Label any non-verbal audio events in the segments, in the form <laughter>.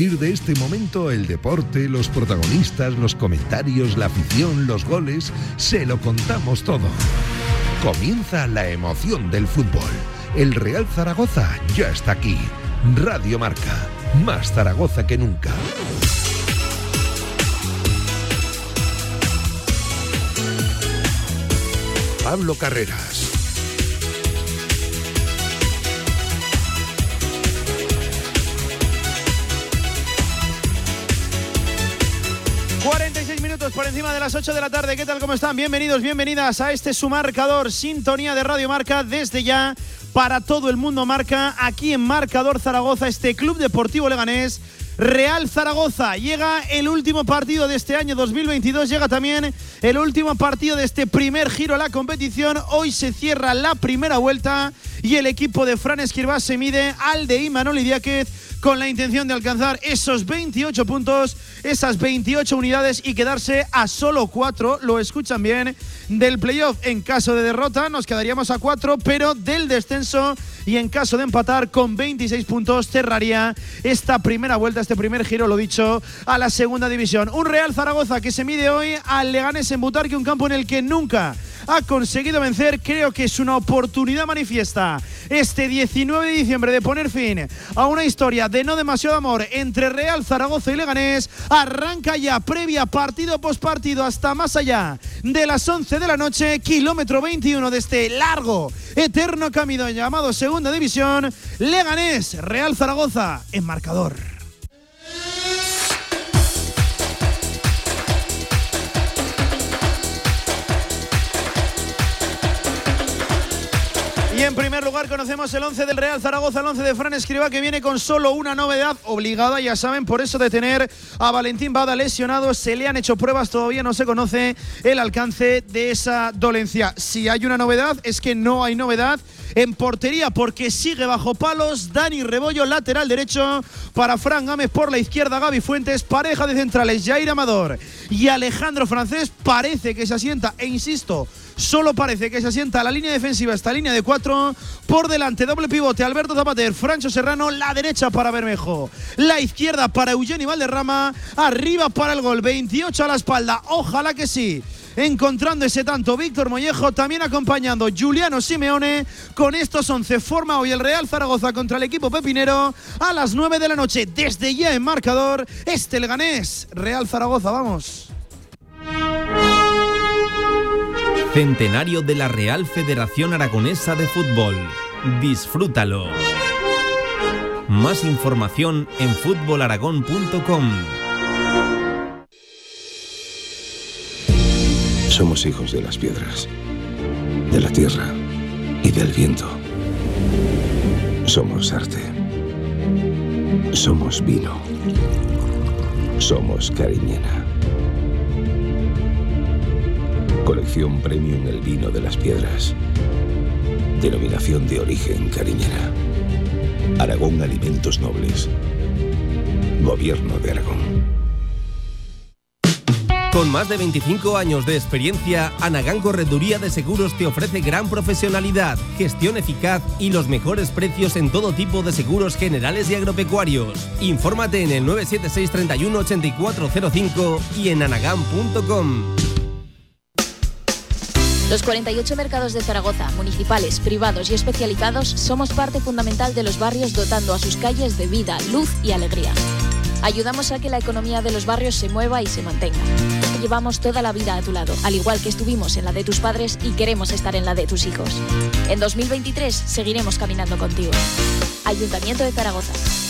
partir de este momento el deporte, los protagonistas, los comentarios, la afición, los goles, se lo contamos todo. Comienza la emoción del fútbol. El Real Zaragoza ya está aquí. Radio Marca, más Zaragoza que nunca. Pablo Carreras. Por encima de las 8 de la tarde. ¿Qué tal? ¿Cómo están? Bienvenidos, bienvenidas a este su marcador, sintonía de Radio Marca desde ya para todo el mundo marca aquí en Marcador Zaragoza, este Club Deportivo Leganés. Real Zaragoza. Llega el último partido de este año 2022. Llega también el último partido de este primer giro a la competición. Hoy se cierra la primera vuelta y el equipo de Fran Esquirvá se mide al de Imanol Idiáquez con la intención de alcanzar esos 28 puntos, esas 28 unidades y quedarse a solo 4, lo escuchan bien, del playoff. En caso de derrota nos quedaríamos a 4, pero del descenso y en caso de empatar con 26 puntos cerraría esta primera vuelta, este primer giro, lo dicho, a la segunda división. Un Real Zaragoza que se mide hoy al Leganés en Butarque, un campo en el que nunca ha conseguido vencer. Creo que es una oportunidad manifiesta este 19 de diciembre de poner fin a una historia de no demasiado amor entre Real Zaragoza y Leganés. Arranca ya previa partido post partido hasta más allá de las 11 de la noche, kilómetro 21 de este largo, eterno camino llamado Segunda División. Leganés, Real Zaragoza en marcador. Y en primer lugar conocemos el 11 del Real Zaragoza, el 11 de Fran Escriba, que viene con solo una novedad obligada, ya saben, por eso de tener a Valentín Bada lesionado. Se le han hecho pruebas, todavía no se conoce el alcance de esa dolencia. Si hay una novedad, es que no hay novedad en portería porque sigue bajo palos Dani Rebollo, lateral derecho para Fran Gámez por la izquierda, Gaby Fuentes, pareja de centrales, Jair Amador y Alejandro Francés, parece que se asienta, e insisto, solo parece que se asienta la línea defensiva, esta línea de cuatro, por delante, doble pivote, Alberto Zapater, Francho Serrano, la derecha para Bermejo, la izquierda para Eugenio Valderrama, arriba para el gol, 28 a la espalda, ojalá que sí encontrando ese tanto Víctor Mollejo, también acompañando Juliano Simeone. Con estos 11 forma hoy el Real Zaragoza contra el equipo pepinero a las 9 de la noche. Desde ya en marcador, este Leganés, Real Zaragoza, vamos. Centenario de la Real Federación Aragonesa de Fútbol. Disfrútalo. Más información en fútbolaragón.com. Somos hijos de las piedras, de la tierra y del viento. Somos arte. Somos vino. Somos cariñena. Colección Premium El Vino de las Piedras. Denominación de origen cariñera. Aragón Alimentos Nobles. Gobierno de Aragón. Con más de 25 años de experiencia, Anagán Correduría de Seguros te ofrece gran profesionalidad, gestión eficaz y los mejores precios en todo tipo de seguros generales y agropecuarios. Infórmate en el 976 31 8405 y en anagán.com. Los 48 mercados de Zaragoza, municipales, privados y especializados, somos parte fundamental de los barrios dotando a sus calles de vida, luz y alegría. Ayudamos a que la economía de los barrios se mueva y se mantenga. Llevamos toda la vida a tu lado, al igual que estuvimos en la de tus padres y queremos estar en la de tus hijos. En 2023 seguiremos caminando contigo. Ayuntamiento de Zaragoza.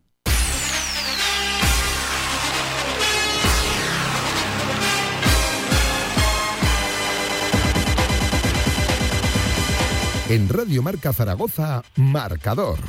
En Radio Marca Zaragoza, marcador.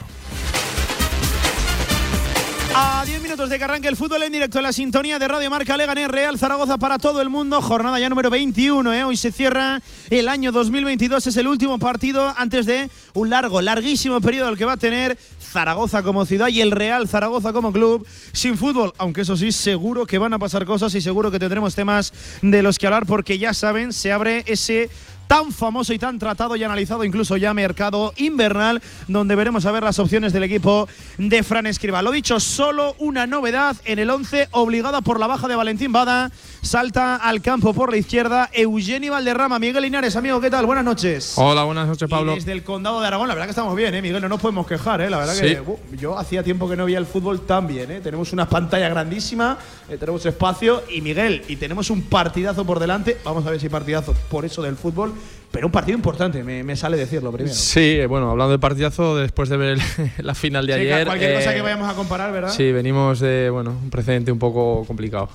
A 10 minutos de que arranque el fútbol en directo en la sintonía de Radio Marca Leganés Real Zaragoza para todo el mundo. Jornada ya número 21. ¿eh? Hoy se cierra el año 2022. Es el último partido antes de un largo, larguísimo periodo el que va a tener Zaragoza como ciudad y el Real Zaragoza como club sin fútbol. Aunque eso sí, seguro que van a pasar cosas y seguro que tendremos temas de los que hablar porque ya saben, se abre ese tan famoso y tan tratado y analizado incluso ya mercado invernal, donde veremos a ver las opciones del equipo de Fran Escriba. Lo dicho, solo una novedad en el 11, obligada por la baja de Valentín Bada. Salta al campo por la izquierda Eugenio Valderrama. Miguel Linares, amigo, ¿qué tal? Buenas noches. Hola, buenas noches, Pablo. Y desde el condado de Aragón, la verdad que estamos bien, ¿eh, Miguel? No nos podemos quejar, ¿eh? La verdad que uh, yo hacía tiempo que no veía el fútbol tan bien, ¿eh? Tenemos una pantalla grandísima, eh, tenemos espacio y Miguel, y tenemos un partidazo por delante. Vamos a ver si partidazo por eso del fútbol pero un partido importante, me, sale decirlo primero. Sí, bueno, hablando de partidazo, después de ver <laughs> la final de ayer. Cualquier cosa que eh, vayamos a comparar, ¿verdad? Sí, venimos de bueno, un precedente un poco complicado.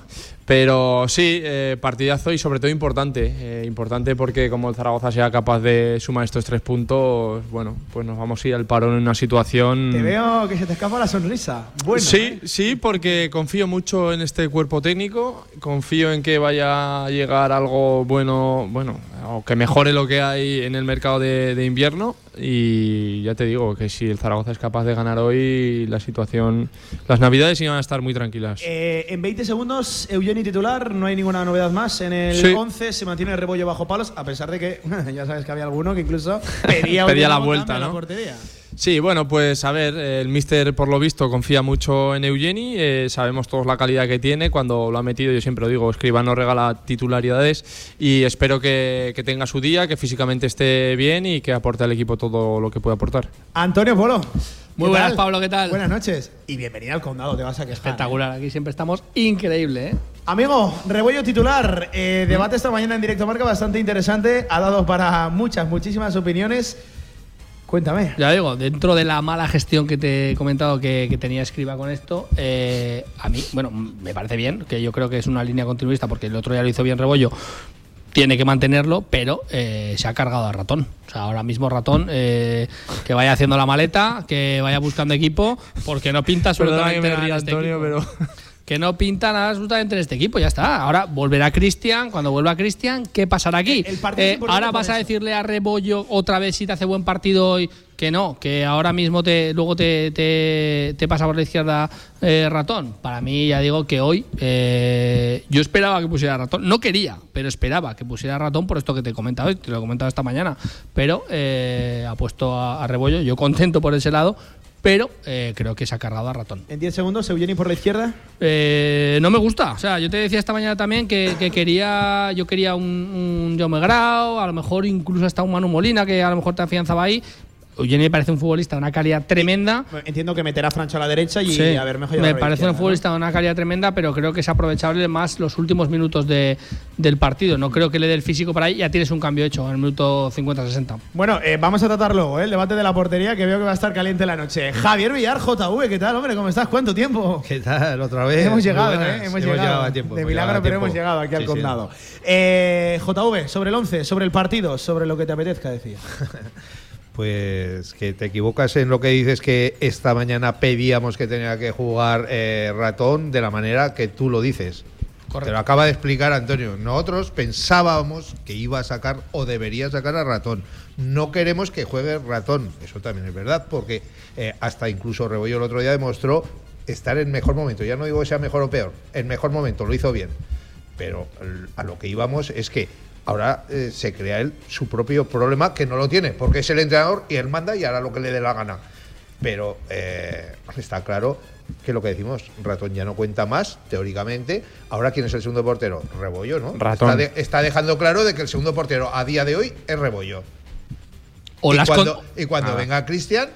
Pero sí, eh, partidazo y sobre todo importante. Eh, importante porque como el Zaragoza sea capaz de sumar estos tres puntos, bueno, pues nos vamos a ir al parón en una situación. Te veo que se te escapa la sonrisa. Bueno, sí, sí, porque confío mucho en este cuerpo técnico, confío en que vaya a llegar algo bueno, bueno, o que mejore lo que hay en el mercado de, invierno y ya te digo que si el Zaragoza es capaz de ganar hoy la situación las navidades iban a estar muy tranquilas. Eh, en 20 segundos Eugeni titular no hay ninguna novedad más. En el 11 se mantiene el rebollo bajo palos a pesar de que <laughs> ya sabes que había alguno que incluso <laughs> pedía, la vuelta ¿no? Sí, bueno, pues a ver, el Mister por lo visto confía mucho en Eugeni, eh, sabemos todos la calidad que tiene, cuando lo ha metido, yo siempre lo digo, Escriba no regala titularidades y espero que, tenga su día, que físicamente esté bien y que aporte al equipo todo lo que puede aportar. Antonio Polo. Muy buenas, Pablo, ¿qué tal? Buenas noches y bienvenida al condado, te vas a quejar. Espectacular, aquí siempre estamos increíble, ¿eh? Amigo, revuello titular, eh, debate esta mañana en directo marca bastante interesante, ha dado para muchas, muchísimas opiniones. Cuéntame. Ya digo, dentro de la mala gestión que te he comentado que, tenía Escriba con esto, eh, a mí, bueno, me parece bien, que yo creo que es una línea continuista porque el otro ya lo hizo bien Rebollo, tiene que mantenerlo, pero eh, se ha cargado a ratón. O sea, ahora mismo ratón eh, que vaya haciendo la maleta, que vaya buscando equipo, porque no pinta absolutamente nada. Este Antonio, pero <laughs> que no pinta nada absolutamente en este equipo, ya está. Ahora volverá Cristian, cuando vuelva Cristian, ¿qué pasará aquí? Eh, ahora vas a decirle a Rebollo otra vez si te hace buen partido hoy que no, que ahora mismo te luego te, te, pasa por la izquierda eh, ratón. Para mí ya digo que hoy eh, yo esperaba que pusiera ratón, no quería, pero esperaba que pusiera ratón por esto que te he comentado, te lo he comentado esta mañana, pero ha puesto a, a Rebollo, yo contento por ese lado, pero eh, creo que se ha cargado a ratón. En 10 segundos, Eugeni por la izquierda. Eh, no me gusta. O sea, yo te decía esta mañana también que, quería, yo quería un, un Jaume Grau, a lo mejor incluso hasta un Manu Molina, que a lo mejor te afianzaba ahí. Eugeni me parece un futbolista de una calidad tremenda. Entiendo que meterá a Francho a la derecha y a ver mejor. Me parece un futbolista de una calidad tremenda, pero creo que es aprovechable más los últimos minutos de, del partido. No creo que le dé el físico para ahí. Ya tienes un cambio hecho en el minuto 50-60. Bueno, eh, vamos a tratar luego ¿eh? el debate de la portería, que veo que va a estar caliente la noche. Javier Villar, JV, ¿qué tal, hombre? ¿Cómo estás? ¿Cuánto tiempo? ¿Qué tal? Otra vez. Hemos llegado, ¿eh? Hemos, llegado. a tiempo. De milagro, pero hemos llegado aquí al condado. Eh, JV, sobre el 11, sobre el partido, sobre lo que te apetezca, decía. <laughs> Pues que te equivocas en lo que dices que esta mañana pedíamos que tenía que jugar eh, ratón de la manera que tú lo dices. Te lo acaba de explicar Antonio. Nosotros pensábamos que iba a sacar o debería sacar a ratón. No queremos que juegue ratón. Eso también es verdad, porque eh, hasta incluso Rebollo el otro día demostró estar en mejor momento. Ya no digo que sea mejor o peor, en mejor momento, lo hizo bien. Pero a lo que íbamos es que ahora eh, se crea él su propio problema que no lo tiene, porque es el entrenador y él manda y hará lo que le dé la gana. Pero eh, está claro que lo que decimos, Ratón ya no cuenta más, teóricamente. Ahora, ¿quién es el segundo portero? Rebollo, ¿no? Ratón. Está, dejando claro de que el segundo portero a día de hoy es Rebollo. O y, cuando, y cuando ah. venga Cristian,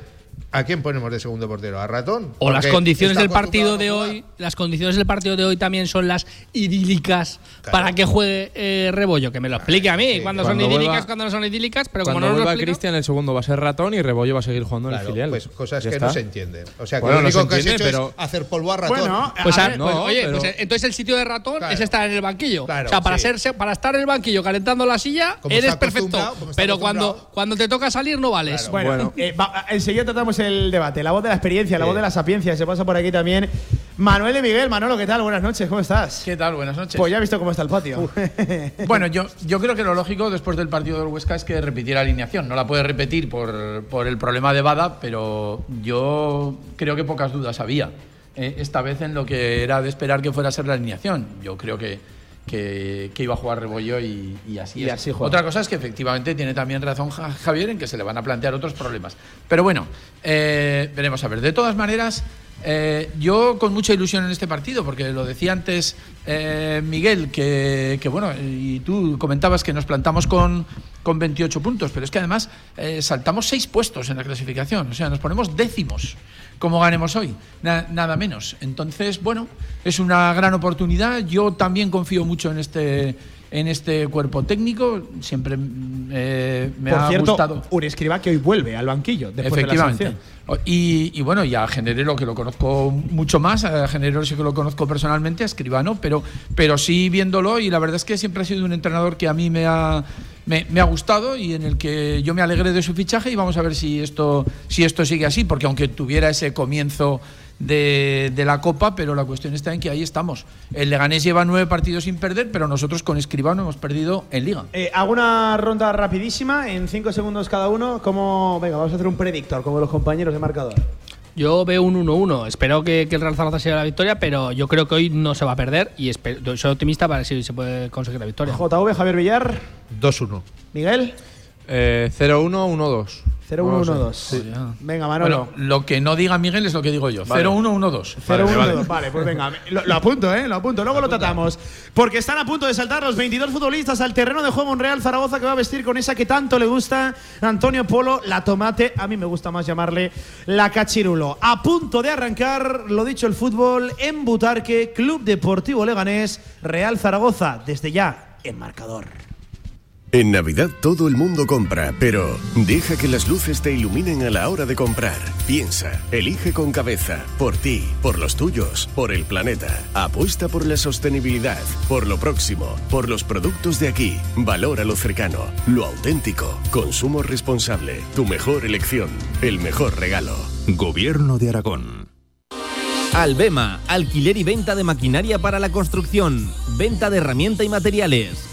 ¿A quién ponemos de segundo portero? ¿A Ratón? O las condiciones del partido de hoy, las condiciones del partido de hoy también son las idílicas para que juegue eh, Rebollo, que me lo explique a mí, cuando, son idílicas, cuando no son idílicas, pero como no vuelva Cristian el segundo va a ser Ratón y Rebollo va a seguir jugando en el filial. Pues cosas que no se entienden. O sea, que lo único que has hecho es hacer polvo a Ratón. Bueno, pues, pues oye, pues, entonces el sitio de Ratón es estar en el banquillo. o sea, para ser para estar en el banquillo calentando la silla eres perfecto, pero cuando cuando te toca salir no vales. Bueno, eh, enseguida tratamos el debate, la voz de la experiencia, la voz de la sapiencia. Se pasa por aquí también Manuel de Miguel, Manolo, ¿qué tal? Buenas noches, ¿cómo estás? ¿Qué tal? Buenas noches. Pues ya he visto cómo está el patio. <laughs> bueno, yo, yo creo que lo lógico después del partido del Huesca es que repitiera alineación. No la puede repetir por, por el problema de Bada, pero yo creo que pocas dudas había. Eh, esta vez en lo que era de esperar que fuera a ser la alineación. Yo creo que, que, iba a jugar Rebollo y, así es. Otra cosa es que efectivamente tiene también razón Javier en que se le van a plantear otros problemas. Pero bueno, eh, veremos a ver. De todas maneras, eh, yo con mucha ilusión en este partido, porque lo decía antes eh, Miguel, que, bueno, y tú comentabas que nos plantamos con, con 28 puntos, pero es que además eh, saltamos 6 puestos en la clasificación, o sea, nos ponemos décimos como ganemos hoy, nada menos. Entonces, bueno, es una gran oportunidad. Yo también confío mucho en este en este cuerpo técnico. Siempre eh, me Por ha cierto, gustado. Un escriba que hoy vuelve al banquillo. Después Efectivamente. De la y, y, bueno, ya a Generero, que lo conozco mucho más, a Generero sí que lo conozco personalmente, a Escribano, pero, pero sí viéndolo. Y la verdad es que siempre ha sido un entrenador que a mí me ha. Me, me, ha gustado y en el que yo me alegré de su fichaje y vamos a ver si esto, si esto sigue así, porque aunque tuviera ese comienzo de, la Copa, pero la cuestión está en que ahí estamos. El Leganés lleva nueve partidos sin perder, pero nosotros con Escribano hemos perdido en Liga. Eh, hago una ronda rapidísima, en cinco segundos cada uno. como Venga, vamos a hacer un predictor, como los compañeros de marcador. Yo veo un 1-1. Espero que, el Real Zaragoza sea la victoria, pero yo creo que hoy no se va a perder y soy optimista para ver si se puede conseguir la victoria. JV, Javier Villar. 2-1. Miguel. Eh, 0-1, 1-2. 0-1-1-2. Venga, Manolo. Bueno, lo que no diga Miguel es lo que digo yo. 0-1-1-2. 0-1-1-2. Vale, pues venga. Lo, apunto, ¿eh? Lo apunto. Luego lo tratamos. Porque están a punto de saltar los 22 futbolistas al terreno de juego en Real Zaragoza que va a vestir con esa que tanto le gusta Antonio Polo, la tomate. A mí me gusta más llamarle la cachirulo. A punto de arrancar, lo dicho, el fútbol en Butarque, Club Deportivo Leganés, Real Zaragoza. Desde ya, en marcador. En Navidad todo el mundo compra, pero deja que las luces te iluminen a la hora de comprar. Piensa, elige con cabeza, por ti, por los tuyos, por el planeta. Apuesta por la sostenibilidad, por lo próximo, por los productos de aquí. Valora lo cercano, lo auténtico. Consumo responsable, tu mejor elección, el mejor regalo. Gobierno de Aragón. Albema, alquiler y venta de maquinaria para la construcción, venta de herramienta y materiales,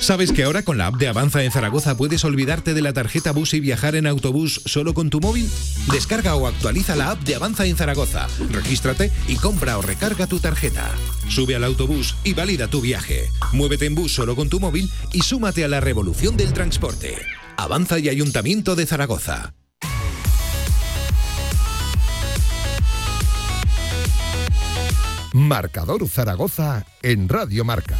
¿Sabes que ahora con la app de Avanza en Zaragoza puedes olvidarte de la tarjeta bus y viajar en autobús solo con tu móvil? Descarga o actualiza la app de Avanza en Zaragoza, regístrate y compra o recarga tu tarjeta. Sube al autobús y valida tu viaje. Muévete en bus solo con tu móvil y súmate a la revolución del transporte. Avanza y Ayuntamiento de Zaragoza. Marcador Zaragoza en Radio Marca.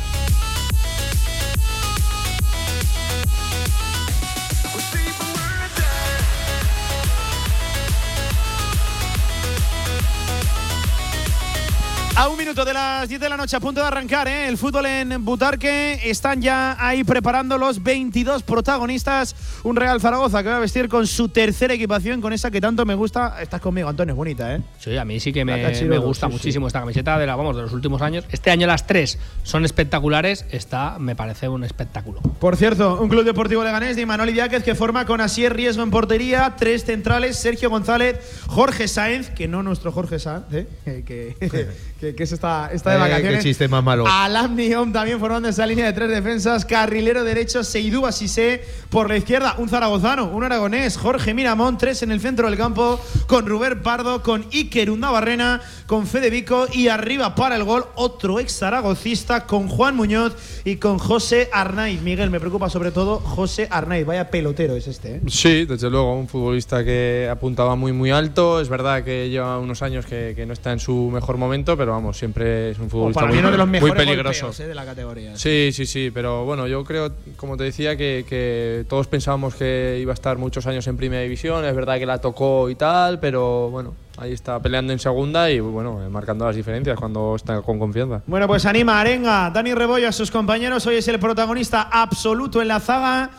A un minuto de las 10 de la noche, a punto de arrancar ¿eh? el fútbol en Butarque. Están ya ahí preparando los 22 protagonistas. Un Real Zaragoza que va a vestir con su tercera equipación, con esa que tanto me gusta. Estás conmigo, Antonio, es bonita, ¿eh? Sí, a mí sí que me, gusta muchísimo esta camiseta de, la, vamos, de los últimos años. Este año las tres son espectaculares. Esta me parece un espectáculo. Por cierto, un club deportivo leganés de Manuel Idiáquez que forma con Asier Riesgo en portería, tres centrales, Sergio González, Jorge Sáenz, que no nuestro Jorge Sáenz, ¿eh? <laughs> que que, <laughs> es esta, esta de eh, vacaciones. Qué chiste más malo. Alam Niom también formando esa línea de tres defensas. Carrilero derecho, Seidú Asisé. Por la izquierda, un zaragozano, un aragonés, Jorge Miramón. Tres en el centro del campo, con Rubén Pardo, con Iker Barrena, con Fede Vico. Y arriba para el gol, otro ex zaragocista, con Juan Muñoz y con José Arnaiz. Miguel, me preocupa sobre todo José Arnaiz. Vaya pelotero es este. ¿eh? Sí, desde luego, un futbolista que apuntaba muy, muy alto. Es verdad que lleva unos años que, que no está en su mejor momento, pero vamos, siempre es un futbolista muy, de los muy peligroso. Eh, de la categoría. Sí, sí, sí, pero bueno, yo creo, como te decía, que, que, todos pensábamos que iba a estar muchos años en primera división. Es verdad que la tocó y tal, pero bueno, ahí está peleando en segunda y bueno, marcando las diferencias cuando está con confianza. Bueno, pues anima Arenga, Dani Rebollo a sus compañeros. Hoy es el protagonista absoluto en la zaga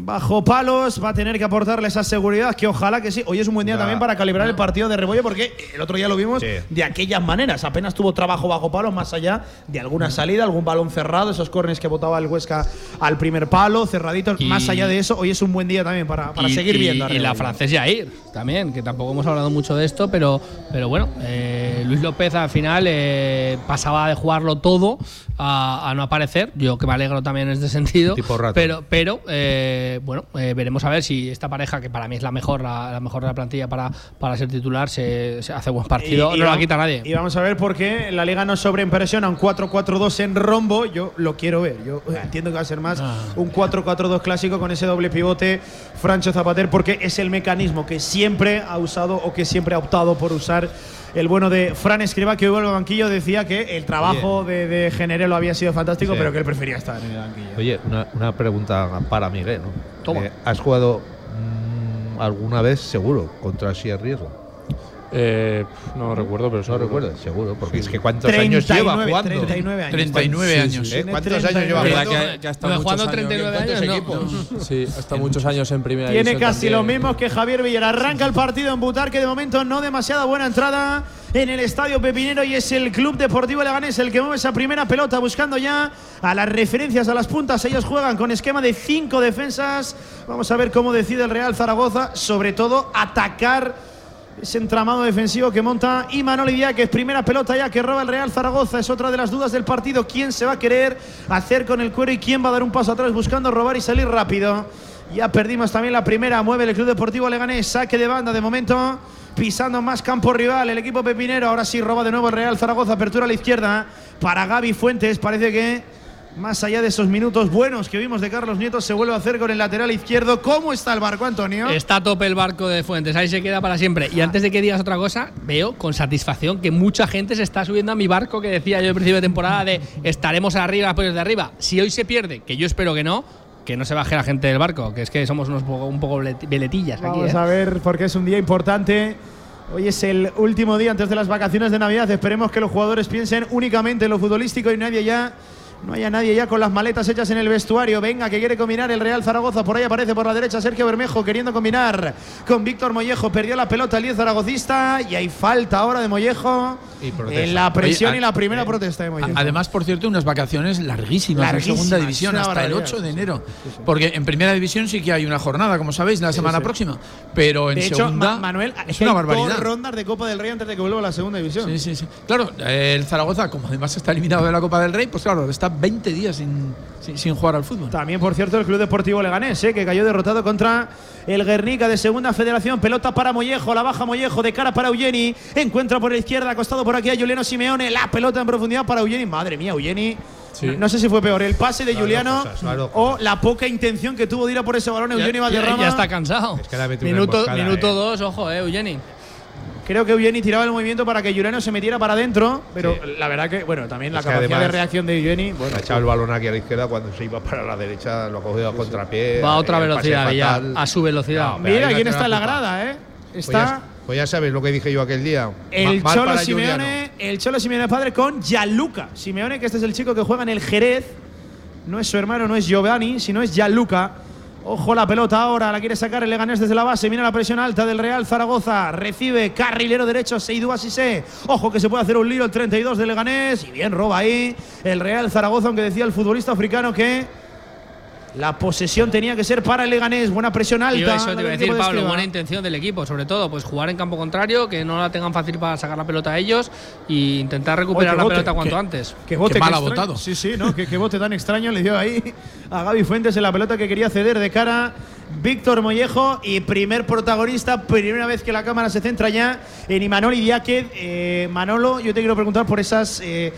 bajo palos, va a tener que aportarle esa seguridad que ojalá que sí. Hoy es un buen día Ya. también para calibrar el partido de Rebollo porque el otro día lo vimos Sí. de aquellas maneras. Apenas tuvo trabajo bajo palos más allá de alguna salida, algún balón cerrado, esos córneres que botaba el Huesca al primer palo, cerraditos. Y- más allá de eso, hoy es un buen día también para, para y, seguir y- viendo. a Y la francés Jair también, que tampoco hemos hablado mucho de esto, pero, pero bueno, eh, Luis López al final eh, pasaba de jugarlo todo a, a no aparecer. Yo que me alegro también en este sentido. Tipo rato. Pero, pero eh, bueno, eh, veremos a ver si esta pareja, que para mí es la mejor, la, la mejor de la plantilla para, para ser titular, se, se hace buen partido. Y- y no la quita nadie. Y vamos a ver por qué la liga nos sobreimpresiona un 4-4-2 en rombo. Yo lo quiero ver. Yo entiendo que va a ser más Ah. un 4-4-2 clásico con ese doble pivote Francho Zapater porque es el mecanismo que siempre ha usado o que siempre ha optado por usar el bueno de Fran Escriba, que hoy vuelve al banquillo, decía que el trabajo de, de Generelo había sido fantástico, Sí. pero que él prefería estar en el banquillo. Oye, una, una pregunta para Miguel. ¿no? Toma. Eh, ¿Has jugado mm, alguna vez, seguro, contra Sierra Riesgo? Eh, no recuerdo, pero No seguro. recuerdo, seguro, porque es que cuántos años lleva 39, jugando. 39 años. 39 años. ¿Eh? Tiene ¿Cuántos años 39. lleva ¿Verdad jugando? que, que ha estado Pero muchos jugando años- 39 ¿Cuántos años, no. Sí, hasta muchos años en primera Tiene división casi lo mismo que Javier Villar. Arranca el partido en Butar, que de momento no demasiada buena entrada en el estadio Pepinero y es el Club Deportivo Leganés el que mueve esa primera pelota buscando ya a las referencias a las puntas. Ellos juegan con esquema de cinco defensas. Vamos a ver cómo decide el Real Zaragoza, sobre todo atacar ese entramado defensivo que monta Imanol Idiáquez. Primera pelota ya que roba el Real Zaragoza. Es otra de las dudas del partido. ¿Quién se va a querer hacer con el cuero y quién va a dar un paso atrás buscando robar y salir rápido? Ya perdimos también la primera. Mueve el Club Deportivo Leganés. Saque de banda de momento. Pisando más campo rival. El equipo pepinero. Ahora sí roba de nuevo el Real Zaragoza. Apertura a la izquierda. Para Gaby Fuentes. Parece que más allá de esos minutos buenos que vimos de Carlos Nieto, se vuelve a hacer con el lateral izquierdo. ¿Cómo está el barco, Antonio? Está a tope el barco de Fuentes, ahí se queda para siempre. Y antes de que digas otra cosa, veo con satisfacción que mucha gente se está subiendo a mi barco que decía yo al principio de temporada de estaremos arriba, pues de arriba. Si hoy se pierde, que yo espero que no, que no se baje la gente del barco, que es que somos unos poco, un poco velet- veletillas aquí. Vamos ¿eh? a ver, porque es un día importante. Hoy es el último día antes de las vacaciones de Navidad. Esperemos que los jugadores piensen únicamente en lo futbolístico y nadie ya. No haya nadie ya con las maletas hechas en el vestuario. Venga, que quiere combinar el Real Zaragoza. Por ahí aparece por la derecha Sergio Bermejo queriendo combinar con Víctor Mollejo. Perdió la pelota el 10 zaragocista y hay falta ahora de Mollejo Y en la presión Oye, y la primera protesta de Mollejo. Además, por cierto, unas vacaciones larguísimas, Larguísimas, en segunda división, hasta el barbaridad. 8 de enero. Porque en primera división sí que hay una jornada, como sabéis, la semana sí. próxima. Pero en de hecho, segunda Ma- Manuel, es una hay barbaridad. dos rondas de Copa del Rey antes de que vuelva a la segunda división. Sí, sí, sí. Claro, eh, el Zaragoza, como además está eliminado de la Copa del Rey, pues claro, está 20 días sin, sin, sin jugar al fútbol. También, por cierto, el Club Deportivo Leganés, eh, que cayó derrotado contra el Guernica de Segunda Federación. Pelota para Mollejo, la baja Mollejo, de cara para Eugeni. Encuentra por la izquierda, acostado por aquí a Juliano Simeone. La pelota en profundidad para Eugeni. Madre mía, Eugeni. Sí. No, no sé si fue peor el pase de Juliano cosas, dos o la poca intención que tuvo de ir a por ese balón Ya, Eugeni ya- Valderrama. ya está cansado. Es que Minuto, minuto eh. dos, ojo, eh, Eugeni. Creo que Eugeni tiraba el movimiento para que Juliano se metiera para adentro, pero Sí. la verdad que, bueno, también la Es capacidad de reacción de Eugeni. Bueno, ha echado el balón aquí a la izquierda cuando se iba para la derecha, lo ha cogido a contrapié. Va a otra velocidad ya, a su velocidad. No, Mira quién está en la grada, ¿eh? Pues Está. ya, pues ya sabes lo que dije yo aquel día. El mal Cholo Simeone, el Cholo Simeone padre con Gianluca Simeone, que este es el chico que juega en el Jerez. No es su hermano, no es Giovanni, sino es Gianluca. Ojo la pelota ahora, la quiere sacar el Leganés desde la base. Mira la presión alta del Real Zaragoza. Recibe carrilero derecho, Seidou Asisé. Ojo que se puede hacer un lío el 32 del Leganés. Y bien roba ahí el Real Zaragoza, aunque decía el futbolista africano que la posesión tenía que ser para el Leganés. Buena presión alta. Y eso te iba a decir, de Pablo, buena intención del equipo, sobre todo, pues jugar en campo contrario, que no la tengan fácil para sacar la pelota a ellos e intentar recuperar Oye, la bote, pelota cuanto que- antes. Que bote Qué mal ha votado. Sí, sí, ¿no? que, que bote tan extraño le dio ahí a Gaby Fuentes en la pelota que quería ceder de cara Víctor Mollejo y primer protagonista, primera vez que la cámara se centra ya en Imanol Idiáquez. Eh, Manolo, yo te quiero preguntar por esas eh,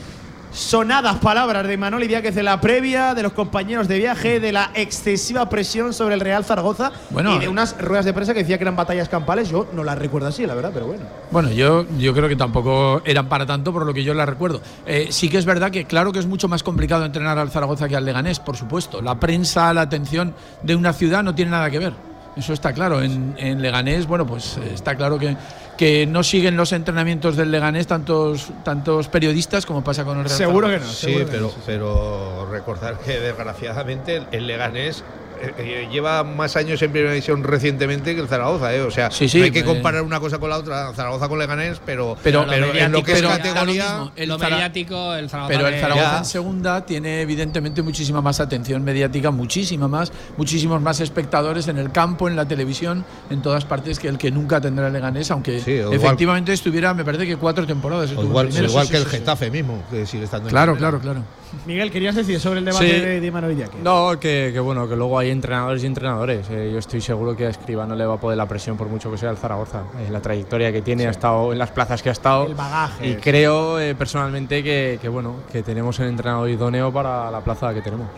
sonadas palabras de Imanol Idiáquez en la previa, de los compañeros de viaje, de la excesiva presión sobre el Real Zaragoza Bueno, y de unas ruedas de prensa que decía que eran batallas campales. Yo no las recuerdo así, la verdad, pero bueno. Bueno, yo, yo creo que tampoco eran para tanto por lo que yo la recuerdo. Eh, sí que es verdad que claro que es mucho más complicado entrenar al Zaragoza que al Leganés, por supuesto. La prensa, la atención de una ciudad no tiene nada que ver. Eso está claro. En, en Leganés, bueno, pues eh, está claro que, que no siguen los entrenamientos del Leganés tantos, tantos periodistas como pasa con el Real Seguro que no. Sí, seguro que pero, no, sí, sí. pero recordar que desgraciadamente el Leganés eh, eh, lleva más años en primera división recientemente que el Zaragoza, ¿eh? O sea, Sí, sí, no hay que eh. comparar una cosa con la otra, Zaragoza con Leganés, pero, Pero- pero, lo en lo que es categoría. El lo mediático, el Zaragoza. Pero el Zaragoza Ya. en segunda tiene evidentemente muchísima más atención mediática, muchísima más, muchísimos más espectadores en el campo, en la televisión, en todas partes que el que nunca tendrá el Leganés, aunque Sí, o igual- efectivamente estuviera, me parece que cuatro temporadas. igual igual Sí, que sí, el sí, Getafe mismo, que sigue estando en Claro, claro, claro. Miguel, querías decir sobre el debate Sí. de, de Manuel Iñaki? No, que, que bueno, que luego hay entrenadores y entrenadores. Eh, yo estoy seguro que a Escriba no le va a poder la presión por mucho que sea el Zaragoza. Eh, la trayectoria que tiene, ha estado en las plazas que ha estado. El bagaje. Y creo eh, personalmente que, que, bueno, que tenemos el entrenador idóneo para la plaza que tenemos.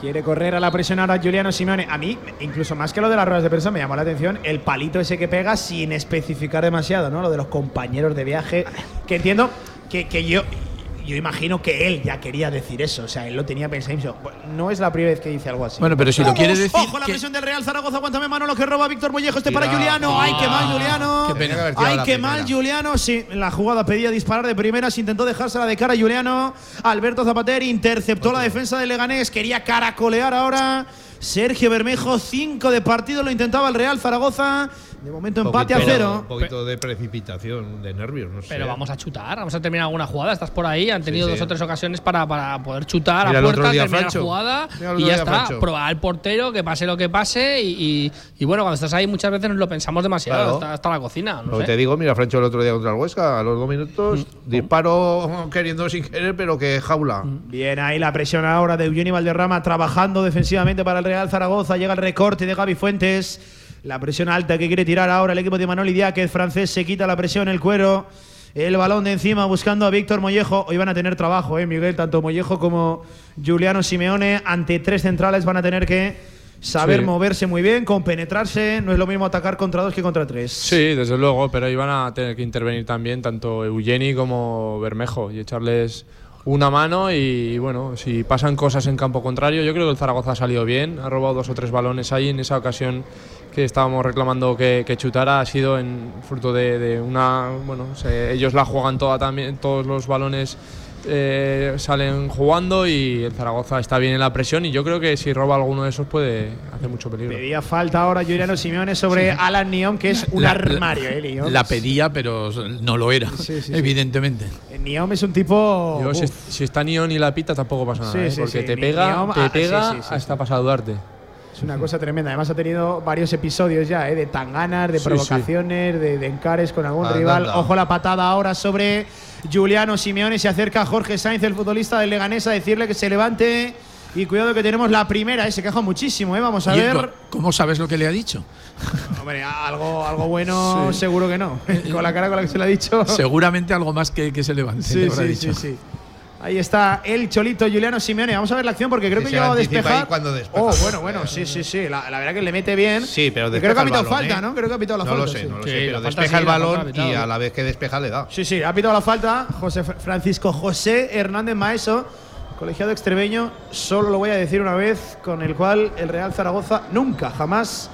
Quiere correr a la presión ahora Juliano Simeone. A mí, incluso más que lo de las ruedas de prensa, me llamó la atención el palito ese que pega sin especificar demasiado, ¿no? Lo de los compañeros de viaje. Que entiendo que, que yo. Yo imagino que él ya quería decir eso, o sea, él lo tenía pensado. No es la primera vez que dice algo así. Bueno, pero si lo Vamos, quiere decir Ojo la que- presión del Real Zaragoza, aguántame mano lo que roba Víctor Mollejo, este para Juliano. ¡Ay, qué mal, Juliano! Qué pena. ¡Ay, la qué mal, Juliano! Sí, la jugada pedía disparar de primeras, intentó dejársela de cara a Juliano. Alberto Zapater interceptó la defensa de Leganés, quería caracolear ahora. Sergio Bermejo, cinco de partido, lo intentaba el Real Zaragoza. De momento empate a Poquito- cero. Un poquito de precipitación, de nervios, no sé. Pero vamos a chutar, vamos a terminar alguna jugada. Estás por ahí, han tenido sí. dos o tres ocasiones para, para poder chutar Mira a puerta, terminar la Francho. jugada y ya está. Francho. Probar al portero, que pase lo que pase. Y, y- y bueno, cuando estás ahí muchas veces nos lo pensamos demasiado Claro. hasta, hasta la cocina. No Lo que sé. te digo, mira, Francho el otro día contra el Huesca, a los dos minutos, disparo queriendo sin querer, pero que jaula. Bien, ahí la presión ahora de Eugeni Valderrama trabajando defensivamente para el Real Zaragoza. Llega el recorte de Gaby Fuentes. La presión alta que quiere tirar ahora el equipo de Manuel Idiáquez. Francés se quita la presión, el cuero. El balón de encima buscando a Víctor Mollejo. Hoy van a tener trabajo, ¿eh, Miguel? Tanto Mollejo como Juliano Simeone. Ante tres centrales van a tener que saber Sí. moverse muy bien, compenetrarse. No es lo mismo atacar contra dos que contra tres. Sí, desde luego, pero ahí van a tener que intervenir también tanto Eugeni como Bermejo y echarles una mano y bueno, si pasan cosas en campo contrario, yo creo que el Zaragoza ha salido bien, ha robado dos o tres balones ahí en esa ocasión que estábamos reclamando que, que chutara, ha sido en fruto de, de una, bueno, se- ellos la juegan toda también, todos los balones eh, salen jugando y el Zaragoza está bien en la presión y yo creo que si roba alguno de esos puede hacer mucho peligro. Pedía falta ahora Juliano Simeone sobre Alan Neon, que es un La- armario, ¿eh, Neon? La pedía, pero no lo era, Sí, sí, sí. evidentemente. Neom es un tipo. Yo, si, está Nion y la pita tampoco pasa nada, ¿eh? porque te pega, te ah, pega sí, hasta sí. pasar Duarte. Es una cosa tremenda. Además ha tenido varios episodios ya, ¿eh? de tanganas, de Sí, provocaciones, De, de encares con algún rival. anda. Ojo la patada ahora sobre Juliano Simeone. Se acerca Jorge Sainz, el futbolista del Leganés, a decirle que se levante. Y cuidado que tenemos la primera, ¿eh? se queja muchísimo, ¿eh? vamos a ¿Y ver. ¿Cómo sabes lo que le ha dicho? <laughs> Hombre, algo, algo bueno <laughs> seguro que no. <laughs> con la cara con la que se lo ha dicho. Seguramente algo más que, que se levante. Sí, le habrá sí, dicho. sí, sí. Ahí está el cholito Juliano Simeone. Vamos a ver la acción porque creo Sí, que llegaba a despejar. ahí cuando despeja. Oh, bueno, bueno, sí, sí, sí. La, la verdad que le mete bien. Sí, pero Y creo despeja que ha el pitado falta, ¿eh? ¿no? Creo que ha pitado la no falta. lo sé, sí. no lo Sí, sé, pero despeja sí, el balón y a la vez que despeja le da. Sí, sí, ha pitado la falta. José Francisco José Hernández Maeso, colegiado extremeño. Solo lo voy a decir una vez, con el cual el Real Zaragoza nunca, jamás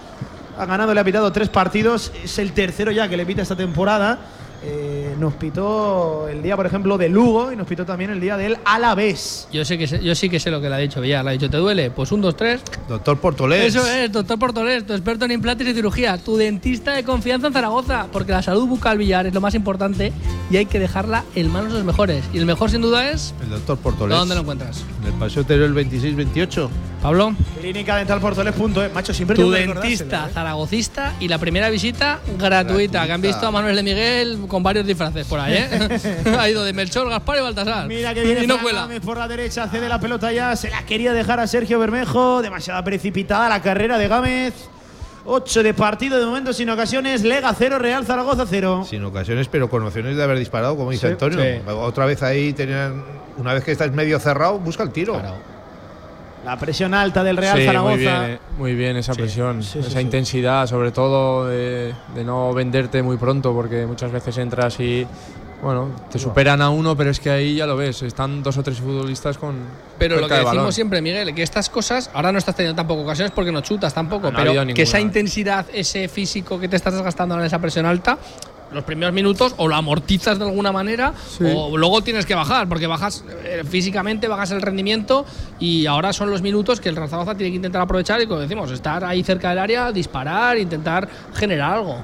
ha ganado. Le ha pitado tres partidos. Es el tercero ya que le pita esta temporada. Eh, nos pitó el día, por ejemplo, de Lugo y nos pitó también el día del Alavés. Yo, sé que sé- yo sí que sé lo que le ha dicho Villar. Le ha dicho, ¿te duele? Pues un, dos, tres. Doctor Portolés. Eso es, doctor Portolés, tu experto en implantes y cirugía, tu dentista de confianza en Zaragoza, porque la salud bucal Villar es lo más importante y hay que dejarla en manos de los mejores. Y el mejor sin duda es. El doctor Portolés. ¿Dónde lo encuentras? En el paseo Teruel 26-28. Pablo. Clínica Dental eh. Macho, siempre Tu dentista eh. zaragocista y la primera visita gratuita, Gratuita. que han visto a Manuel de Miguel con varios disfraces por ahí, ¿eh? <laughs> ha ido de Melchor, Gaspar y Baltasar. Mira que viene y no cuela. Gámez por la derecha, cede la pelota ya, se la quería dejar a Sergio Bermejo, demasiada precipitada la carrera de Gámez. 8 de partido de momento sin ocasiones, Lega 0, Real Zaragoza 0. Sin ocasiones, pero con opciones de haber disparado, como dice Sí, Antonio. sí. Otra vez ahí tenían. Una vez que estás medio cerrado, busca el tiro. La presión alta del Real sí, Zaragoza. muy bien, eh, muy bien esa presión, sí, sí, esa sí. intensidad, sobre todo de, de no venderte muy pronto, porque muchas veces entras y bueno, te superan a uno, pero es que ahí ya lo ves, están dos o tres futbolistas con. Pero lo que decimos balón. siempre, Miguel, que estas cosas, ahora no estás teniendo tampoco ocasiones porque no chutas tampoco, No pero que ninguna. esa intensidad, ese físico que te estás desgastando ahora en esa presión alta, los primeros minutos o lo amortizas de alguna manera o luego tienes que bajar, porque bajas eh, físicamente, bajas el rendimiento y ahora son los minutos que el Zaragoza tiene que intentar aprovechar y como decimos, estar ahí cerca del área, disparar, intentar generar algo.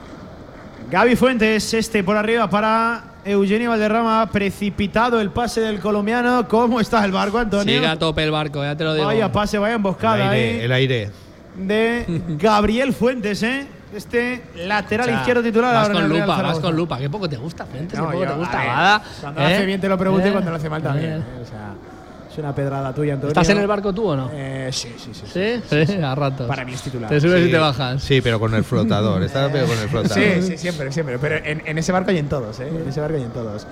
Gaby Fuentes, este por arriba para Eugenio Valderrama, precipitado el pase del colombiano. ¿Cómo está el barco, Antonio? Sigue a tope el barco, ya te lo digo. Vaya pase, vaya emboscada el aire, ahí. el aire. De Gabriel Fuentes, ¿eh? Este lateral O sea, izquierdo titular. Vas con lupa, vas con lupa. Qué poco te gusta, Fuentes, No, qué poco yo, te gusta, ver. Cuando lo hace ¿eh? bien te lo pregunto y ¿Eh? cuando lo hace mal también. ¿Eh? O sea, es una pedrada tuya, Antonio. ¿Estás en el barco tú o no? Eh, sí, sí, sí. ¿Sí? Sí, a ratos. Para mí es titular. Te subes Sí, y te bajas. Sí, pero con el flotador. <laughs> Está pero con el flotador. Sí, sí, siempre, siempre. Pero en, en ese barco y en todos, ¿eh? En ese barco y en todos.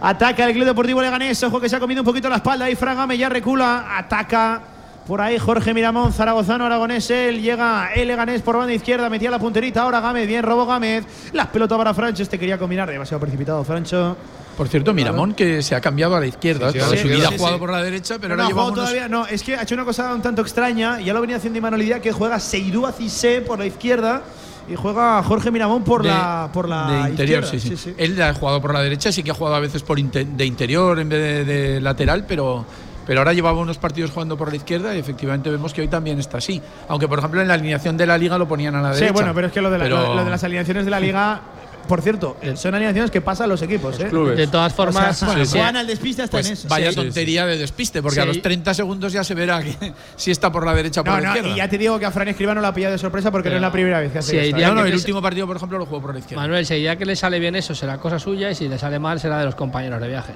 Ataca el Club Deportivo Leganés. Ojo que se ha comido un poquito la espalda. Ahí Fran Gámez ya recula. Ataca por ahí Jorge Miramón, zaragozano, aragonés. Él llega el Leganés por banda izquierda. Metía la punterita. Ahora Gámez, bien, robo Gámez. Las pelotas para Francho. Este quería combinar. Demasiado precipitado, Francho. Por cierto, Miramón que se ha cambiado a la izquierda. Sí, sí, Toda a su vida ha jugado Sí, sí. por la derecha, pero no ahora lleva unos- todavía. No, es que ha hecho una cosa un tanto extraña. Ya lo venía haciendo Imanol que juega Seidú Cissé por la izquierda. Y juega Jorge Miramón por de- la por la de interior, izquierda. sí, sí. Él ha jugado por la derecha, sí que ha jugado a veces por de interior en vez de, de lateral, pero, pero ahora llevaba unos partidos jugando por la izquierda y efectivamente vemos que hoy también está así. Aunque, por ejemplo, en la alineación de la liga lo ponían a la Sí, derecha. bueno, pero es que lo de, la- Pero- lo de las alineaciones de la liga, por cierto, son alineaciones que pasan los equipos. ¿eh? clubes. De todas formas, O sea, bueno, sí. Juan al despiste hasta Pues en eso. vaya Sí, sí, tontería de despiste, porque a Sí. los 30 segundos ya se verá que, <laughs> si está por la derecha o por la no, izquierda. y ya te digo que a Fran Escribano la ha pillado de sorpresa porque no es la primera vez que hace Sí, ¿eh? No, no, el último partido, por ejemplo, lo jugó por la izquierda. Manuel, si ya que le sale bien eso será cosa suya y si le sale mal será de los compañeros de viaje.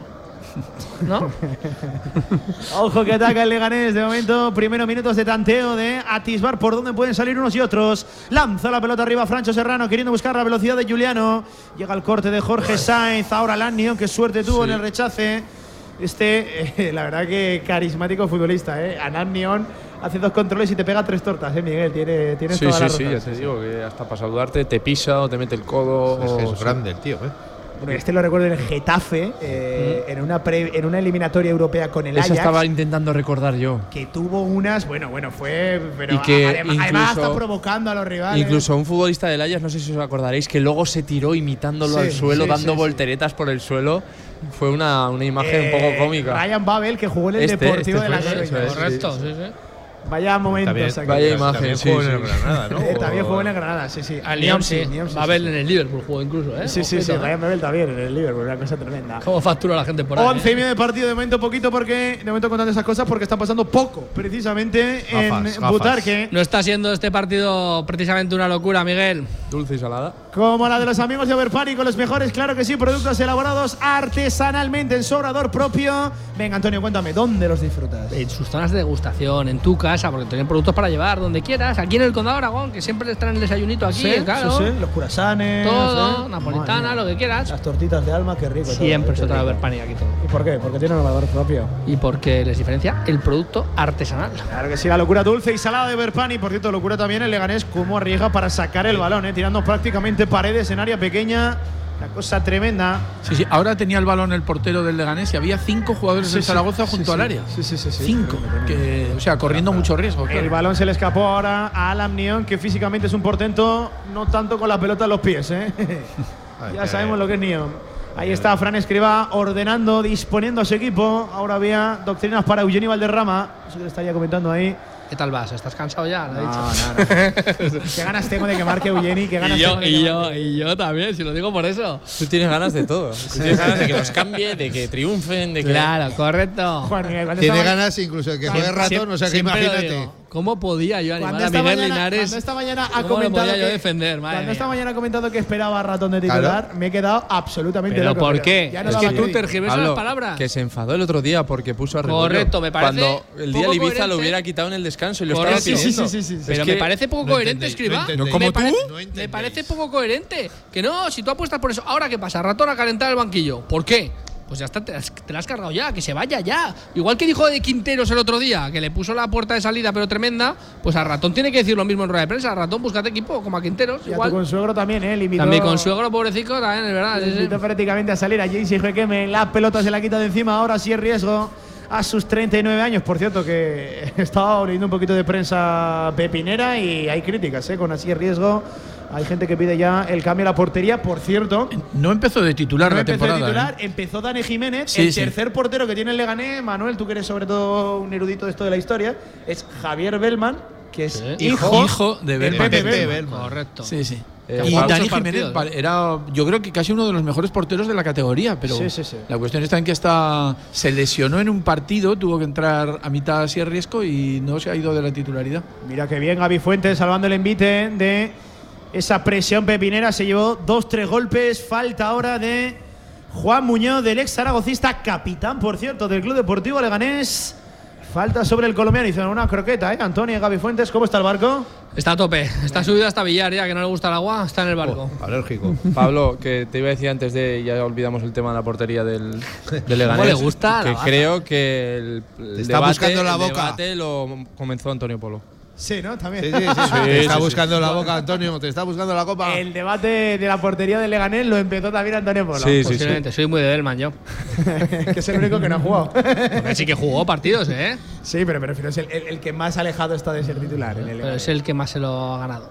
¿No? <laughs> Ojo que ataca el Leganés de momento. Primeros minutos de tanteo de atisbar por dónde pueden salir unos y otros. Lanza la pelota arriba Francho Serrano queriendo buscar la velocidad de Juliano. Llega el corte de Jorge Sainz. Ahora Lannion, que suerte tuvo en el rechace. Este, eh, la verdad que carismático futbolista, ¿eh? Ananion hace dos controles y te pega tres tortas, ¿eh, Miguel? Tiene, tienes Sí, toda sí, la sí, ya te digo que hasta para saludarte te pisa o te mete el codo. Es que o- es grande el tío, ¿eh? Bueno, este lo recuerdo en el Getafe, eh, en, una pre- en una eliminatoria europea con el Eso Ajax. estaba intentando recordar yo. que tuvo unas, bueno, bueno, fue, pero Y que adem- además incluso- está provocando a los rivales. Incluso un futbolista del Ajax, no sé si os acordaréis, que luego se tiró imitándolo Sí, al suelo, sí, dando sí, sí. volteretas por el suelo. Fue una, una imagen un Eh, poco cómica. Ryan Babel, que jugó en el Este, Deportivo este de la. Correcto, sí, sí. Vaya momentos También, aquí. Vaya imagen, también sí, jugó en sí. el Granada, ¿no? Eh, también jugó en el Granada, sí, sí. Al Lyon sí. Sí, sí. en el Liverpool jugó incluso, ¿eh? Sí, sí, sí. Ryan Babel también en el Liverpool, una cosa tremenda. ¿Cómo factura la gente por ahí? 11 y eh? medio de partido, de momento poquito porque de momento contando esas cosas porque está pasando poco, precisamente en gafas. Butarque. No está siendo este partido precisamente una locura, Miguel. Dulce y salada. Como la de los amigos de Overpani con los mejores, claro que sí, productos elaborados artesanalmente en su obrador propio. Venga, Antonio, cuéntame, ¿dónde los disfrutas? En sus zonas de degustación, en tu casa, porque tienen productos para llevar donde quieras. Aquí en el Condado Aragón, que siempre les traen el desayunito aquí, Sí, claro. sí, sí, los curasanes. Todo, ¿eh? napolitana, Madre lo que quieras. Las tortitas de alma, qué rico. Siempre qué se trae. Overpani aquí todo. ¿Y por qué? Porque tiene un obrador propio. Y porque les diferencia el producto artesanal. Claro que sí, la locura dulce y salada de Verpani. Por cierto, locura también el Leganés, cómo arriesga para sacar el balón, ¿eh? tirando prácticamente paredes en área pequeña. Una cosa tremenda. Sí, sí, ahora tenía el balón el portero del Leganés y había cinco jugadores Sí, sí, Zaragoza sí, junto sí. al área. Sí, sí, sí. sí. Cinco. Que, o sea, corriendo mucho riesgo. El claro. balón se le escapó ahora a Alam Neon, que físicamente es un portento, no tanto con la pelota en los pies. ¿eh? <laughs> Ya sabemos lo que es Neon. Ahí está Fran Escriba ordenando, disponiendo a su equipo. Ahora había doctrinas para Eugenio Valderrama. Eso que le estaría comentando ahí. ¿Qué tal vas? ¿Estás cansado ya? No, dicho. no, no. <laughs> qué ganas tengo de que marque Eugeni, qué ganas Y yo, tengo de y que yo, marque. y yo también, si lo digo por eso. Tú tienes ganas de todo. Tú tienes ganas de que los cambie, de que triunfen, de que. Claro, correcto. Juan Tiene estaba- ganas incluso de que juegue ratón, o sea que imagínate. ¿Cómo podía yo animar Cuando a esta, Miguel mañana, Linares? cuando esta mañana ha ¿Cómo comentado podía yo que, defender? Madre cuando esta mañana ha comentado que esperaba a ratón de titular, me he quedado absolutamente ¿Pero loco. por qué? ya no Es que tú tergiversas las palabras. Que se enfadó el otro día porque puso a Rebollo. Correcto, me parece Cuando el día de Ibiza lo hubiera quitado en el descanso y lo Correcto. estaba Sí, pidiendo. sí, sí, sí, sí. Pero Es me que- parece poco no coherente, escriba. no. Me ¿Como tú? Me parece poco coherente. Que no, si tú apuestas por eso. Ahora, ¿qué pasa? Ratón a calentar el banquillo. ¿Por qué? Pues ya está, te, la has cargado ya, que se vaya ya. Igual que dijo de Quinteros el otro día, que le puso la puerta de salida pero tremenda, pues a Ratón tiene que decir lo mismo en rueda de prensa. A Ratón, búscate equipo, como a Quinteros. Y a tu igual. consuegro también, ¿eh? Limitó, También con suegro, pobrecito, también, es verdad. sí, sí. limitó prácticamente a salir a Jaycee Juequeme. La pelota se la quita de encima, ahora sí es riesgo. A sus 39 años, por cierto, que <laughs> estaba leyendo un poquito de prensa pepinera y hay críticas, ¿eh? Con así es riesgo Hay gente que pide ya el cambio a la portería. Por cierto, No empezó de titular no la empezó de temporada. titular, ¿eh? empezó Dani Jiménez. Sí, el sí. tercer portero que tiene el Leganés, Manuel, tú que eres sobre todo un erudito de esto de la historia, es Javier Bellman, que es hijo, Hijo de Bellman. Pepe Bellman. Bellman. Correcto. Sí, sí. Eh, y Dani Jiménez partidos, era, yo creo que casi uno de los mejores porteros de la categoría, pero Sí, sí, sí. la cuestión está en que está, se lesionó en un partido, tuvo que entrar a mitad así a riesgo y no se ha ido de la titularidad. Mira que bien Gaby Fuentes salvando el envite de esa presión pepinera. Se llevó dos, tres golpes. Falta ahora de Juan Muñoz, del ex zaragocista, capitán, por cierto, del Club Deportivo Leganés. Falta sobre el colombiano. Hicieron una croqueta, ¿eh? Antonio y Gaby Fuentes, ¿cómo está el barco? Está a tope. Está subido hasta Villar ya, que no le gusta el agua. Está en el barco. Oh, alérgico. Pablo, que te iba a decir antes de, ya olvidamos el tema de la portería del, del Leganés. le gusta Que creo que el, el está debate, buscando la el boca. debate lo comenzó Antonio Polo. Sí, ¿no? También. Sí, sí, sí, <laughs> sí. Sí, Te está sí, sí. buscando la boca, Antonio. Te está buscando la copa. El debate de la portería del Leganés lo empezó también Antonio Polo. Sí, sí, sí. Posiblemente. Soy muy de Delman yo. <laughs> que es el único que no ha jugado. Porque sí que jugó partidos, ¿eh? sí, pero me refiero, es el, el- el que más alejado está de ser titular en el Pero es el que más se lo ha ganado.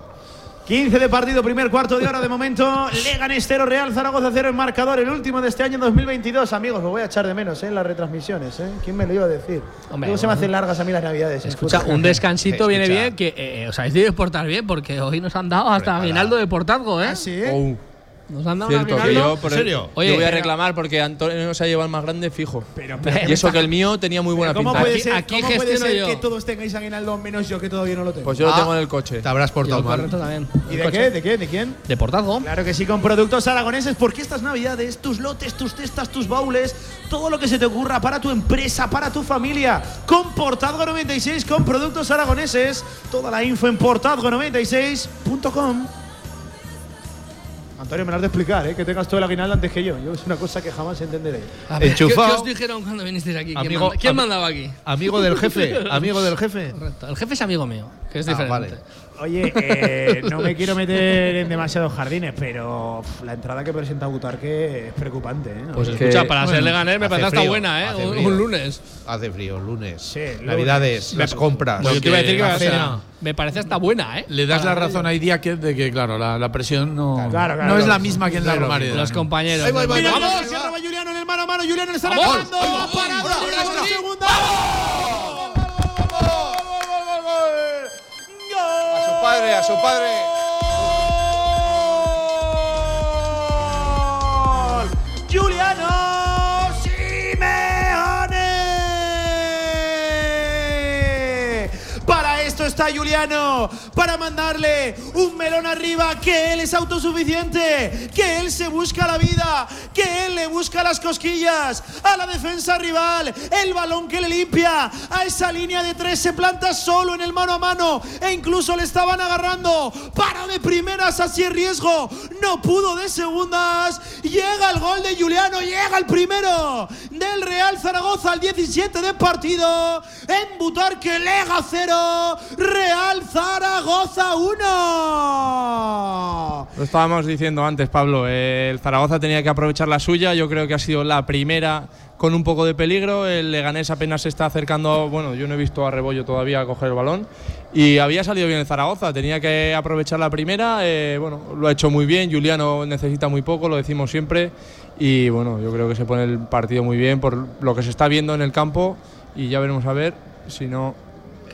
15 de partido, primer cuarto de hora de momento. Leganés 0, Real Zaragoza 0 en marcador. El último de este año 2022, amigos. Lo voy a echar de menos ¿eh? en las retransmisiones. ¿eh? ¿Quién me lo iba a decir? Hombre, Luego se me hacen largas a mí las navidades. ¿eh? Escucha, un descansito <laughs> Escucha. viene bien que eh, os habéis de portar bien porque hoy nos han dado hasta aguinaldo de portazgo, ¿eh? ¿Ah, sí? Oh, Nos han dado cierto, un que yo, por ¿En el- serio? Oye, yo voy a pero- reclamar porque Antonio se ha llevado el más grande fijo. Pero, y eso que el mío tenía muy buena ¿Cómo pinta. puede Aquí- ser, aquí cómo puede gestiono ser yo. que todos tengáis aguinaldo menos yo que todavía no lo tengo? Pues yo lo Ah. tengo en el coche. Te habrás portado Yo, mal. correcto también. ¿Y de qué? ¿De qué? ¿De quién? De portazgo. Claro que sí, con productos aragoneses, porque estas navidades, tus lotes, tus cestas, tus baúles, todo lo que se te ocurra para tu empresa, para tu familia, con Portazgo 96, con productos aragoneses, toda la info en portazgo96.com. Antonio, me lo has de explicar, ¿eh? que tengas todo el aguinaldo antes que yo. Yo es una cosa que jamás entenderé. A ver, ¿qué, Enchufado. qué os dijeron cuando vinisteis aquí? ¿Quién, Amigo- manda- quién mandaba aquí? Amigo del jefe. <laughs> Amigo del jefe. Correcto. El jefe es amigo mío, que es Ah, diferente. vale. Oye, eh, no me quiero meter en demasiados jardines, pero la entrada que presenta Butarque es preocupante. ¿eh? Pues Es escucha, que- para ser bueno, Leganés me parece hasta frío, buena, ¿eh? Un, lunes. Hace frío, lunes. Sí, Navidades, lunes. las compras. Pues yo te iba a decir que cena. me parece hasta buena, ¿eh? Le das Para la razón a Idiáquez de que, claro, la, la presión no, Claro, claro, no es la misma que en la Romareda. Los compañeros. Ahí voy, voy, del- Mira, Vamos, vamos, se roba Juliano en el mano a mano. Juliano le está Vamos. acabando. Ahí su padre. Está Juliano, para mandarle un melón arriba, que él es autosuficiente, que él se busca la vida, que él le busca las cosquillas a la defensa rival, el balón que le limpia a esa línea de tres, se planta solo en el mano a mano e incluso le estaban agarrando, para de primeras así en riesgo, no pudo de segundas, llega el gol de Juliano, llega el primero del Real Zaragoza al 17 de partido, en Butarque Lega 0, Real Zaragoza 1. Lo estábamos diciendo antes, Pablo. el Zaragoza tenía que aprovechar la suya. Yo creo que ha sido la primera con un poco de peligro. El Leganés apenas se está acercando. Bueno, yo no he visto a Rebollo todavía coger el balón. Y había salido bien el Zaragoza. Tenía que aprovechar la primera. eh, bueno, lo ha hecho muy bien. Juliano necesita muy poco, lo decimos siempre. Y bueno, yo creo que se pone el partido muy bien por lo que se está viendo en el campo. Y ya veremos a ver si no.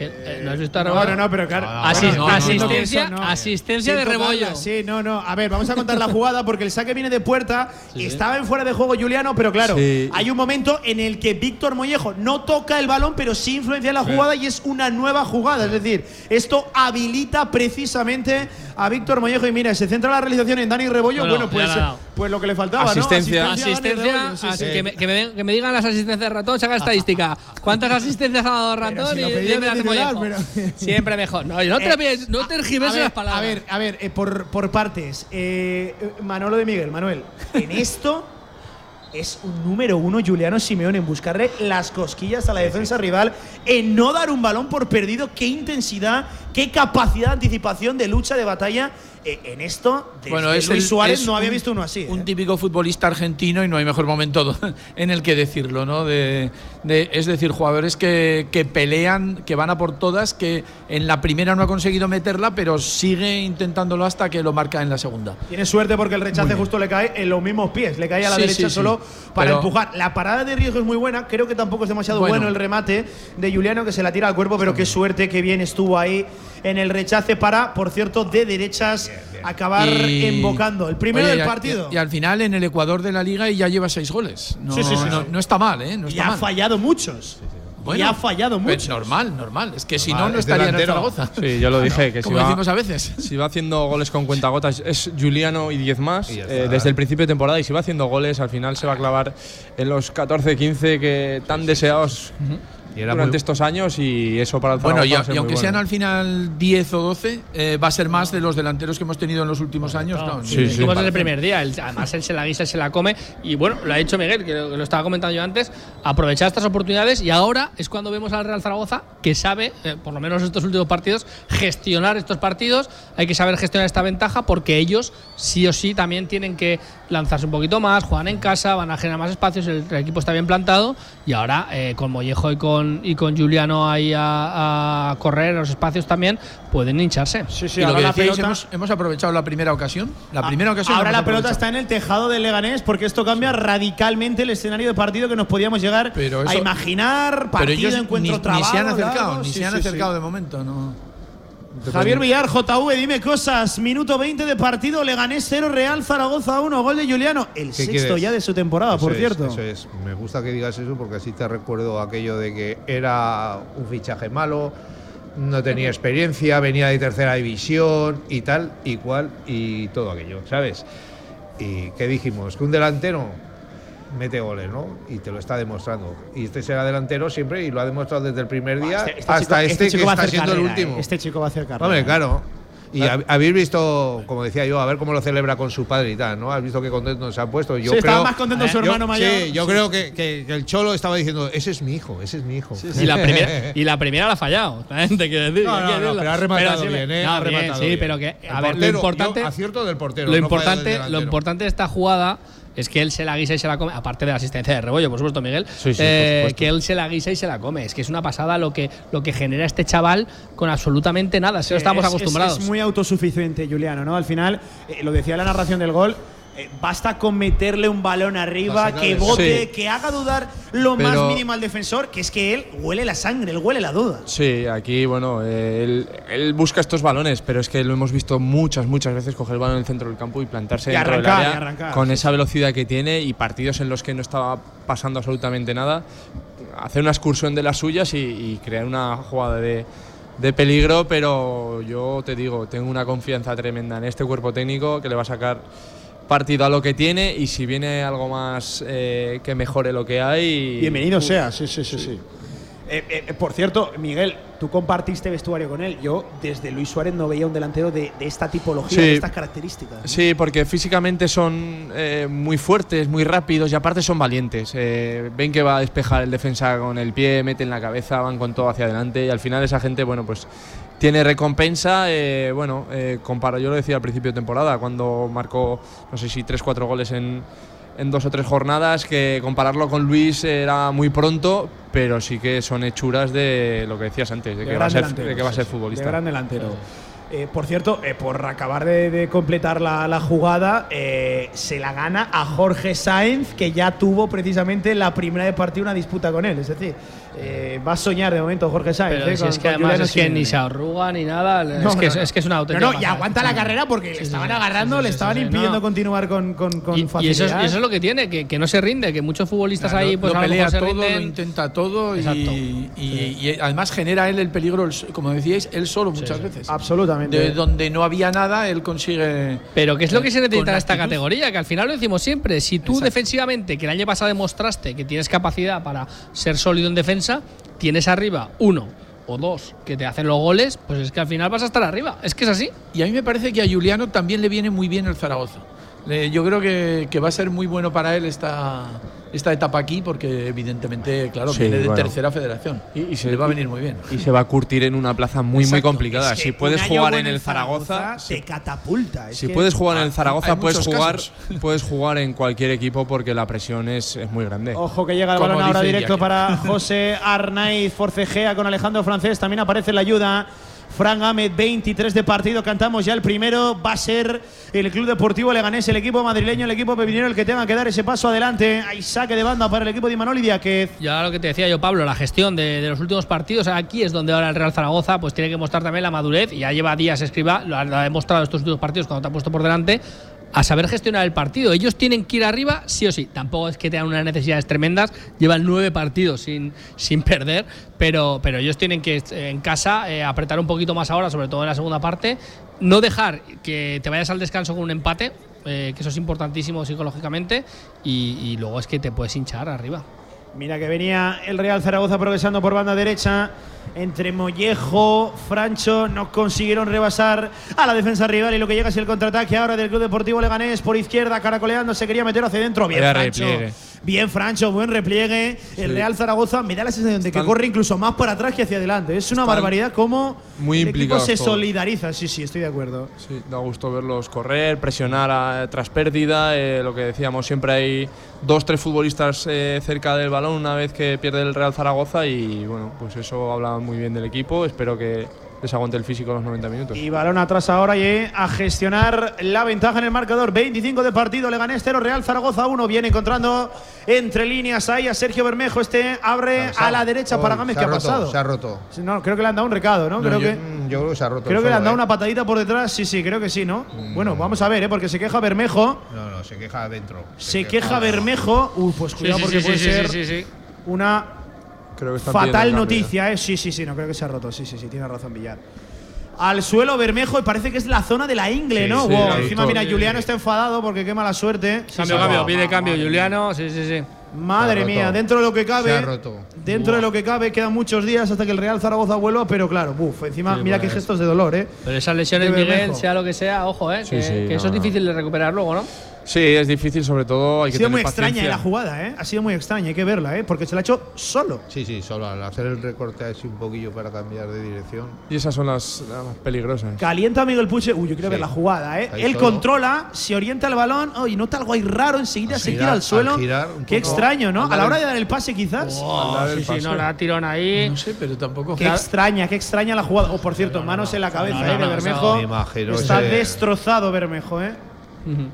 Eh, ¿No has visto a No, Rebollo? no, no, pero claro. No, no, asistencia no, no. asistencia Sí, de Rebollo. Sí, no, no. A ver, vamos a contar la jugada porque el saque viene de puerta. Estaba en fuera de juego Juliano, pero claro, Sí. hay un momento en el que Víctor Mollejo no toca el balón, pero sí influencia en la jugada y es una nueva jugada. Es decir, esto habilita precisamente a Víctor Mollejo. Y mira, se centra la realización en Dani Rebollo. No, no, bueno, pues, dado. pues lo que le faltaba, Asistencia. ¿no? Asistencia, Rebollo, sí, así sí. Que, me, que me den- que me digan las asistencias de ratón, saca estadística. ¿Cuántas asistencias ha dado ratón? si lo y titular, Mollejo. pero- Siempre mejor. No, no te, Eh, no te a ver, las palabras. A ver, a ver, eh, por, por partes. Eh, eh, Manolo de Miguel, Manuel, en esto es un número uno Juliano Simeone en buscarle las cosquillas a la defensa rival, en no dar un balón por perdido. Qué intensidad, qué capacidad de anticipación, de lucha, de batalla. eh, en esto, desde Bueno, es Luis el- Suárez es no había visto uno así. Un ¿eh? típico futbolista argentino y no hay mejor momento <laughs> en el que decirlo, ¿no? De, de- es decir, jugadores que, que pelean, que van a por todas, que en la primera no ha conseguido meterla, pero sigue intentándolo hasta que lo marca en la segunda. Tiene suerte porque el rechace justo le cae en los mismos pies, le cae a la Sí, derecha sí, sí. solo para Pero- empujar. La parada de riesgo es muy buena, creo que tampoco es demasiado Bueno. bueno, el remate de Juliano que se la tira al cuerpo, pero qué suerte que bien estuvo ahí en el rechace para, por cierto, de derechas acabar Y- embocando. El primero Oye, del y partido. Y, al final en el Ecuador de la liga y ya lleva seis goles. No, Sí, sí, sí, no, sí. no está mal, ¿eh? No y está ha mal. fallado muchos. y ha fallado pero muchos. normal, normal. Es que si Normal, no, no es estaría en el delantero. Zaragoza. Sí, yo lo dije, que si Como va- decimos a veces. <laughs> Si va haciendo goles con cuentagotas, es Juliano y 10 más Y eh, desde el principio de temporada. Y si va haciendo goles, al final se va a clavar en los 14-15 que tan deseados Y era durante muy- estos años. Y eso para el Bueno, y, aunque bueno. sean al final 10 o 12, eh, va a ser más de los delanteros que hemos tenido en los últimos años. No, Sí, Lo sí. dijimos desde el primer día. él- además, él se la guisa y se la come. Y bueno, lo ha dicho Miguel, que lo, que lo estaba comentando yo antes. Aprovechar estas oportunidades y ahora es cuando vemos al Real Zaragoza que sabe, eh, por lo menos estos últimos partidos, gestionar estos partidos. Hay que saber gestionar esta ventaja porque ellos sí o sí también tienen que lanzarse un poquito más, juegan en casa, van a generar más espacios, el, el equipo está bien plantado y ahora eh, con Mollejo y con, y con Juliano ahí a, a correr en los espacios también pueden hincharse. Sí, sí, y lo ahora que la decíais, pelota- hemos, hemos aprovechado la primera ocasión. La primera ocasión. Ahora la pelota está en el tejado del Leganés porque esto cambia radicalmente el escenario de partido que nos podíamos llegar Pero a imaginar. Pero Partido, ellos encuentro ni, trabado. ni se han acercado, ni Sí, se han sí, sí. acercado de momento. No. Javier Villar, JV, dime cosas. Minuto 20 de partido, Leganés 0, Real Zaragoza 1, gol de Juliano. El ¿Qué sexto quieres? ya de su temporada, Eso por es, cierto. Eso es. Me gusta que digas eso porque así te recuerdo aquello de que era un fichaje malo, no tenía experiencia, venía de tercera división y tal y cual y todo aquello, ¿sabes? ¿Y qué dijimos? Que un delantero mete goles, ¿no? Y te lo está demostrando. Y este será delantero siempre y lo ha demostrado desde el primer día Este- este hasta chico- este, chico que va a está siendo el carrera, último. eh. Este chico va a hacer carrera. Hombre, claro. Y hab- habéis visto, como decía yo, a ver cómo lo celebra con su padre y tal, ¿no? Has visto qué contento se ha puesto. Yo Sí, creo, estaba más contento su yo- hermano mayor. Sí, yo Sí. creo que, que- que el Cholo estaba diciendo, ese es mi hijo, ese es mi hijo. Y la primera, y la primera la ha fallado. <laughs> también te quiero decir. No, no, no, pero ha rematado sí, bien, ¿eh? no, Ha bien, rematado sí, bien. pero que, El a ver, lo portero, importante. yo acierto del portero, Lo no importante, del lo importante de esta jugada es que él se la guisa y se la come, aparte de la asistencia de Rebollo, por supuesto, Miguel, Sí, sí, por eh, supuesto. que él se la guisa y se la come. Es que es una pasada lo que, lo que genera este chaval con absolutamente nada. Si no estamos Es- es- acostumbrados. Es, muy autosuficiente, Juliano, ¿no? Al final, eh, lo decía la narración del gol. Eh, basta con meterle un balón arriba, que bote, Sí. que haga dudar lo más mínimo al defensor, que es que él huele la sangre, él huele la duda. Sí, aquí, bueno, eh, él, él busca estos balones, pero es que lo hemos visto muchas, muchas veces coger el balón en el centro del campo y plantarse Y dentro arrancar, del y área arrancar, con sí, esa velocidad que tiene y partidos en los que no estaba pasando absolutamente nada. Hacer una excursión de las suyas y, y crear una jugada de, de peligro, pero yo te digo, tengo una confianza tremenda en este cuerpo técnico que le va a sacar partido a lo que tiene y si viene algo más eh, que mejore lo que hay. Bienvenido sea, sí, sí, sí, sí. Eh, eh, por cierto, Miguel, tú compartiste vestuario con él. Yo, desde Luis Suárez, no veía un delantero de, de esta tipología, Sí. de estas características. Sí, porque físicamente son eh, muy fuertes, muy rápidos y aparte son valientes. Ven que va a despejar el defensa con el pie, meten la cabeza, van con todo hacia adelante y al final esa gente, bueno, pues tiene recompensa. eh, bueno, eh, comparo, yo lo decía al principio de temporada, cuando marcó, no sé si 3-4 goles en, en dos o tres jornadas, que compararlo con Luis era muy pronto, pero sí que son hechuras de lo que decías antes, de, que, va a ser, de que va a ser futbolista. De gran delantero. Eh, por cierto, por acabar de, de completar la, la jugada, se la gana a Jorge Sainz, que ya tuvo precisamente la primera de partido una disputa con él. Es decir, eh, va a soñar de momento Jorge Sainz. Pero eh, si con- es que además Juliano es que ni se arruga ni nada. No, es, que, no, es, no. es que es una auténtica no, y aguanta la carrera porque le estaban agarrando, sí, le estaban sí, sí, impidiendo no. continuar con, con, con Y, eso es, y eso es lo que tiene, que, que no se rinde, que muchos futbolistas ahí pues lo a lo pelea todo, rinden. lo intenta todo y, Exacto. y- y además genera él el peligro, como decíais, él solo muchas veces. Absolutamente. De donde no había nada, él consigue. Pero ¿qué es lo que se necesita en esta actitud. categoría? Que al final lo decimos siempre. Si tú Exacto. defensivamente, que el año pasado demostraste que tienes capacidad para ser sólido en defensa, tienes arriba uno o dos que te hacen los goles, pues es que al final vas a estar arriba. Es que es así. Y a mí me parece que a Juliano también le viene muy bien el Zaragoza. Yo creo que, que va a ser muy bueno para él esta, esta etapa aquí porque evidentemente, claro, Sí, viene de bueno. tercera federación. Y, y se le va a venir muy bien. Y se va a curtir en una plaza muy, muy complicada. Es que si puedes jugar en el Zaragoza, te catapulta. es si que- puedes jugar en el Zaragoza, puedes jugar, casos. puedes jugar en cualquier equipo porque la presión es, es muy grande. Ojo que llega el balón ahora directo Iñaki. para José Arnaiz Forcejea con Alejandro Francés. También aparece la ayuda. Fran Gámez, 23 de partido. Cantamos ya el primero. Va a ser el Club Deportivo Leganés, el equipo madrileño, el equipo pepinero, el que tenga que dar ese paso adelante. Hay saque de banda para el equipo de Imanol y Diáquez. Ya lo que te decía yo, Pablo, la gestión de, los últimos partidos, aquí es donde ahora el Real Zaragoza pues tiene que mostrar también la madurez, ya lleva días escriba, lo ha, ha demostrado estos últimos partidos cuando te ha puesto por delante, a saber gestionar el partido. Ellos tienen que ir arriba, sí o sí. Tampoco es que tengan unas necesidades tremendas, llevan nueve partidos sin, sin perder, pero, pero ellos tienen que eh, en casa eh, apretar un poquito más ahora, sobre todo en la segunda parte, no dejar que te vayas al descanso con un empate, eh, que eso es importantísimo psicológicamente, y, y luego es que te puedes hinchar arriba. Mira que venía el Real Zaragoza progresando por banda derecha. Entre Mollejo, Francho, no consiguieron rebasar a la defensa rival. Y lo que llega es el contraataque ahora del Club Deportivo Leganés por izquierda, caracoleando, se quería meter hacia dentro. Bien, Vaya Francho. repliegue. Bien, Francho, buen repliegue. El Real Zaragoza me da la sensación de que Están- corre incluso más para atrás que hacia adelante. Es una Están barbaridad cómo muy el equipo se solidariza. Sí, sí, estoy de acuerdo. Sí, da gusto verlos correr, presionar a- tras pérdida. eh, lo que decíamos, siempre hay dos, tres futbolistas eh, cerca del balón una vez que pierde el Real Zaragoza y bueno, pues eso habla muy bien del equipo. Espero que les aguante el físico los 90 minutos. Y balón atrás ahora y eh, a gestionar la ventaja en el marcador. 25 de partido, Leganés 0, Real Zaragoza 1. Viene encontrando entre líneas ahí a Sergio Bermejo. Este abre a la derecha para Oh, Gámez. ¿Qué ha roto, pasado? Se ha roto. Sí, No, creo que le han dado un recado, ¿no? No, creo yo, que, mm, yo creo que se ha roto. creo que le han dado ¿eh? una patadita por detrás. Sí, sí, creo que sí, ¿no? Bueno, vamos a ver, ¿eh? Porque se queja Bermejo. No, no, se queja adentro. Se queja Bermejo. Uy, pues cuidado sí, porque sí, puede sí, ser sí, sí, sí. una Creo que están pidiendo Fatal noticia, ¿eh? Sí, sí, sí, no creo que se ha roto. Sí, sí, sí, tiene razón Villar. Al suelo Bermejo y parece que es la zona de la ingle, Sí, ¿no? sí, Wow, la Encima, mira, Juliano está enfadado porque qué mala suerte. Cambio, Sí, cambio, pide cambio, Juliano, sí, sí, sí. Madre ha mía, roto. dentro de lo que Se ha cabe. roto. Dentro de lo que cabe, quedan muchos días hasta que el Real Zaragoza vuelva, pero claro, buf, encima, Sí, mira pues. qué gestos de dolor, ¿eh? Pero esas lesiones, De Miguel, Bermejo. sea lo que sea, ojo, ¿eh? Sí, que, sí, que eso no, es no. difícil de recuperar luego, ¿no? Sí, es difícil, sobre todo hay Ha que sido tener muy extraña paciencia. eh, la jugada, ¿eh? Ha sido muy extraña, hay que verla, ¿eh? Porque se la ha hecho solo. Sí, sí, solo al hacer el recorte así un poquillo para cambiar de dirección. Y esas son las, las más peligrosas. Calienta a Miguel Puche. Uy, yo quiero Sí. ver la jugada, ¿eh? Ahí Él solo. controla, se orienta el balón, oh, y nota algo ahí raro, enseguida Al se girar- tira al suelo. al girar un Qué poco, extraño, ¿no? al A la dar hora de dar el pase, quizás. Oh, sí, sí, no, la tirón ahí. No sé, pero tampoco. Qué extraña, qué extraña la jugada. Oh, por cierto, manos en la cabeza, no, ¿eh? no, de no, Bermejo. me imagino Está ese- destrozado Bermejo, ¿eh? Ujú.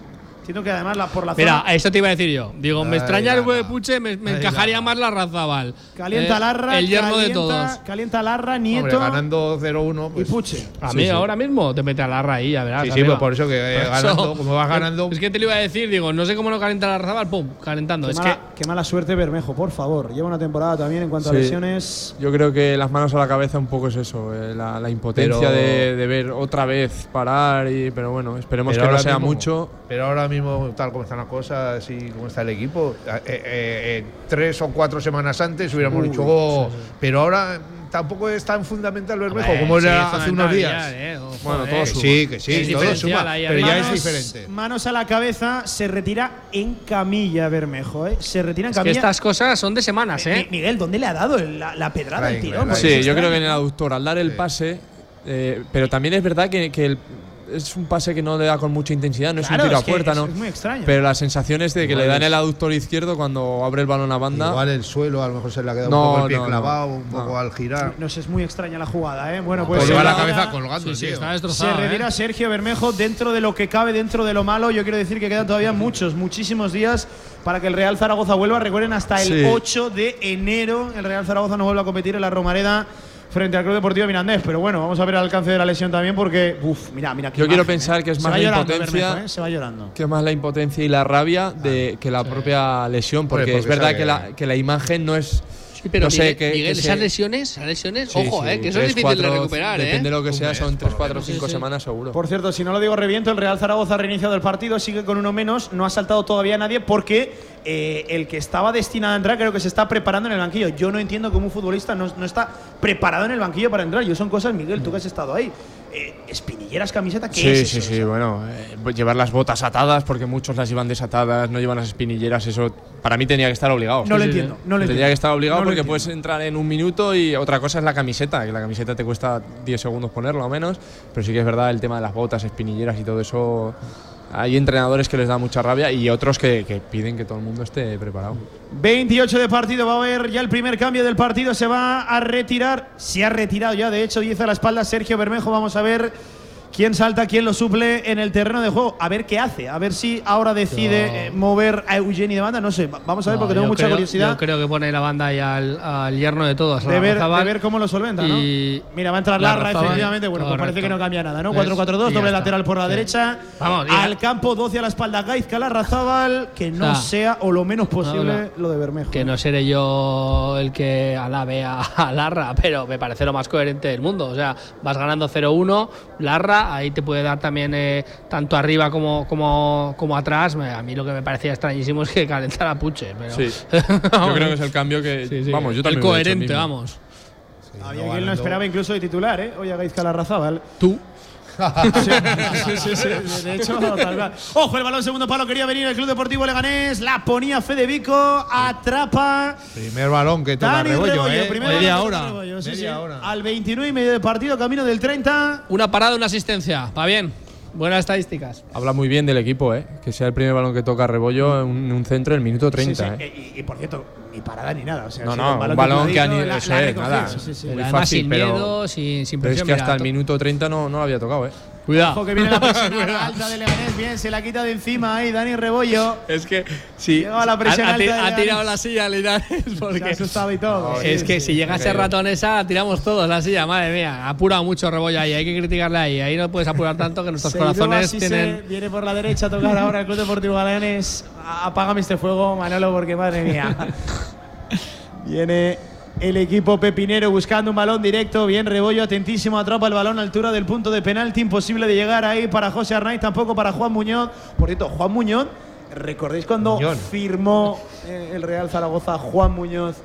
Siento que además la, por la Mira, zona. eso te iba a decir yo. Digo, me Ay, extraña el Lama. buen Puche, me, me Ay, encajaría más la Razabal. Calienta Eh, Larra. El yerno de todos. Calienta Larra, Hombre, Nieto ganando 0-1. y Pues, Puche. A mí sí. ahora mismo te mete a Larra ahí, ya verás. Sí, sí, pues por eso que eh, Por ganando, eso. como vas <laughs> ganando. Es que te lo iba a decir, digo, no sé cómo no calienta la Razabal, pum, calentando. Qué, Es mala, que qué mala suerte Bermejo, por favor. Lleva una temporada también en cuanto a lesiones. Yo creo que las manos a la cabeza un poco es eso, eh, la, la impotencia Pero- de, de ver otra vez parar, y, pero bueno, esperemos Pero que no sea mucho. Pero ahora mismo, tal como están las cosas y cómo está el equipo, eh, eh, eh, tres o cuatro semanas antes hubiéramos Uy, dicho, "Oh", pero ahora tampoco es tan fundamental Bermejo como sí, era hace unos días. eh, ojo, Bueno, todo suma. sí, que sí, Es todo diferencial suma, ahí pero ya arriba. es diferente. Manos a la cabeza, se retira en camilla Bermejo, ¿eh? Se retira en Es que camilla. estas cosas son de semanas, ¿eh? Miguel, ¿dónde le ha dado el- la, la pedrada el tirón? Sí, yo creo que en el aductor, al dar el pase, eh, pero también es verdad que, que el- es un pase que no le da con mucha intensidad, no Claro, es un tiro es a puerta, es- ¿no? es muy extraño. Pero la sensación es de que Igual le dan es- el aductor izquierdo cuando abre el balón a banda. Igual el suelo, a lo mejor se le ha quedado No, un poco el pie no, clavado, un No. poco al girar. No sé, es muy extraña la jugada, ¿eh? Bueno, pues. Pues se lleva la cabeza colgando, Sí, sí, está Se destrozado. retira ¿eh? Sergio Bermejo dentro de lo que cabe, dentro de lo malo. Yo quiero decir que quedan todavía muchos, muchísimos días para que el Real Zaragoza vuelva. Recuerden, hasta el Sí. 8 de enero el Real Zaragoza no vuelve a competir en la Romareda frente al Club Deportivo Mirandés. Pero bueno, vamos a ver el alcance de la lesión también porque, uff, mira, mira. qué Yo quiero imagen, pensar ¿eh? que es más la llorando impotencia. Bermejo, ¿eh? Se va llorando. que más la impotencia y la rabia de que la propia lesión, porque, es verdad que la, que la imagen no es. Pero no sé, Miguel, que- Miguel, que esas lesiones, esas lesiones, Sí, ojo, sí, eh, que eso tres, es difícil de recuperar, Depende ¿eh? de lo que sea, mes, son por 3, lo 4, menos. 5 Sí, sí. semanas seguro. Por cierto, si no lo digo reviento, el Real Zaragoza ha reiniciado el partido, sigue con uno menos, no ha saltado todavía nadie porque eh, el que estaba destinado a entrar creo que se está preparando en el banquillo. Yo no entiendo cómo un futbolista no, no está preparado en el banquillo para entrar. Yo son cosas, Miguel, tú que has estado ahí. Eh, ¿Espinilleras, camiseta? ¿Qué Sí, es sí, eso? sí, bueno, eh, llevar las botas atadas porque muchos las llevan desatadas, no llevan las espinilleras, eso para mí tenía que estar obligado. No lo entiendo, no lo Tenía entiendo. que estar obligado No porque puedes entrar en un minuto y otra cosa es la camiseta, que la camiseta te cuesta 10 segundos ponerla o menos, pero sí que es verdad el tema de las botas, espinilleras y todo eso. Hay entrenadores que les da mucha rabia y otros que, que piden que todo el mundo esté preparado. 28 de partido, va a haber ya el primer cambio del partido, se va a retirar, se ha retirado ya, de hecho 10 a la espalda Sergio Bermejo, vamos a ver quién salta, quién lo suple en el terreno de juego, a ver qué hace, a ver si ahora decide Yo- eh, mover a Eugeni de banda, no sé, va- vamos a ver No, porque tengo mucha creo- curiosidad Yo creo que pone la banda ahí al, al yerno de todos. de ver, Larrazábal. de ver cómo lo solventa, ¿no? Y- Mira, va a entrar Larra, efectivamente, bueno, pues parece que no cambia nada, ¿no? ¿Ves? 4-4-2, Y ya doble lateral por la Sí. derecha, Vamos, al campo 12 a la espalda Gaizka Larrazábal, que no O sea, sea o lo menos posible no, no. lo de Bermejo. Que no seré yo el que alabe a, a Larra, pero me parece lo más coherente del mundo. O sea, vas ganando 0-1, Larra, ahí te puede dar también eh, tanto arriba como, como, como atrás. A mí lo que me parecía extrañísimo es que calentara a Puche. Pero Sí. <laughs> Yo creo que es el cambio que. Sí, sí. Vamos, yo El también. hecho coherente, vamos. Había quien lo esperaba incluso de titular, ¿eh? Oye, Gaizka Larrazábal. Tú. Sí, sí, sí, De hecho, tal cual. Ojo, el balón segundo palo quería venir el Club Deportivo Leganés. La ponía Fede Vico. Atrapa. Primer balón que toca Rebollo, Rebollo. ¿eh? Primer Media hora. toca Rebollo, sí, Media sí. hora. Al 29 y medio de partido, camino del 30. Una parada, una asistencia. Va bien. Buenas estadísticas. Habla muy bien del equipo, ¿eh? Que sea el primer balón que toca Rebollo en un, centro en el minuto 30, Sí, sí. ¿eh? Y, y, por cierto, ni parada ni nada. O sea, No, no, un balón que cruzadito, han la- eso la es, nada. sí, sí, sí. Muy Además, fácil, sin pero- miedo, sin, sin Pero es presión. que mira, hasta el to- minuto 30 no, no lo había tocado, ¿eh? Cuidado. Ojo que viene la presión <laughs> alta de Leganés. Bien, se la quita de encima ahí Dani Rebollo. Es que sí. La presión ha, alta tirado la silla Linares <laughs> Se ha porque asustado y todo. es Sí, que sí. si llega ese ratón esa, tiramos todos la silla, madre mía. Ha apurado mucho Rebollo ahí, hay que criticarle ahí. Ahí no puedes apurar tanto que nuestros corazones tienen. Viene por la derecha a tocar ahora el Club Deportivo Galeanes. Apágame este fuego, Manolo, porque madre mía. <laughs> Viene el equipo pepinero buscando un balón directo. Bien, Rebollo, atentísimo, atrapa el balón a altura del punto de penalti. Imposible de llegar ahí para José Arnaiz, tampoco para Juan Muñoz. Por cierto, Juan Muñoz, ¿recordáis cuando Muñoz. firmó eh, el Real Zaragoza Juan Muñoz?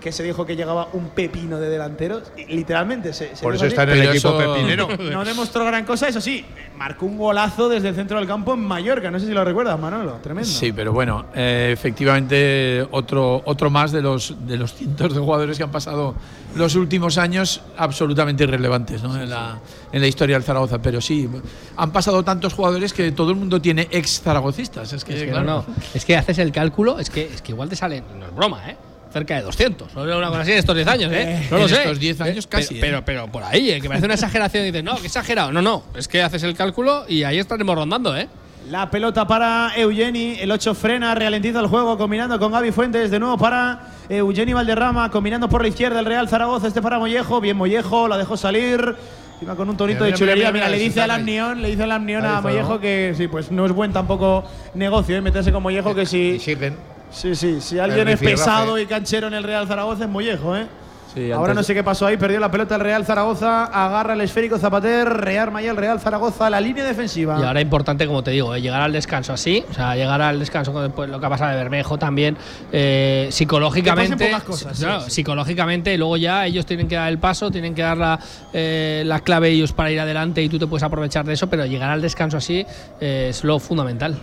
Que se dijo que llegaba un pepino de delanteros. Y Literalmente, se, se Por dijo eso así. está en el Pero equipo eso- pepinero. <laughs> No demostró gran cosa, eso sí, marcó un golazo desde el centro del campo en Mallorca. No sé si lo recuerdas, Manolo. Tremendo. Sí, pero bueno, eh, efectivamente otro, otro más de los, de los cientos de jugadores que han pasado los últimos años absolutamente irrelevantes ¿no? en, la, en la historia del Zaragoza. Pero sí, han pasado tantos jugadores que todo el mundo tiene ex zaragocistas. Es que, Es que, claro, no, no. es que haces el cálculo, es que, es que igual te salen, no es broma, ¿eh? Cerca de 200. No una cosa así en estos 10 años, ¿eh? No en lo sé. estos 10 años Eh, casi, Pero, ¿eh? pero, pero por ahí, ¿eh? que me hace una exageración y dices, no, que exagerado. No, no. Es que haces el cálculo y ahí estaremos rondando, ¿eh? La pelota para Eugeni, el 8 frena, ralentiza el juego, combinando con Gaby Fuentes, de nuevo para Eugeni Valderrama, combinando por la izquierda el Real Zaragoza, este para Mollejo, bien Mollejo, la dejó salir, encima con un tonito Mira, de chulería, mira, mira, mira, le dice al. Amnión, le dice al Amnión Ahí a Mollejo ¿no? que sí, pues no es buen tampoco negocio, ¿eh? meterse con Mollejo que Y si, siguen. Sí, sí, si alguien es pesado y canchero en el Real Zaragoza es Mollejo, ¿eh? Sí, Ahora antes- no sé qué pasó ahí, perdió la pelota el Real Zaragoza, agarra el esférico Zapater, rearma ya el Real Zaragoza, la línea defensiva. Y ahora importante, como te digo, eh, llegar al descanso así, o sea, llegar al descanso con después lo que ha pasado de Bermejo también, eh, psicológicamente. Que pasen pocas cosas, sí, claro, sí. psicológicamente, luego ya ellos tienen que dar el paso, tienen que dar la, eh, la clave ellos para ir adelante y tú te puedes aprovechar de eso, pero llegar al descanso así eh, es lo fundamental.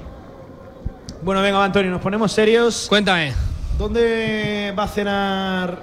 Bueno, venga, Antonio, nos ponemos serios. Cuéntame. ¿Dónde va a cenar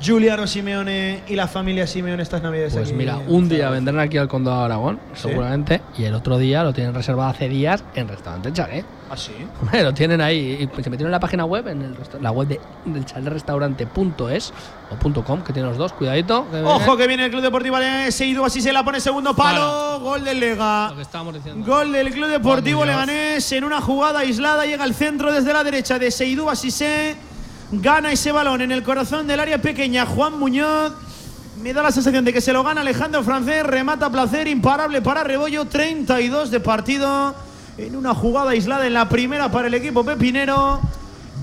Giuliano Simeone y la familia Simeone estas navidades? Pues aquí mira, un día vendrán aquí al Condado de Aragón, seguramente, y el otro día lo tienen reservado hace días en Restaurante Chalet. ¿Ah, sí? Hombre, lo tienen ahí. Y se metieron en la página web, en el la web de, del chalerrestaurante.es o .com, que tiene los dos. Cuidadito. que Ojo viene que viene el Club Deportivo Leganés, Seidu así se la pone segundo palo, gol del Lega. Lo que estábamos diciendo. Gol del Club Deportivo. Leganés en una jugada aislada. Llega al centro desde la derecha de Seidú Asisé. Gana ese balón en el corazón del área pequeña. Juan Muñoz. Me da la sensación de que se lo gana Alejandro Francés. Remata placer, imparable para Rebollo. 32 de partido. En una jugada aislada en la primera para el equipo pepinero.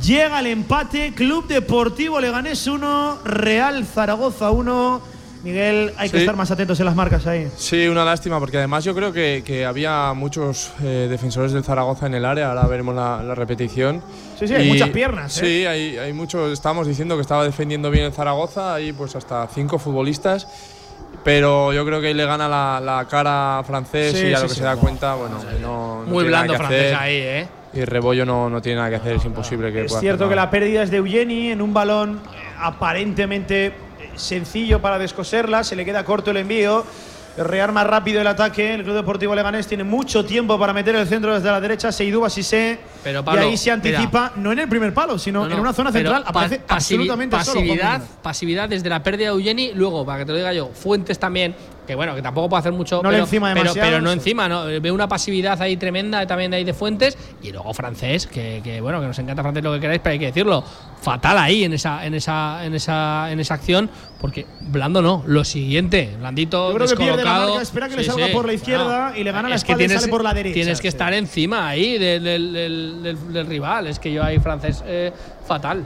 Llega el empate. Club Deportivo Leganés 1. Real Zaragoza 1. Miguel, hay que Sí. estar más atentos en las marcas ahí. Sí, una lástima, porque además yo creo que, que había muchos eh, defensores del Zaragoza en el área. Ahora veremos la, la repetición. Sí, sí, hay muchas piernas, ¿eh? Sí, hay, hay muchos. Estábamos diciendo que estaba defendiendo bien el Zaragoza. Hay pues hasta cinco futbolistas. pero yo creo que ahí le gana la, la cara francés Sí, y a lo que se da cuenta, bueno, que no, no Muy tiene nada blando que francés hacer. ahí, ¿eh? Y Rebollo no, no tiene nada que hacer, es imposible que Es pueda cierto hacer que la pérdida es de Eugeni en un balón aparentemente sencillo para descoserla, se le queda corto el envío. Rearma rápido el ataque. El Club Deportivo Leganés tiene mucho tiempo para meter el centro desde la derecha. Seidú Basisé. Pero, y Pablo, ahí se anticipa, no en el primer palo, sino No, no, en una zona central. pa- Aparece pasivi- absolutamente solo. Pasividad, Muñoz. pasividad desde la pérdida de Eugeni, luego, para que te lo diga yo, Fuentes también, que bueno, que tampoco puede hacer mucho, No le pero, encima pero, demasiado, pero no sí. encima, ¿no? Veo una pasividad ahí tremenda también ahí de Fuentes, y luego francés, que, que, bueno, que nos encanta francés lo que queráis, pero hay que decirlo, fatal ahí en esa, en esa, en esa, en esa acción, porque Blando no, lo siguiente, Blandito Yo creo que pierde la descolocado. marca, espera que le salga sí. por la izquierda Bueno, y le gana la es que espalda y tienes- sale por la derecha. Tienes que estar encima ahí del, del- del- del- del rival, es que yo ahí francés eh, fatal.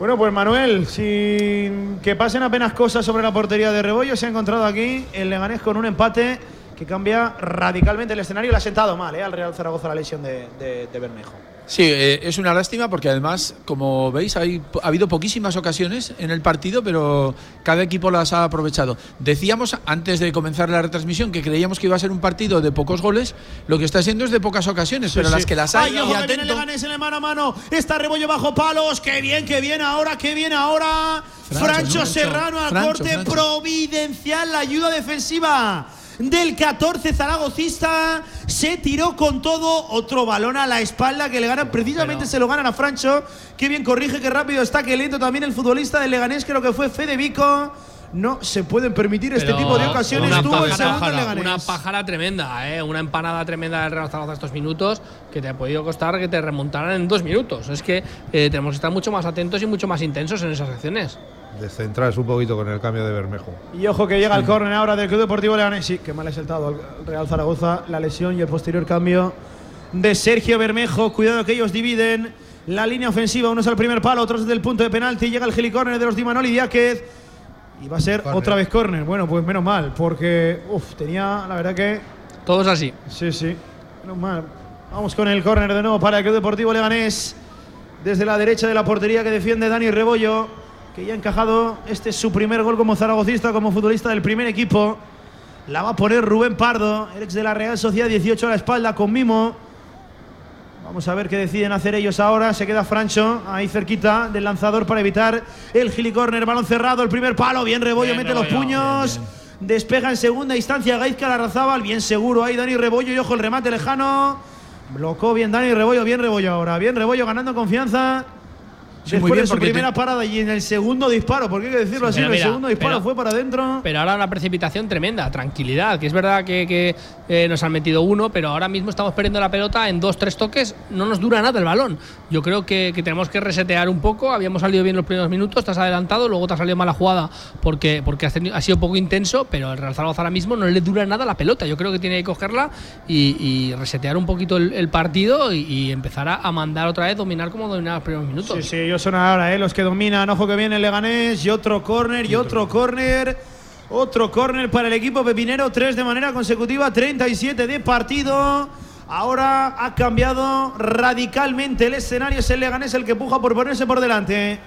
Bueno, pues Manuel, sin que pasen apenas cosas sobre la portería de Rebollo, se ha encontrado aquí el Leganés con un empate que cambia radicalmente el escenario. Le ha sentado mal ¿eh? al Real Zaragoza la lesión de, Bermejo. Sí, eh, es una lástima porque además, como veis, hay, ha habido poquísimas ocasiones en el partido, pero cada equipo las ha aprovechado. Decíamos antes de comenzar la retransmisión que creíamos que iba a ser un partido de pocos goles, lo que está siendo es de pocas ocasiones, pero Sí, las sí. que las hay, Ay, y ojo, que viene atento. el Leganés en el mano a mano. Está Rebollo bajo palos. Qué bien, qué bien ahora, qué bien ahora. Francho, Francho. Serrano al corte Francho. providencial. La ayuda defensiva del 14 zaragocista. Se tiró con todo. Otro balón a la espalda que le ganan. Precisamente se lo ganan a Francho. Qué bien corrige, qué rápido está, qué lento también el futbolista del Leganés. Creo que fue Fede Vico. No se pueden permitir este tipo de ocasiones. una el pájara-. Una pájara tremenda, ¿eh? una empanada tremenda del Real Zaragoza estos minutos que te ha podido costar que te remontaran en dos minutos. Es que eh, tenemos que estar mucho más atentos y mucho más intensos en esas acciones. Descentrarse un poquito con el cambio de Bermejo. Y ojo que llega el córner ahora del Club Deportivo Leganés. Sí, que mal ha saltado al Real Zaragoza la lesión y el posterior cambio de Sergio Bermejo. Cuidado que ellos dividen la línea ofensiva. Uno es al primer palo, otro es del punto de penalti. Llega el helicórner de los Di Manoli Diáquez. Y va a ser Córner. otra vez córner. Bueno, pues menos mal, porque uf, tenía la verdad que Todos así. Sí, sí. Menos mal. Vamos con el córner de nuevo para el Club Deportivo Leganés. Desde la derecha de la portería que defiende Dani Rebollo, que ya ha encajado. Este es su primer gol como zaragocista, como futbolista del primer equipo. La va a poner Rubén Pardo, el ex de la Real Sociedad, 18 a la espalda con Mimo. Vamos a ver qué deciden hacer ellos ahora. Se queda Francho ahí cerquita del lanzador para evitar el gilicórner. Balón cerrado, el primer palo. Bien Rebollo, Bien, mete los puños. Despega en segunda instancia Gaizka Larrazábal. Bien seguro ahí Dani Rebollo. Y ojo el remate lejano. Blocó bien Dani Rebollo. Bien Rebollo ahora. Bien Rebollo ganando confianza. Sí, Después muy bien, de su primera te- parada y en el segundo disparo, porque hay que decirlo así, en el mira, segundo disparo pero- fue para adentro. Pero ahora una precipitación tremenda, tranquilidad, que es verdad que, que, eh, nos han metido uno, pero ahora mismo estamos perdiendo la pelota en dos, tres toques, no nos dura nada el balón. Yo creo que, que tenemos que resetear un poco, habíamos salido bien los primeros minutos, te has adelantado, luego te ha salido mala jugada porque, porque has tenido- ha sido poco intenso, pero el Real Zaragoza ahora mismo no le dura nada la pelota. Yo creo que tiene que cogerla y, y resetear un poquito el, el partido y, y empezar a, a mandar otra vez, dominar como dominar los primeros minutos. Sí, sí, ellos son ahora eh, los que dominan. Ojo que viene el Leganés y otro córner y otro córner. Otro córner para el equipo pepinero. Tres de manera consecutiva, 37 de partido. Ahora ha cambiado radicalmente el escenario. Es el Leganés el que puja por ponerse por delante.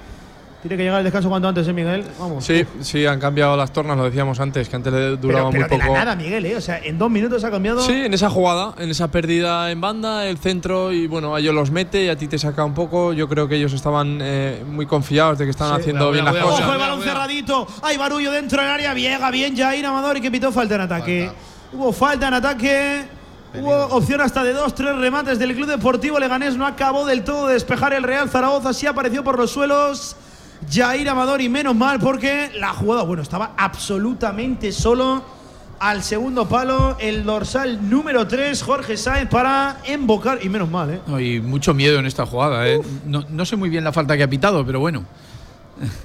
Tiene que llegar el descanso cuanto antes, ¿eh, Miguel? Vamos. Sí, sí, han cambiado las tornas, lo decíamos antes, que antes le duraba pero, pero muy de poco. la nada, Miguel, ¿eh? O sea, en dos minutos ha cambiado. Sí, en esa jugada, en esa pérdida en banda, el centro, y bueno, a ellos los mete y a ti te saca un poco. Yo creo que ellos estaban eh, muy confiados de que estaban Sí, haciendo bien las cosas. Ojo el balón cerradito. Hay barullo dentro del área. Viega bien Jair Amador y que pitó falta en ataque. Hubo falta en ataque. Hubo opción hasta de dos, tres remates del Club Deportivo Leganés. No acabó del todo de despejar el Real Zaragoza. Sí apareció por los suelos. Jair Amador y menos mal porque la jugada, bueno, estaba absolutamente solo al segundo palo. El dorsal número 3, Jorge Sáenz, para embocar. Y menos mal, ¿eh? No, y mucho miedo en esta jugada. ¿eh? No, no sé muy bien la falta que ha pitado, pero bueno.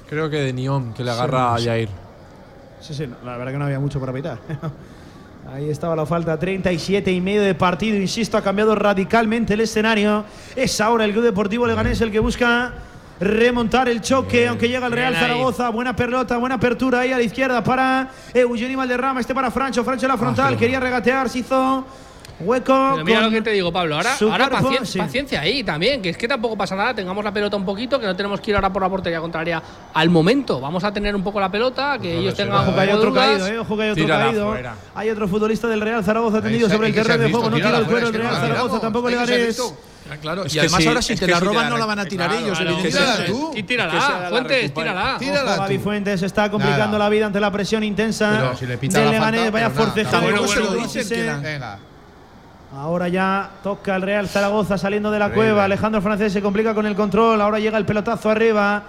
Creo que de Niom, que le agarra a Jair. Sí, sí, la verdad que no había mucho para pitar. <laughs> Ahí estaba la falta, 37 y medio de partido, insisto, ha cambiado radicalmente el escenario. Es ahora el Club Deportivo Leganés el que busca remontar el choque, aunque llega el Real bien ahí. Zaragoza, buena pelota, buena apertura ahí a la izquierda para Eugenio Valderrama, este para Francho, Francho en la frontal, quería regatear, se hizo Hueco. Pero mira lo que te digo, Pablo. Ahora, ahora cuerpo, pacien- sí. paciencia ahí también, que es que tampoco pasa nada. Tengamos la pelota un poquito, que no tenemos que ir ahora por la portería contraria al momento. Vamos a tener un poco la pelota, que ellos tengan Ojo que hay otro dudas. caído, eh. Ojo que hay otro Tírala caído. fuera. Hay otro futbolista del Real Zaragoza tendido sobre el terreno de juego. No tira el cuero el Real no Zaragoza, tampoco Leganés. listo. Ah, claro. Es y además sí, ahora si te la roban no la van a tirar Claro, ellos, claro. Tírala tú. Que Tírala, Fuentes, tírala. Tírala Gaby. Fuentes está complicando Nada. la vida ante la presión intensa Pero si le pita de la Leganés. falta, Vaya sí. la- Venga. Ahora ya toca el Real Zaragoza saliendo de la cueva. Alejandro Francés se complica con el control. Ahora llega el pelotazo arriba.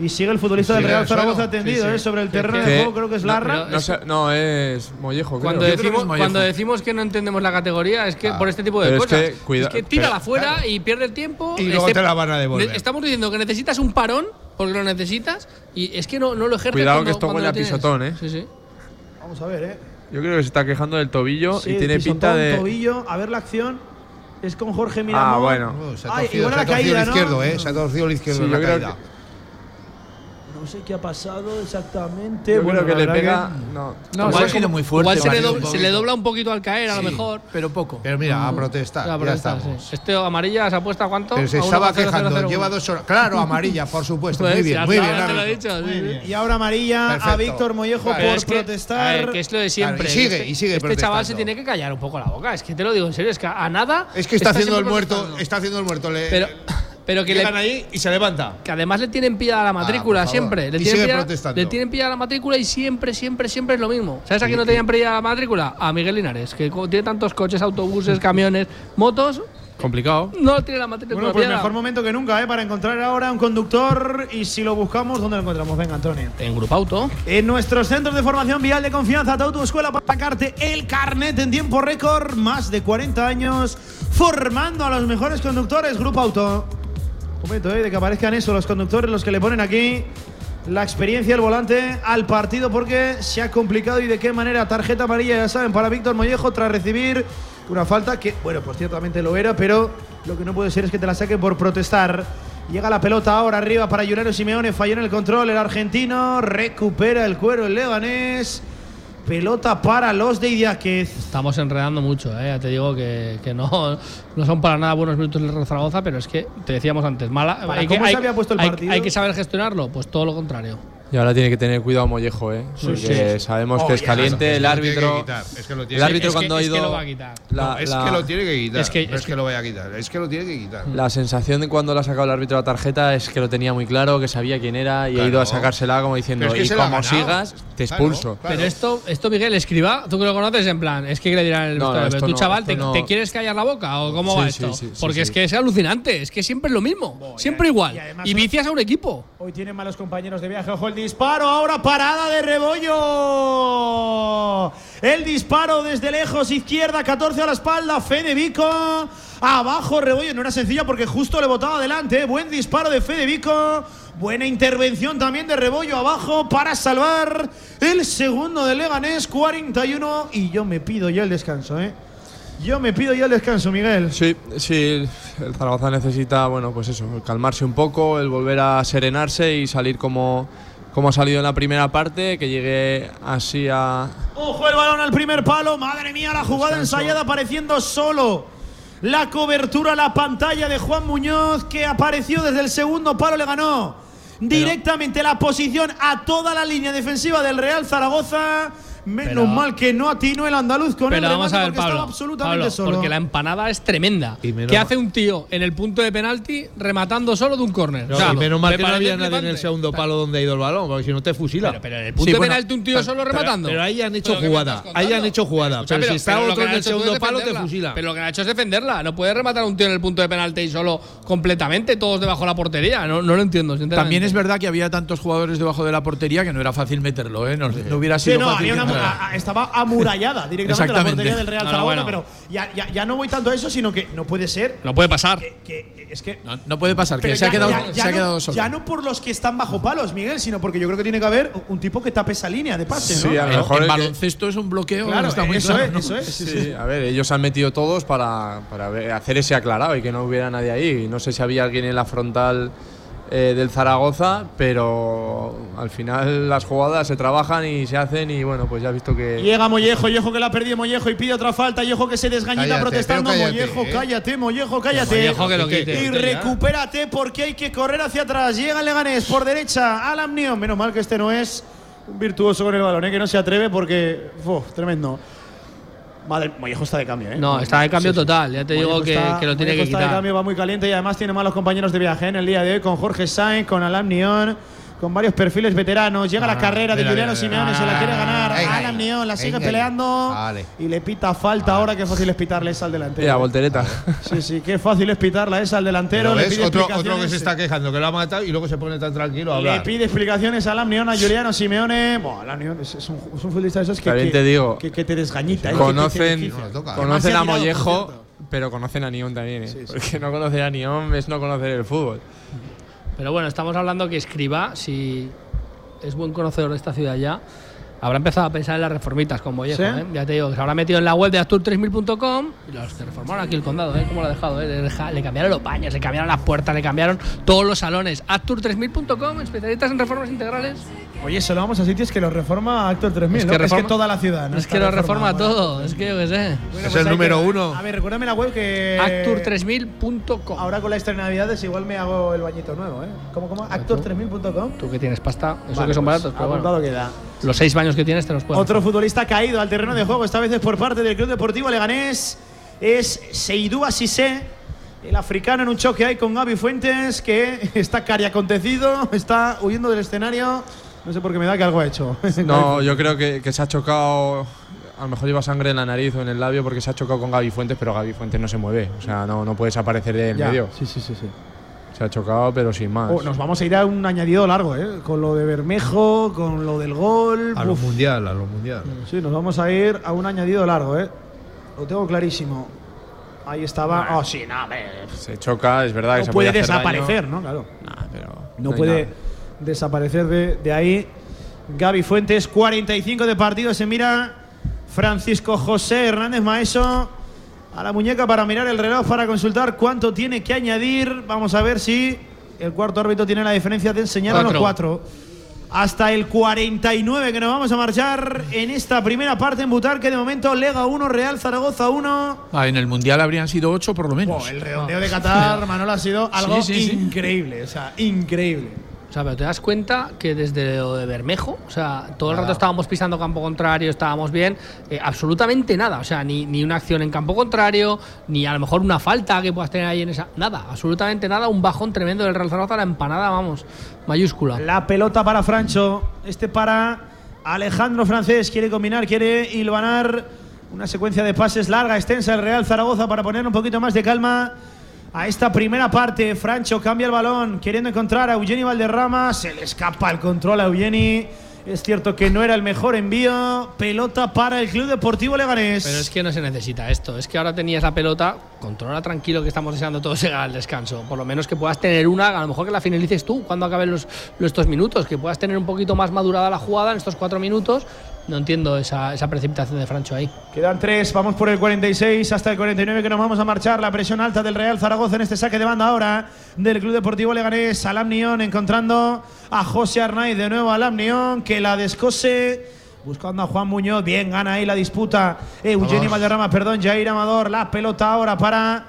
Y sigue el futbolista Sigue del Real. Zaragoza tendido Sí, sí. eh, sobre el terreno de juego. Creo que es no, Larra. No, sé- no, es Mollejo. Cuando creo. decimos, Mollejo. cuando decimos que no entendemos la categoría es que por este tipo de Pero es cosas. que, cuida- es que tírala pero- fuera y pierde el tiempo. Y luego te la van a devolver. Estamos diciendo que necesitas un parón porque lo necesitas y es que no, no lo ejerces. Cuidado cuando- que esto huele a pisotón, ¿eh? Sí, sí. Vamos a ver, ¿eh? Yo creo que se está quejando del tobillo Sí, y tiene pisotón, pinta de. tobillo. A ver la acción. Es con Jorge Miramón. Ah, bueno. Oh, se ha Ay, torcido, igual se ha la caída, el ¿no? izquierdo, ¿eh? Se ha torcido el izquierdo Sí, en la caída. No sé qué ha pasado exactamente. Yo Bueno, creo que le pega. No. No, Igual ha sido muy fuerte. Igual se le, Mario, do- un se le dobla un poquito al caer, a lo mejor. Pero poco. Pero mira, a protestar. La ya protesta, estamos. sí. Este amarilla se apuesta a cuánto? Pero se A estaba 1,00001. quejando. Lleva dos horas. Claro, amarilla, por supuesto. Pues, Muy bien, muy bien. te lo he árbitro. dicho, sí, sí. Y ahora amarilla a. Víctor Mollejo Claro, por es que, protestar. a ver, que es lo de siempre. Claro, y sigue, este, y sigue Este chaval se tiene que callar un poco la boca. Es que te lo digo en serio, es que a nada. Es que está haciendo el muerto. Está haciendo el muerto. Le, Pero, pero que, le, llegan ahí y se levanta. que además le tienen pillada la matrícula por favor. siempre. Le Y tienen, sigue pillada, protestando. le tienen pillada la matrícula y siempre, siempre, siempre es lo mismo. ¿Sabes a quién no tenían pillada la matrícula? A Miguel Linares, que tiene tantos coches, autobuses, <laughs> camiones, motos. Complicado. No tiene la matrícula Bueno, pues mejor momento que nunca, ¿eh? Para encontrar ahora un conductor. Y si lo buscamos, ¿dónde lo encontramos? Venga, Antonio. En Grupo Auto. En nuestros centros de formación vial de confianza, tu escuela para sacarte el carnet en tiempo récord. Más de 40 años formando a los mejores conductores. Grupo Auto. Momento, ¿eh? De que aparezcan eso, los conductores, los que le ponen aquí la experiencia, el volante al partido, porque se ha complicado y de qué manera. Tarjeta amarilla, ya saben, para Víctor Mollejo tras recibir una falta que, bueno, pues ciertamente lo era, pero lo que no puede ser es que te la saquen por protestar. Llega la pelota ahora arriba para Juliano Simeone, falló en el control el argentino, recupera el cuero el leganés. Pelota para los de Idiáquez. Estamos enredando mucho, ¿eh? ya te digo que, que no, no son para nada buenos minutos del Zaragoza, pero es que te decíamos antes, mala. Para hay que, cómo se hay- había puesto el hay- partido. hay que saber gestionarlo, pues todo lo contrario. Y ahora tiene que tener cuidado Mollejo, ¿eh? Porque sabemos que es caliente. El árbitro. Es que lo El tiene árbitro Es que- cuando ha es ido. que lo va a quitar. la- No, es la- que lo tiene que quitar. Es que- no es es que lo vaya a quitar. Es que lo tiene que quitar. La sensación de cuando le ha sacado el árbitro la tarjeta es que lo tenía muy claro, que sabía quién era y ha ido a sacársela como diciendo, es y como ganado". sigas, te expulso. claro. Pero esto, esto Miguel, escriba, tú que lo conoces en plan, es que le dirán el No, pero tú no, chaval, te, no. te quieres callar la boca o cómo Sí, va esto? Porque es que es alucinante, es que siempre es lo mismo, siempre igual. y vicias a un equipo. Hoy tienen malos compañeros de viaje. Ojo el disparo. Ahora parada de Rebollo. El disparo desde lejos. Izquierda, 14 a la espalda. Fede Vico. Abajo Rebollo. No era sencilla porque justo le botaba adelante. Buen disparo de Fede Vico. Buena intervención también de Rebollo abajo para salvar el segundo de Leganés. 41. Y yo me pido ya el descanso, ¿eh? Yo me pido ya el descanso, Miguel. Sí, sí, el Zaragoza necesita, bueno, pues eso, calmarse un poco, el volver a serenarse y salir como, como ha salido en la primera parte, que llegue así a. Ojo el balón al primer palo. Madre mía, la jugada ensayada apareciendo solo. La cobertura, la pantalla de Juan Muñoz que apareció desde el segundo palo, le ganó directamente la posición a toda la línea defensiva del Real Zaragoza. Menos Pero- mal que no atinó el andaluz con el Pero vamos remate a ver, porque estaba absolutamente Pablo, solo. porque la empanada es tremenda. Y menos ¿Qué hace un tío en el punto de penalti rematando solo de un córner? No, O sea, y menos mal que no había nadie en el segundo palo donde ha ido el balón, porque si no te fusila. Pero, pero en el punto Sí, de bueno, penalti un tío solo rematando. Pero ahí han hecho Pero ¿qué me jugada. Ahí han hecho jugada. Pero, si está otro en el segundo palo, te fusila. Pero lo que han hecho es defenderla. No puedes rematar a un tío en el punto de penalti y solo completamente, todos debajo de la portería. No, no lo entiendo, sinceramente. También es verdad que había tantos jugadores debajo de la portería que no era fácil meterlo, ¿eh? No, no hubiera Sí, sido no, fácil. A- a- estaba amurallada directamente la portería del Real No, no, Zaragoza, bueno. pero ya, ya, ya no voy tanto a eso, sino que no puede ser No puede pasar. que, que- es que No, no puede pasar, que se ha ya- quedado, ya- ya se ha no, quedado solo. ya no por los que están bajo palos, Miguel, sino porque yo creo que tiene que haber un tipo que tape esa línea de pase, Sí, ¿no? a lo mejor el baloncesto es un bloqueo, Claro, está muy eso claro, es, ¿no? eso es. sí, Sí, sí. a ver, ellos han metido todos para, para hacer ese aclarado y que no hubiera nadie ahí. No sé si había alguien en la frontal eh, del Zaragoza, pero al final las jugadas se trabajan y se hacen y bueno, pues ya has visto que... Llega Mollejo, Mollejo que la ha perdido Mollejo y pide otra falta, Mollejo que se desgañita Cállate, protestando, pero cállate, Mollejo, ¿eh? cállate, Mollejo, cállate. Mollejo que lo quite. y recupérate porque hay que correr hacia atrás. Llega el Leganés por derecha, Alam Neon. Menos mal que este no es un virtuoso con el balón, ¿eh? que no se atreve porque. Uf, tremendo. Madre, Mollejo está de cambio, ¿eh? No, está de cambio total. Ya te digo Mollejo que, está- que lo tiene Mollejo que está de quitar. cambio, va muy caliente y además tiene malos compañeros de viaje en el día de hoy con Jorge Sainz, con Alam Neon, con varios perfiles veteranos. Llega la Ah, carrera de mira, Juliano mira, Simeone, mira. se la quiere ganar. Venga, Alam Neon la sigue venga. peleando Vale. y le pita falta ahora. Qué fácil es pitarle esa al delantero. Mira, voltereta. Sí, sí, qué fácil es pitarla esa al delantero. Le pide, otro, explicaciones, otro que se está quejando que lo ha matado y luego se pone tan tranquilo a le hablar. pide explicaciones a Alam Neon, a Juliano Simeone. Bueno, Alam Neon es, es un, futbolista de esos que, que- te digo, que, que te desgañita. ¿eh? Conocen. No, toca. conocen a Mollejo, pero conocen a Nión también, ¿eh? Sí, sí. Porque no conocer a Nión es no conocer el fútbol. Pero bueno, estamos hablando que Escriba, si es buen conocedor de esta ciudad ya, habrá empezado a pensar en las reformitas con Mollejo. ¿Sí? ¿eh? Ya te digo, que se habrá metido en la web de Actur3000.com y los que reformaron aquí el condado, ¿eh? ¿Cómo lo ha dejado? ¿eh? Le, deja- le cambiaron los baños, le cambiaron las puertas, le cambiaron todos los salones. Actur3000.com, especialistas en reformas integrales. Oye, solo vamos a sitios que los reforma Actor 3000, Es ¿no? que es reforma- que toda la ciudad. ¿no? es que lo reforma todo, es que yo qué sé. Bueno, Es pues el hay número que- uno. A ver, recuérdame la web que. Actur3000.com. Ahora con la estrena de Navidades igual me hago el bañito nuevo, ¿eh? ¿Cómo, cómo? Actor3000.com. Tú que tienes pasta, eso Vale, que son pues, baratos, pero bueno. queda. Los seis baños que tienes te los puedes. Otro futbolista caído al terreno de juego, esta vez es por parte del Club Deportivo Leganés, es Seydou Assissé, el africano en un choque ahí con Gaby Fuentes, que está cari acontecido, está huyendo del escenario. No sé por qué me da que algo ha hecho. <laughs> No, yo creo que, que se ha chocado. A lo mejor lleva sangre en la nariz o en el labio porque se ha chocado con Gaby Fuentes, pero Gaby Fuentes no se mueve. O sea, no, no puede desaparecer del Ya, medio. Sí, sí, sí. sí. Se ha chocado, pero sin más. Oh, nos vamos a ir a un añadido largo, ¿eh? Con lo de Bermejo, con lo del gol. A lo Uf. mundial, a lo mundial. Sí, nos vamos a ir a un añadido largo, ¿eh? Lo tengo clarísimo. Ahí estaba. Oh, sí, no. Se choca, es verdad que No se puede hacer desaparecer, daño. ¿no? Claro. Nah, pero No puede nada. desaparecer de, de ahí. Gaby Fuentes, 45 de partido. Se mira Francisco José Hernández Maeso a la muñeca para mirar el reloj para consultar cuánto tiene que añadir. Vamos a ver si el cuarto árbitro tiene la diferencia de enseñar a los Cuatro. Hasta el 49 que nos vamos a marchar en esta primera parte en Butarque. De momento, Lega 1, Real Zaragoza 1. Ah, en el Mundial habrían sido ocho por lo menos. Oh, el redondeo de Qatar, Manolo, ha sido algo Sí, sí, sí. increíble. O sea, increíble. Sea, pero te das cuenta que desde lo de Bermejo, o sea, todo el rato estábamos pisando campo contrario, estábamos bien, eh, absolutamente nada. O sea, ni, ni una acción en campo contrario, ni a lo mejor una falta que puedas tener ahí en esa. Nada, absolutamente nada. Un bajón tremendo del Real Zaragoza, la empanada, vamos, mayúscula. La pelota para Francho. Este para Alejandro Francés. Quiere combinar, quiere hilvanar una secuencia de pases larga, extensa el Real Zaragoza para poner un poquito más de calma a esta primera parte. Francho cambia el balón, queriendo encontrar a Eugeni Valderrama. Se le escapa el control a Eugeni. Es cierto que no era el mejor envío. Pelota para el Club Deportivo Leganés. Pero es que no se necesita esto. Es que ahora tenías la pelota, controla tranquilo que estamos deseando todos llegar al descanso. Por lo menos que puedas tener una, a lo mejor que la finalices tú cuando acaben los, los estos minutos, que puedas tener un poquito más madurada la jugada en estos cuatro minutos. No entiendo esa, esa precipitación de Francho ahí. Quedan tres, vamos por el 46 hasta el 49 que nos vamos a marchar. La presión alta del Real Zaragoza en este saque de banda ahora del Club Deportivo Leganés. Alam Nión encontrando a José Arnaiz de nuevo. Alam Nión que la descose. Buscando a Juan Muñoz, bien gana ahí la disputa. Eugenio Valderrama, perdón, Jair Amador. La pelota ahora para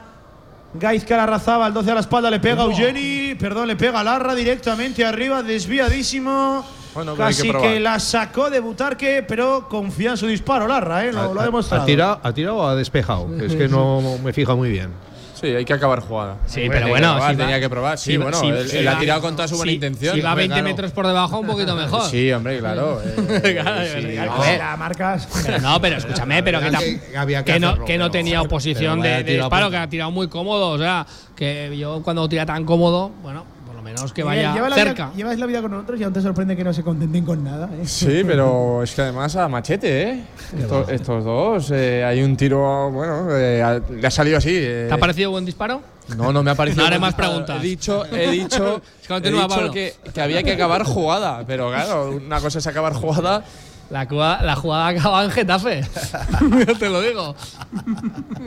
Gaizka Larrazábal, 12 a la espalda, le pega a Eugeni, perdón, le pega a Larra directamente arriba, desviadísimo. Bueno, pero hay que Casi probar. que, la sacó de Butarque, pero confía en su disparo, Larra, ¿eh? lo, lo ha demostrado. ¿Ha tirado, ha tirado o ha despejado? <laughs> Es que no me fija muy bien. Sí, hay que acabar jugada. Sí, pero que bueno, probar, si va- tenía que probar. Sí, si va- bueno, si- él, si él va- ha tirado con toda su buena intención. Si va 20 Claro. metros por debajo, un poquito mejor. Sí, hombre, claro. <laughs> eh, Claro, sí, es no. A ver, a marcas. Pero no, pero escúchame, pero que, Había tam- que- había que que no, hacerlo, que no pero- tenía oposición pero de, vaya de disparo, que ha tirado muy cómodo. O sea, que yo cuando tira tan cómodo, bueno, lo menos que vaya Lleva la cerca. Vida, llevas la vida con nosotros y aún te sorprende que no se contenten con nada. ¿eh? Sí, pero es que además a machete, ¿eh? Estos, estos dos, eh, hay un tiro, bueno, eh, le ha salido así. eh. ¿Te ha parecido buen disparo? No, no me ha parecido. No haré más preguntas. He dicho, he dicho, <laughs> Es que he dicho que, que había que acabar jugada, pero claro, una cosa es acabar jugada La, cua- la jugada acaba en Getafe. Yo <laughs> te lo digo.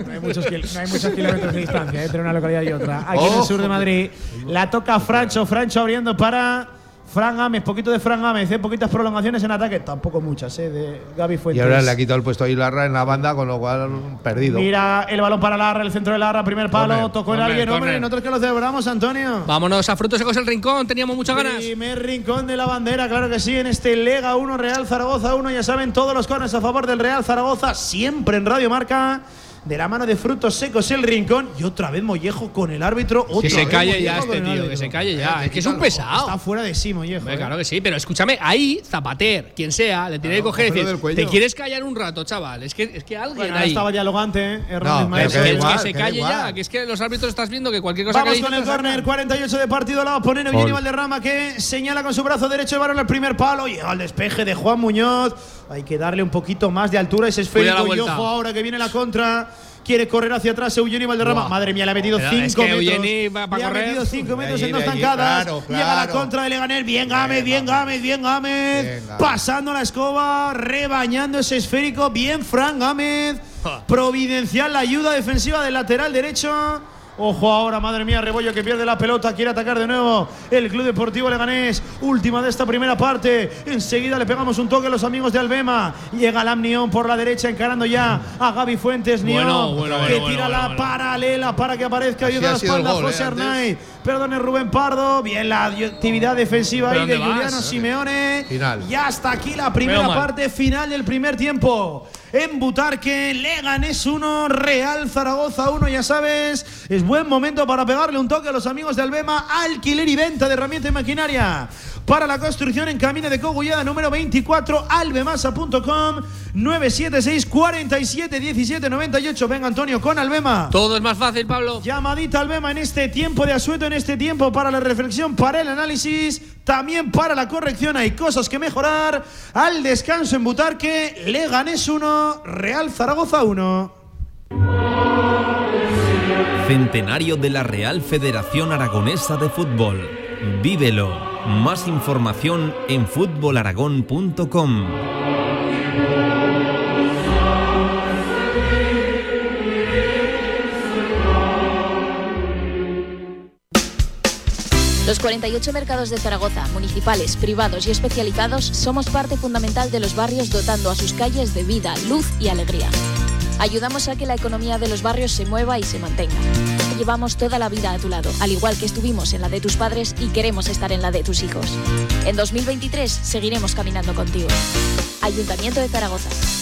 No hay muchos, kil- no hay muchos kilómetros de distancia ¿eh? entre una localidad y otra. Aquí en el sur de Madrid. La toca Francho. Francho abriendo para Fran Gámez. Poquito de Fran Gámez. ¿eh? Poquitas prolongaciones en ataque. Tampoco muchas, ¿eh? De Gaby Y Fuentes. ahora le ha quitado el puesto a Ilarra en la banda, con lo cual perdido. Mira el balón para Larra, el centro de Larra, primer palo. Tocó en alguien, hombre. corner. Nosotros que lo celebramos, Antonio. Vámonos a Frutos Secos el Rincón, teníamos muchas ganas. Primer rincón de la bandera, claro que sí, en este Lega 1, Real Zaragoza 1. Ya saben, todos los corners a favor del Real Zaragoza, siempre en Radio Marca. De la mano de frutos secos el rincón. Y otra vez Mollejo con el árbitro. Otra Que se vez calle Mollejo ya este tío, que se calle ya. Es que es un pesado. Está fuera de sí, Mollejo. Hombre, ¿eh? claro que sí, pero escúchame, ahí Zapater, quien sea, le tiene que coger y decir. ¿te quieres callar un rato, chaval? Es que, es que alguien Bueno, ahí. estaba dialogante, ¿eh? Hernández No, que Es igual, que se calle ya, que es que los árbitros estás viendo que cualquier cosa Vamos que con el córner, 48 de partido, la va a poner Eugeni Gol. Valderrama que señala con su brazo derecho el balón al primer palo. Llega al despeje de Juan Muñoz. Hay que darle un poquito más de altura a ese esférico. Y ojo ahora que viene la contra. Quiere correr hacia atrás Eugeni Valderrama. Madre mía, le ha metido Pero 5 es que metros. Eugeni va le ha metido 5 metros en dos zancadas. claro, Llega la claro. contra de Leganés. Bien Gámez, bien Gámez, bien Gámez. Bien, Gámez. Pasando la escoba, rebañando ese esférico. Bien Fran Gámez. Providencial la ayuda defensiva del lateral derecho. Ojo ahora, madre mía, Rebollo que pierde la pelota, quiere atacar de nuevo el Club Deportivo Leganés. Última de esta primera parte. Enseguida le pegamos un toque a los amigos de Albema. Llega Lam Nión por la derecha, encarando ya a Gaby Fuentes. Nión Bueno, bueno, que bueno, tira la paralela para que aparezca ayuda a la espalda José eh. Arnaiz. Perdone Rubén Pardo. Bien la actividad defensiva ahí ¿Pero de vas? Juliano Simeone. Final. Y hasta aquí la primera parte final del primer tiempo. En Butarque, Leganés 1, Real Zaragoza 1, ya sabes. Es buen momento para pegarle un toque a los amigos de Albema. Alquiler y venta de herramienta y maquinaria. Para la construcción en Camino de Cogullada número 24, albemasa.com 976 47 17 98. Venga, Antonio, con Albema. Todo es más fácil, Pablo. Llamadita al Bema en este tiempo de asueto, en este tiempo para la reflexión, para el análisis, también para la corrección. Hay cosas que mejorar. Al descanso en Butarque, Leganés 1, Real Zaragoza 1. Centenario de la Real Federación Aragonesa de Fútbol. Vívelo. Más información en fútbolaragón.com. Los 48 mercados de Zaragoza, municipales, privados y especializados, somos parte fundamental de los barrios dotando a sus calles de vida, luz y alegría. Ayudamos a que la economía de los barrios se mueva y se mantenga. Llevamos toda la vida a tu lado, al igual que estuvimos en la de tus padres y queremos estar en la de tus hijos. En 2023 seguiremos caminando contigo. Ayuntamiento de Zaragoza.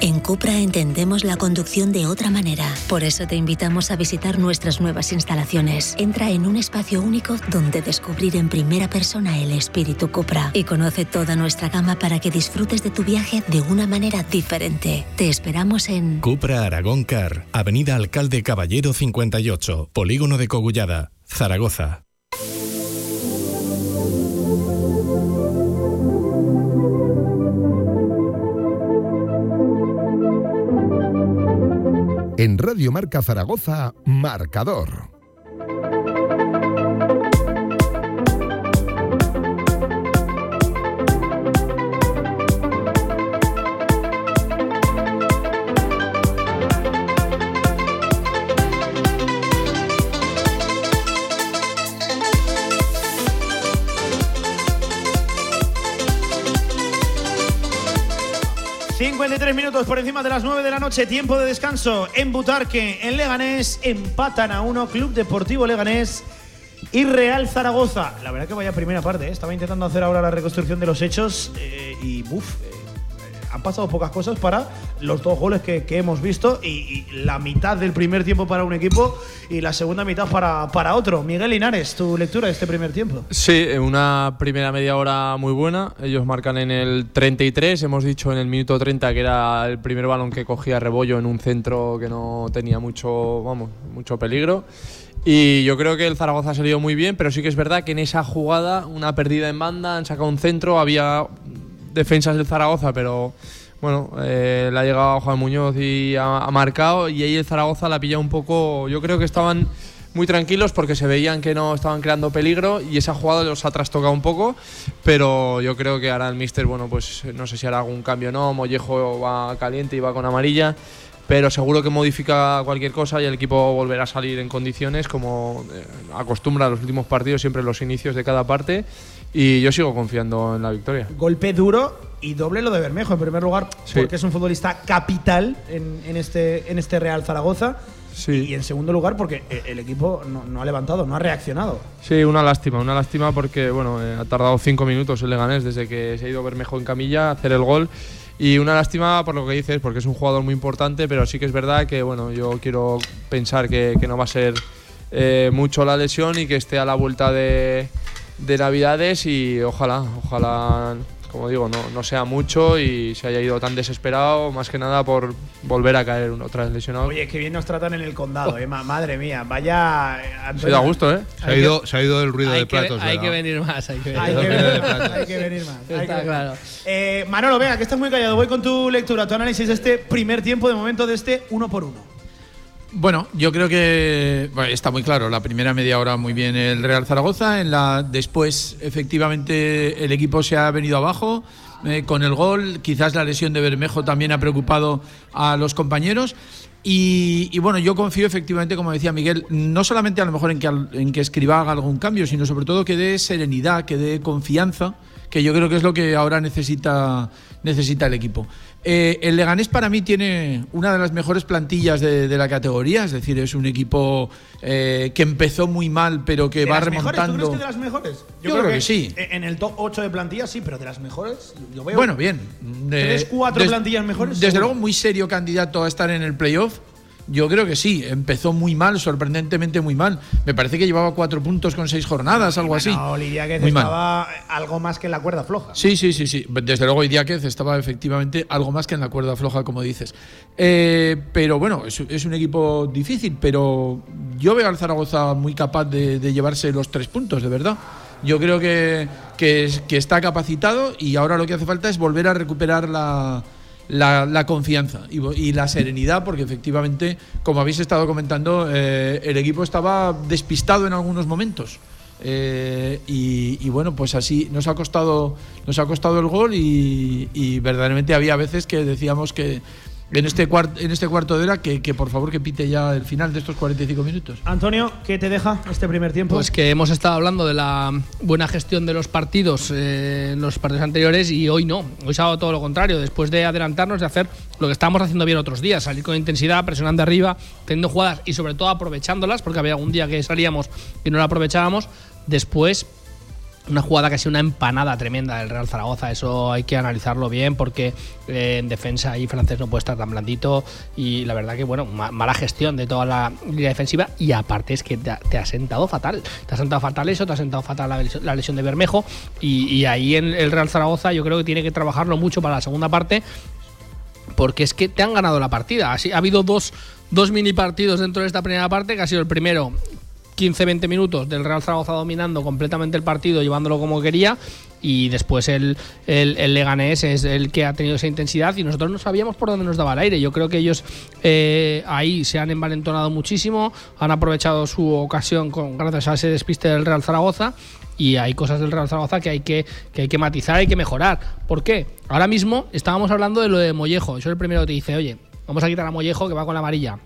En Cupra entendemos la conducción de otra manera. Por eso te invitamos a visitar nuestras nuevas instalaciones. Entra en un espacio único donde descubrir en primera persona el espíritu Cupra y conoce toda nuestra gama para que disfrutes de tu viaje de una manera diferente. Te esperamos en Cupra Aragón Car, Avenida Alcalde Caballero 58, Polígono de Cogullada, Zaragoza. En Radio Marca Zaragoza, Marcador. 53 minutos por encima de las 9 de la noche, tiempo de descanso en Butarque, en Leganés, empatan a uno, Club Deportivo Leganés y Real Zaragoza. La verdad que vaya primera parte, ¿eh? estaba intentando hacer ahora la reconstrucción de los hechos eh, y buf, eh, han pasado pocas cosas para los dos goles que, hemos visto y, la mitad del primer tiempo para un equipo y la segunda mitad para, para otro. Miguel Linares, tu lectura de este primer tiempo. Sí, una primera media hora muy buena. Ellos marcan en el 33, hemos dicho en el minuto 30 que era el primer balón que cogía Rebollo en un centro que no tenía mucho, vamos, mucho peligro. Y yo creo que el Zaragoza ha salido muy bien, pero sí que es verdad que en esa jugada, una perdida en banda, han sacado un centro, había defensas del Zaragoza, pero bueno, eh, le ha llegado Juan Muñoz y ha, marcado, y ahí el Zaragoza la pilla un poco. Yo creo que estaban muy tranquilos porque se veían que no estaban creando peligro y esa jugada los ha trastocado un poco, pero yo creo que ahora el Mister, bueno, pues no sé si hará algún cambio o no, Mollejo va caliente y va con amarilla pero seguro que modifica cualquier cosa y el equipo volverá a salir en condiciones como eh, acostumbra los últimos partidos, siempre los inicios de cada parte. Y yo sigo confiando en la victoria. Golpe duro y doble lo de Bermejo, en primer lugar, porque es un futbolista capital en, este, en este Real Zaragoza. Sí. Y en segundo lugar, porque el equipo no, ha levantado, no ha reaccionado. Sí, una lástima, una lástima porque bueno, eh, ha tardado cinco minutos el Leganés desde que se ha ido Bermejo en camilla a hacer el gol. Y una lástima por lo que dices, porque es un jugador muy importante, pero sí que es verdad que bueno, yo quiero pensar que, no va a ser eh, mucho la lesión y que esté a la vuelta de, de Navidades y ojalá, ojalá como digo, no, no, sea mucho y se haya ido tan desesperado, más que nada por volver a caer otra vez lesionado. Oye, qué bien nos tratan en el condado, eh, madre mía, vaya. Eh, se ha ido a gusto, ¿eh? Se ha ido, se ha ido el ruido de platos. hay que venir más, hay que venir, hay que venir más. Hay que venir más. Está claro. Eh, Manolo, venga, que estás muy callado. Voy con tu lectura, tu análisis de este primer tiempo, de momento de este uno por uno. Bueno, yo creo que está muy claro. La primera media hora muy bien el Real Zaragoza. En la después, efectivamente, el equipo se ha venido abajo eh, con el gol. Quizás la lesión de Bermejo también ha preocupado a los compañeros. Y, bueno, yo confío efectivamente, como decía Miguel, no solamente a lo mejor en que, en que Escriba haga algún cambio, sino sobre todo que dé serenidad, que dé confianza, que yo creo que es lo que ahora necesita, necesita el equipo. Eh, el Leganés para mí tiene una de las mejores plantillas de, la categoría, es decir, es un equipo eh, que empezó muy mal, pero que va remontando. ¿Tú crees que de las mejores? Yo, creo, que, sí. En el top 8 de plantillas sí, pero de las mejores, yo veo. Bueno, bien. ¿Tres, cuatro plantillas mejores? Desde luego, muy serio candidato a estar en el playoff. Yo creo que sí, empezó muy mal, sorprendentemente muy mal. Me parece que llevaba cuatro puntos con seis jornadas, algo así. No, que estaba algo más que en la cuerda floja. Sí, sí, sí, sí. Desde luego Idiáquez estaba efectivamente algo más que en la cuerda floja, como dices. Eh, pero bueno, es, un equipo difícil, pero yo veo al Zaragoza muy capaz de, llevarse los tres puntos, de verdad. Yo creo que, que está capacitado y ahora lo que hace falta es volver a recuperar la la, confianza y, la serenidad, porque efectivamente, como habéis estado comentando, eh, el equipo estaba despistado en algunos momentos. Eh, y, bueno, pues así nos ha costado, nos ha costado el gol y verdaderamente había veces que decíamos que en este, cuarto, en este cuarto de hora que, por favor que pite ya el final de estos 45 minutos. Antonio, ¿qué te deja este primer tiempo? Pues que hemos estado hablando de la buena gestión de los partidos eh, en los partidos anteriores y hoy no. Hoy se ha dado todo lo contrario. Después de adelantarnos, de hacer lo que estábamos haciendo bien otros días, salir con intensidad, presionando arriba, teniendo jugadas y sobre todo aprovechándolas, porque había algún día que salíamos y no la aprovechábamos. Después una jugada que ha sido una empanada tremenda del Real Zaragoza. Eso hay que analizarlo bien porque eh, en defensa ahí francés no puede estar tan blandito. Y la verdad que, bueno, mala gestión de toda la línea defensiva. Y aparte es que te ha, sentado fatal. Te ha sentado fatal eso, te ha sentado fatal la lesión, de Bermejo. Y, ahí en el Real Zaragoza yo creo que tiene que trabajarlo mucho para la segunda parte. Porque es que te han ganado la partida. Así, ha habido dos, dos mini partidos dentro de esta primera parte, que ha sido el primero 15-20 minutos del Real Zaragoza dominando completamente el partido, llevándolo como quería, y después el, el, Leganés es el que ha tenido esa intensidad y nosotros no sabíamos por dónde nos daba el aire. Yo creo que ellos eh, ahí se han envalentonado muchísimo, han aprovechado su ocasión con, gracias a ese despiste del Real Zaragoza y hay cosas del Real Zaragoza que hay que, que hay que matizar, hay que mejorar. ¿Por qué? Ahora mismo estábamos hablando de lo de Mollejo. Yo el primero que te dice, oye, vamos a quitar a Mollejo que va con la amarilla.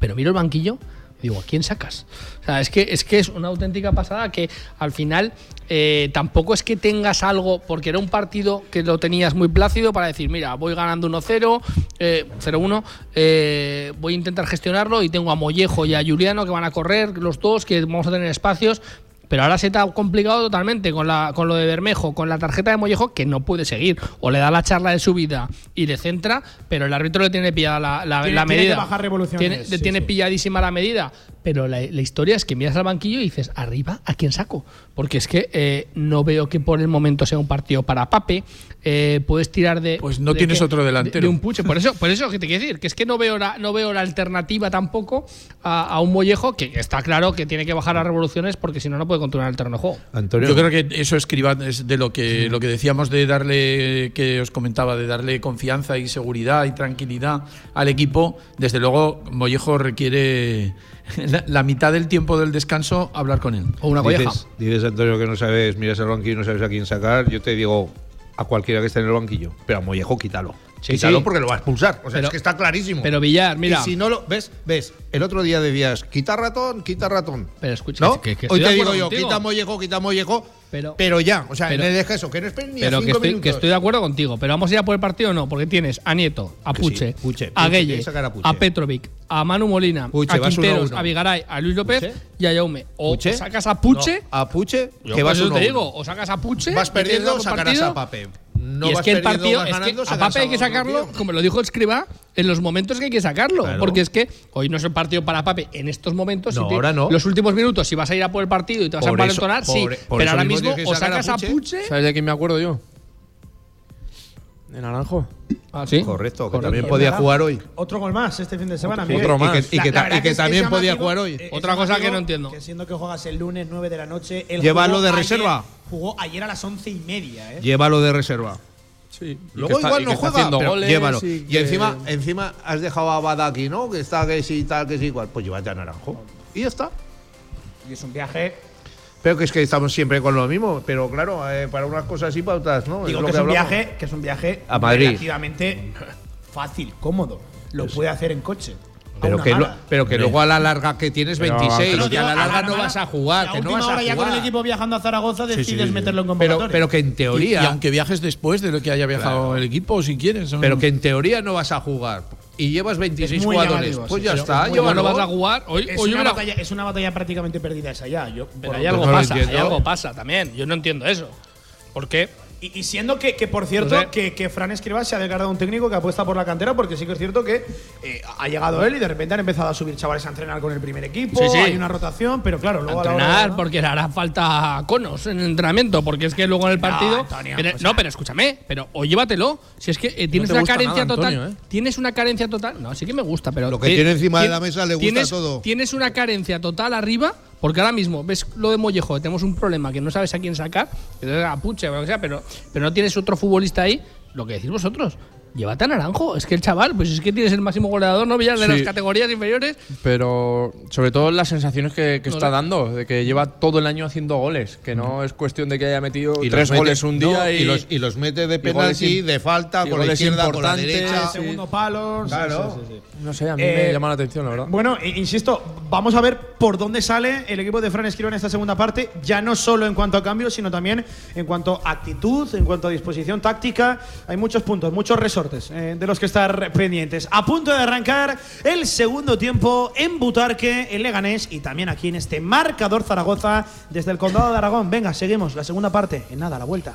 Pero miro el banquillo Digo, ¿a quién sacas? O sea, es que es, que es una auténtica pasada que al final eh, tampoco es que tengas algo, porque era un partido que lo tenías muy plácido para decir, mira, voy ganando 1-0, 0-1, eh, eh, voy a intentar gestionarlo y tengo a Mollejo y a Juliano que van a correr, los dos, que vamos a tener espacios Pero ahora se te ha complicado totalmente con, la, con lo de Bermejo, con la tarjeta de Mollejo, que no puede seguir. O le da la charla de su vida y le centra, pero el árbitro le tiene pillada la, la, Tiene- la tiene medida. que bajar revoluciones, Tiene, sí, tiene sí. pilladísima la medida. Pero la, la historia es que miras al banquillo y dices, arriba, ¿a quién saco? Porque es que eh, no veo que por el momento sea un partido para Pape. Eh, puedes tirar de. Pues no de tienes que- otro de- delantero. De, un puche. Por eso, por eso que te quiero decir, que es que no veo la, no veo la alternativa tampoco a, a un Mollejo que está claro que tiene que bajar las revoluciones porque si no, no puede continuar el terreno de juego. Antonio. Yo creo que eso escriba es de lo que lo que decíamos de darle que os comentaba de darle confianza y seguridad y tranquilidad al equipo. Desde luego Mollejo requiere <laughs> la, la mitad del tiempo del descanso hablar con él. O una Dices, dices, Antonio, que no sabes, miras el banquillo y no sabes a quién sacar. Yo te digo a cualquiera que esté en el banquillo. Pero a Mollejo, quítalo. Sí, quítalo sí. porque lo va a expulsar. O sea, Pero- es que está clarísimo. pero Villar, mira. Y si no lo. ¿Ves? ¿Ves? El otro día decías, quita ratón, quita ratón. Pero escucha, ¿No? que- que Hoy te de digo yo, contigo. quita Mollejo, quita Mollejo. Pero, Pero ya, o sea, pero- en el eso, que no esperen ni a Pero que estoy, minutos. que estoy de acuerdo contigo. Pero vamos a ir a por el partido o no, porque tienes a Nieto, a sí, Puche, a Gueye, a Petrovic, a Manu Molina, Puche, a Quinteros, a Vigaray, a Luis López Puche. y a Jaume. O, sacas a Puche. No, a Puche, que vas eso uno te digo, o sacas a Puche. Vas perdiendo, sacarás a Pape. No y es vas que el partido, vas es que a Pape hay que sacarlo, como lo dijo Escriba, en los momentos que hay que sacarlo. Claro. Porque es que hoy no es el partido para Pape en estos momentos. No, si te- ahora no. Los últimos minutos, si vas a ir a por el partido y te vas Por a empalentonar, sí. por- pero ahora mismo mismo o sacas a. Puche. ¿Sabes de quién me acuerdo yo? De Naranjo. Ah, sí. Correcto, que Correcto. también podía jugar hoy. Otro gol más este fin de semana, Otro Miguel. más. Y que- y que La- la ta- verdad y que es- también podía jugar hoy. eh, Otra cosa que no entiendo. Que siendo que juegas el lunes 9 de la noche. él Llévalo jugó de ayer- reserva. Jugó ayer a las once y media, ¿eh? Llévalo de reserva. Sí. Luego igual no juega, pero goles llévalo. y Y, que- encima, encima has dejado a Bada aquí, ¿no? Que está que sí, tal, que sí, igual. Pues llévate a Naranjo. Y ya está. Y es un viaje. Pero que es que estamos siempre con lo mismo. Pero claro, eh, para unas cosas y para otras, ¿no? Digo lo que es un hablamos. viaje, que es un viaje A Madrid. relativamente fácil, cómodo. Lo puede hacer en coche. a Pero que, lo- pero que luego a la larga que tienes Pero- 26 pero y a la a larga la no vas a jugar, La que no vas a hora ya jugar. con el equipo viajando a Zaragoza decides sí, sí. meterlo en Pero, pero que en teoría, y aunque viajes después de lo que haya viajado Claro. el equipo, si quieres. ¿o pero que en teoría no vas a jugar y llevas 26 Es muy jugadores, pues ya está, Igual no vas a jugar. Hoy, es, hoy una batalla, es una batalla prácticamente perdida esa ya. Yo, Pero hay algo no lo pasa, hay algo pasa también. Yo no entiendo eso. ¿Por qué? Y, y siendo que, que, por cierto, No que, que Fran Escribas se ha declarado un técnico que apuesta por la cantera, porque sí que es cierto que eh, ha llegado él y de repente han empezado a subir chavales a entrenar con el primer equipo. Sí, sí. Hay una rotación, pero claro, luego a la entrenar verdad- porque le hará falta conos en el entrenamiento porque es que luego en el No, partido Antonio, pero- o sea- no pero escúchame pero o llévatelo si es que eh, tienes una carencia nada, total Antonio, ¿eh? tienes una carencia total no sí que me gusta pero Lo que ti- tiene encima de la mesa le gusta tienes, todo. tienes una carencia total arriba porque ahora mismo ves lo de Mollejo tenemos un problema que no sabes a quién sacar que o lo que sea pero pero no tienes otro futbolista ahí lo que decís vosotros Llévate a Naranjo, es que el chaval, pues es que tienes el máximo goleador, ¿no? Villar, de Sí. las categorías inferiores. Pero sobre todo las sensaciones que, que No está dando, de que lleva todo el año haciendo goles, que no es cuestión de que haya metido Y tres mete- goles un no, día y, y, los, y los mete de penalti, de falta, con la izquierda, con la derecha. sí. segundo palo. Claro. sí, sí, sí. no sé, a mí Eh, me llama la atención, la verdad. Bueno, i- insisto, vamos a ver por dónde sale el equipo de Fran Escribá en esta segunda parte, ya no solo en cuanto a cambios, sino también en cuanto a actitud, en cuanto a disposición táctica. Hay muchos puntos, muchos resortes eh, de los que estar pendientes. A punto de arrancar el segundo tiempo en Butarque, en Leganés y también aquí en este marcador Zaragoza desde el Condado de Aragón. Venga, seguimos la segunda parte. En nada, la vuelta.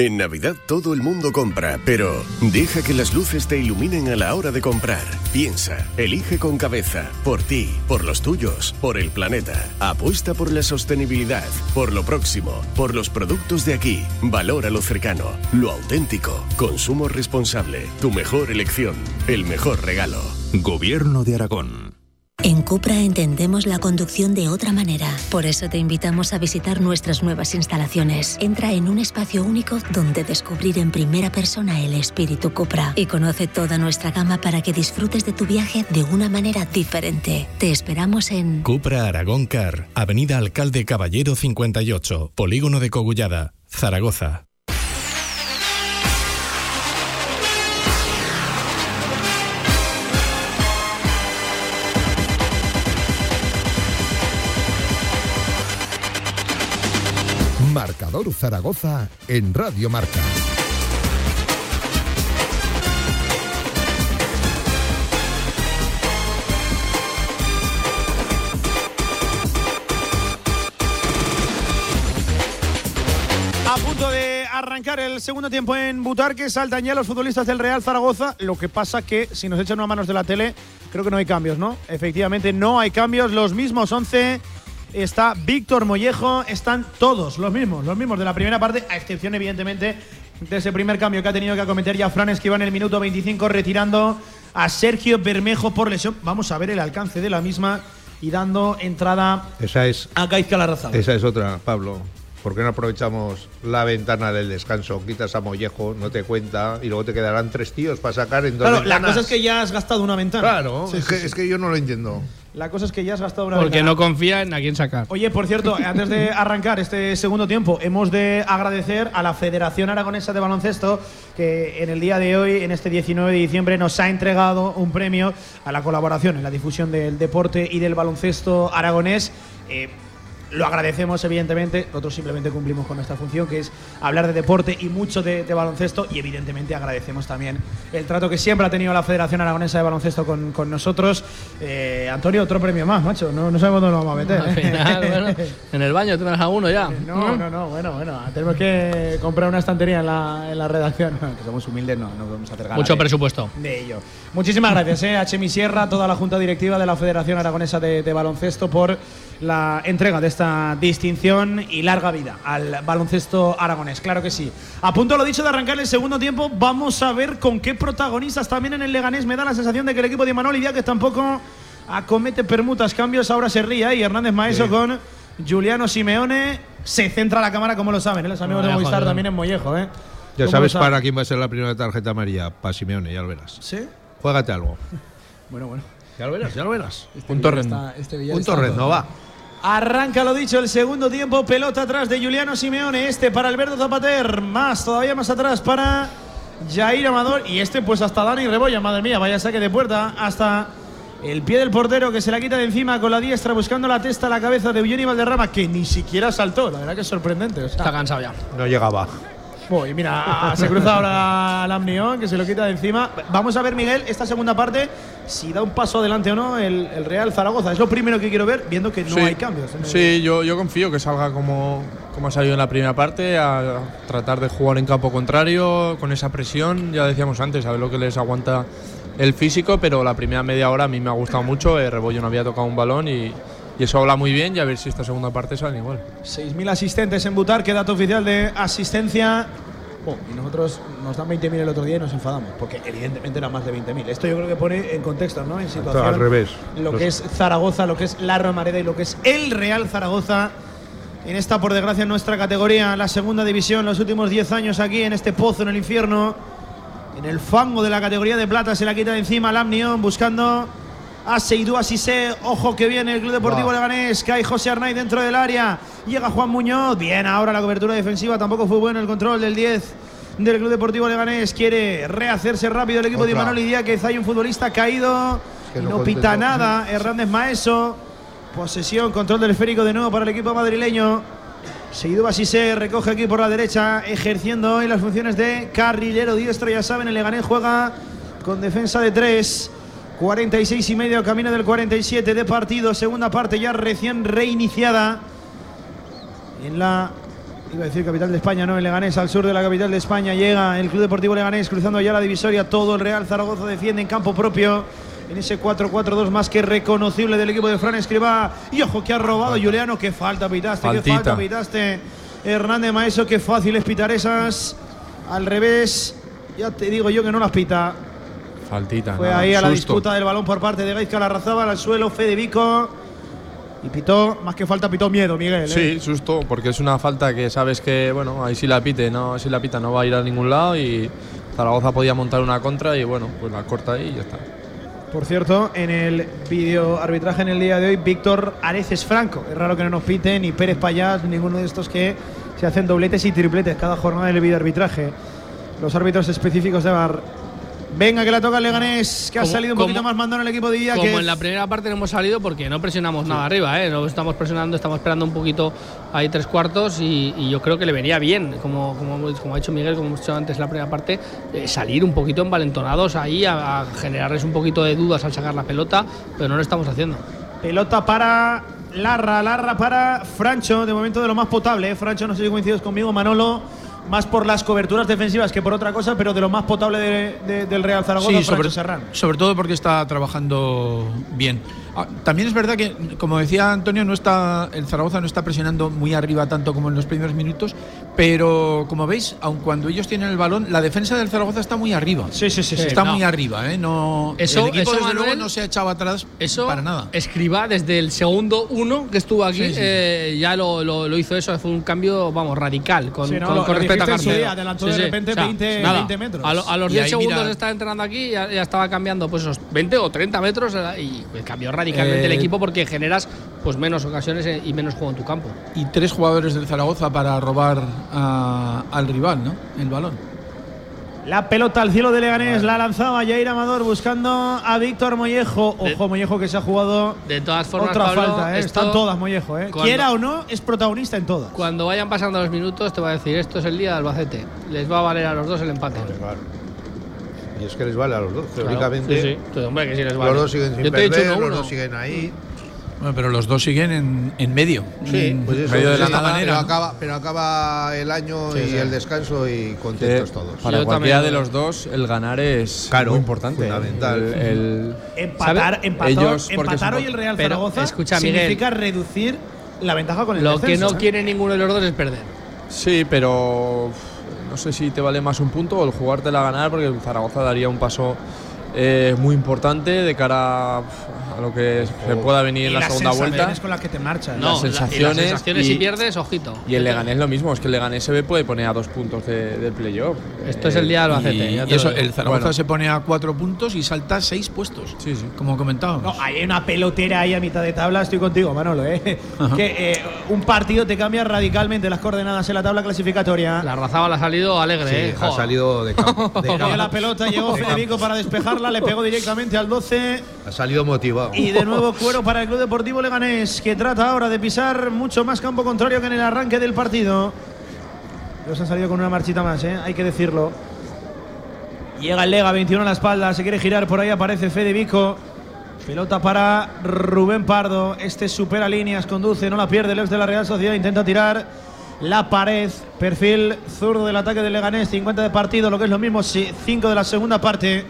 En Navidad todo el mundo compra, pero deja que las luces te iluminen a la hora de comprar. Piensa, elige con cabeza, por ti, por los tuyos, por el planeta. Apuesta por la sostenibilidad, por lo próximo, por los productos de aquí. Valora lo cercano, lo auténtico. Consumo responsable, tu mejor elección, el mejor regalo. Gobierno de Aragón. En Cupra entendemos la conducción de otra manera. Por eso te invitamos a visitar nuestras nuevas instalaciones. Entra en un espacio único donde descubrir en primera persona el espíritu Cupra y conoce toda nuestra gama para que disfrutes de tu viaje de una manera diferente. Te esperamos en Cupra Aragón Car, Avenida Alcalde Caballero 58, Polígono de Cogullada, Zaragoza. Zaragoza en Radio Marca. A punto de arrancar el segundo tiempo en Butarque, saltan ya los futbolistas del Real Zaragoza. Lo que pasa que si nos echan unas manos de la tele, creo que no hay cambios, ¿no? Efectivamente, no hay cambios. Los mismos 11. Está Víctor Mollejo, están todos los mismos, los mismos de la primera parte, a excepción, evidentemente, de ese primer cambio que ha tenido que acometer ya Fran Esquiva en el minuto 25, retirando a Sergio Bermejo por lesión. Vamos a ver el alcance de la misma y dando entrada Esa es, a Gaizka Larrazábal. esa es otra, Pablo. ¿Por qué no aprovechamos la ventana del descanso? Quitas a Mollejo, no te cuenta, y luego te quedarán tres tíos para sacar en dos Claro, la ventanas. cosa es que ya has gastado una ventana. Claro, Sí, es, sí, que, sí. es que yo no lo entiendo. La cosa es que ya has gastado una Porque ventana. no confía en a quién sacar. Oye, por cierto, <laughs> antes de arrancar este segundo tiempo, hemos de agradecer a la Federación Aragonesa de Baloncesto que en el día de hoy, en este 19 de diciembre, nos ha entregado un premio a la colaboración en la difusión del deporte y del baloncesto aragonés. Eh, lo agradecemos, evidentemente. Nosotros simplemente cumplimos con nuestra función, que es hablar de deporte y mucho de, de baloncesto. Y evidentemente agradecemos también el trato que siempre ha tenido la Federación Aragonesa de Baloncesto con, con nosotros. Eh, Antonio, otro premio más, macho. No, no sabemos dónde lo vamos a meter. Al ¿eh? final, bueno, <laughs> en el baño tendrás a uno ya. No, no, no, bueno, bueno. Tenemos que comprar una estantería en la, en la redacción. que somos humildes, no, no podemos hacer gala Mucho de- presupuesto. de ello. Muchísimas gracias eh, a Chemi Sierra, toda la Junta Directiva de la Federación Aragonesa de, de Baloncesto por la entrega de esta distinción y larga vida al baloncesto aragonés. Claro que sí. A punto lo dicho de arrancar el segundo tiempo, vamos a ver con qué protagonistas también en el Leganés. Me da la sensación de que el equipo de Manoli que tampoco acomete permutas, cambios, ahora se ríe y Hernández Maeso Sí. con Juliano Simeone. Se centra la cámara, como lo saben, ¿eh? los amigos de Mollejo, Movistar sí. también en Mollejo. ¿eh? Ya ¿Cómo sabes para quién va a ser la primera tarjeta amarilla. Para Simeone, ya lo verás. ¿Sí? Juégate algo. <laughs> Bueno, bueno. Ya lo verás, ya lo verás. Un torre. Un torre, no va. Arranca lo dicho el segundo tiempo, pelota atrás de Juliano Simeone, este para Alberto Zapater, más, todavía más atrás para Jair Amador y este pues hasta Dani Rebolla, madre mía, vaya saque de puerta, hasta el pie del portero que se la quita de encima con la diestra buscando la testa a la cabeza de Eugeni Valderrama que ni siquiera saltó, la verdad que es sorprendente. o sea. Está cansado ya. No llegaba. Oh, y mira, se cruza ahora Lamnión, que se lo quita de encima. Vamos a ver, Miguel, esta segunda parte, si da un paso adelante o no el, el Real Zaragoza. Es lo primero que quiero ver, viendo que no Sí. hay cambios. el- Sí, yo, yo confío que salga como, como ha salido en la primera parte, a tratar de jugar en campo contrario, con esa presión, ya decíamos antes, a ver lo que les aguanta el físico, pero la primera media hora a mí me ha gustado mucho, eh, Rebollo no había tocado un balón y, y eso habla muy bien y a ver si esta segunda parte sale igual. 6.000 asistentes en Butar, que dato oficial de asistencia. Oh, y nosotros nos dan 20.000 el otro día y nos enfadamos, porque evidentemente eran más de 20.000. Esto yo creo que pone en contexto, ¿no? En situación. al revés. Lo Los- que es Zaragoza, lo que es la Romareda y lo que es el Real Zaragoza. En esta, por desgracia, en nuestra categoría, la segunda división, los últimos 10 años aquí en este pozo en el infierno. En el fango de la categoría de plata se la quita de encima Lamnion buscando a Seidú Asise. Ojo que viene el Club Deportivo Wow. Leganés. Cae José Arnaiz dentro del área. Llega Juan Muñoz. Bien, ahora la cobertura defensiva. Tampoco fue bueno el control del 10 del Club Deportivo Leganés. Quiere rehacerse rápido el equipo de. Imanol Díaz. Hay un futbolista caído. que no no pita nada. Hernández Maeso. Posesión, control del esférico de nuevo para el equipo madrileño. Seguido Basise recoge aquí por la derecha, ejerciendo hoy las funciones de carrilero diestro. Ya saben, el Leganés juega con defensa de tres. 46 y medio, camino del 47 de partido. Segunda parte ya recién reiniciada. En la. Iba a decir capital de España, no, el Leganés al sur de la capital de España. Llega el Club Deportivo Leganés cruzando ya la divisoria. Todo el Real Zaragoza defiende en campo propio. En ese 4-4-2 más que reconocible del equipo de Fran Escribá. Y ojo que ha robado Juliano. Qué falta pitaste, qué falta pitaste. Hernández Maeso, qué fácil es pitar esas. Al revés. Ya te digo yo que no las pita. Faltita. Fue nada, ahí a la susto. disputa del balón por parte de Gaizka Larrazábal al suelo, Fede Vico. Y pitó, más que falta, pitó miedo, Miguel. ¿eh? Sí, susto, porque es una falta que sabes que, bueno, ahí sí la pite, no, si la pita no va a ir a ningún lado y Zaragoza podía montar una contra y bueno, pues la corta ahí y ya está. Por cierto, en el vídeo arbitraje en el día de hoy, Víctor Areces Franco. Es raro que no nos pite ni Pérez Payás, ninguno de estos que se hacen dobletes y tripletes cada jornada del vídeo arbitraje. Los árbitros específicos de VAR. Venga, que la toca el Leganés, que ha salido un poquito más mandón el equipo de Villa. Como que en la primera parte no hemos salido porque no presionamos nada arriba, ¿eh? no estamos presionando, estamos esperando un poquito ahí tres cuartos y, y yo creo que le venía bien, como, como, como ha dicho Miguel, como hemos dicho antes en la primera parte, eh, salir un poquito envalentonados ahí a, a generarles un poquito de dudas al sacar la pelota, pero no lo estamos haciendo. Pelota para Larra, Larra para Francho, de momento de lo más potable. ¿eh? Francho, no sé si coincides conmigo, Manolo, más por las coberturas defensivas que por otra cosa, pero de lo más potable de- de- del Real Zaragoza, Sí, sobre todo porque está trabajando bien. Ah, También es verdad que, como decía Antonio, no está el Zaragoza no está presionando muy arriba tanto como en los primeros minutos, pero como veis, aun cuando ellos tienen el balón, la defensa del Zaragoza está muy arriba. Sí, sí, sí. Está no. muy arriba, ¿eh? No, Eso- el equipo eso, desde luego Manuel, no se ha echado atrás Eso, para nada. Escriba desde el segundo uno que estuvo aquí, Sí, sí. eh, ya lo, lo- lo hizo eso, fue un cambio, vamos, radical con, Sí, no, con- lo- con respecto a día, adelantó de repente 20 nada, 20 metros. A, lo- a los Y 10 ahí segundos mira- de estar entrenando aquí ya, ya estaba cambiando pues esos 20 o 30 metros eh, y pues, cambió radicalmente Eh, el equipo porque generas pues menos ocasiones eh, y menos juego en tu campo. Y tres jugadores del Zaragoza para robar a- al rival, ¿no? El balón. La pelota al cielo de Leganés, la lanzaba Jair Amador buscando a Víctor Mollejo. Ojo, Mollejo que se ha jugado De todas formas, otra Pablo, falta, ¿eh? están todas Mollejo. ¿eh? cuando- Quiera o no, es protagonista en todas. Cuando vayan pasando los minutos te va a decir esto es el día de Albacete. Les va a valer a los dos el empate. Y es que les vale a los dos. Claro, Teóricamente, sí, sí. Pues, hombre, que sí les vale. los dos siguen sin Yo te he dicho perder, uno, los dos siguen ahí. Bueno, pero los dos siguen en, en medio. Sí, en pues eso, medio de sí, la pero manera. ¿no? acaba, pero acaba el año Sí, y sí. el descanso y contentos Que todos. Para Yo cualquiera también- de los dos, el ganar es Claro, muy importante. ¿eh? fundamental. El- el- Empatar, empatar, Ellos, empatar hoy el Real Pero, Zaragoza escucha, Miguel. significa reducir la ventaja con el Lo que descenso, no ¿eh? quiere ninguno de los dos es perder. Sí, pero no sé si te vale más un punto o el jugártela a ganar, porque el Zaragoza daría un paso eh, muy importante de cara a lo que se pueda venir en la las segunda vuelta. sensaciones con las que te marchas. No, Las la- y sensaciones las sensaciones y- si pierdes, ojito. Y el Leganés lo mismo, es que el Leganés se ve puede poner a dos puntos de- del playoff. Esto es el día de Albacete. Y, eso, el Zaragoza Bueno. se pone a cuatro puntos y salta seis puestos. Sí, sí. Como comentábamos. No, hay una pelotera ahí a mitad de tabla, estoy contigo, Manolo, ¿eh? Ajá. Que eh, un partido te cambia radicalmente las coordenadas en la tabla clasificatoria. La Razábal ha salido alegre, Sí, eh. ha salido de campo. de <laughs> campo. la pelota, llegó Federico para despejarla, le pegó directamente al 12 Ha salido motivado. Y de nuevo cuero para el Club Deportivo Leganés, que trata ahora de pisar mucho más campo contrario que en el arranque del partido. Los han salido con una marchita más, ¿eh? hay que decirlo. Llega el Lega, 21 a la espalda, se quiere girar, por ahí aparece Fede Vico. Pelota para Rubén Pardo. Este supera líneas, conduce, no la pierde. El de la Real Sociedad intenta tirar la pared. Perfil zurdo del ataque del Leganés. 50 de partido, lo que es lo mismo, 5 de la segunda parte.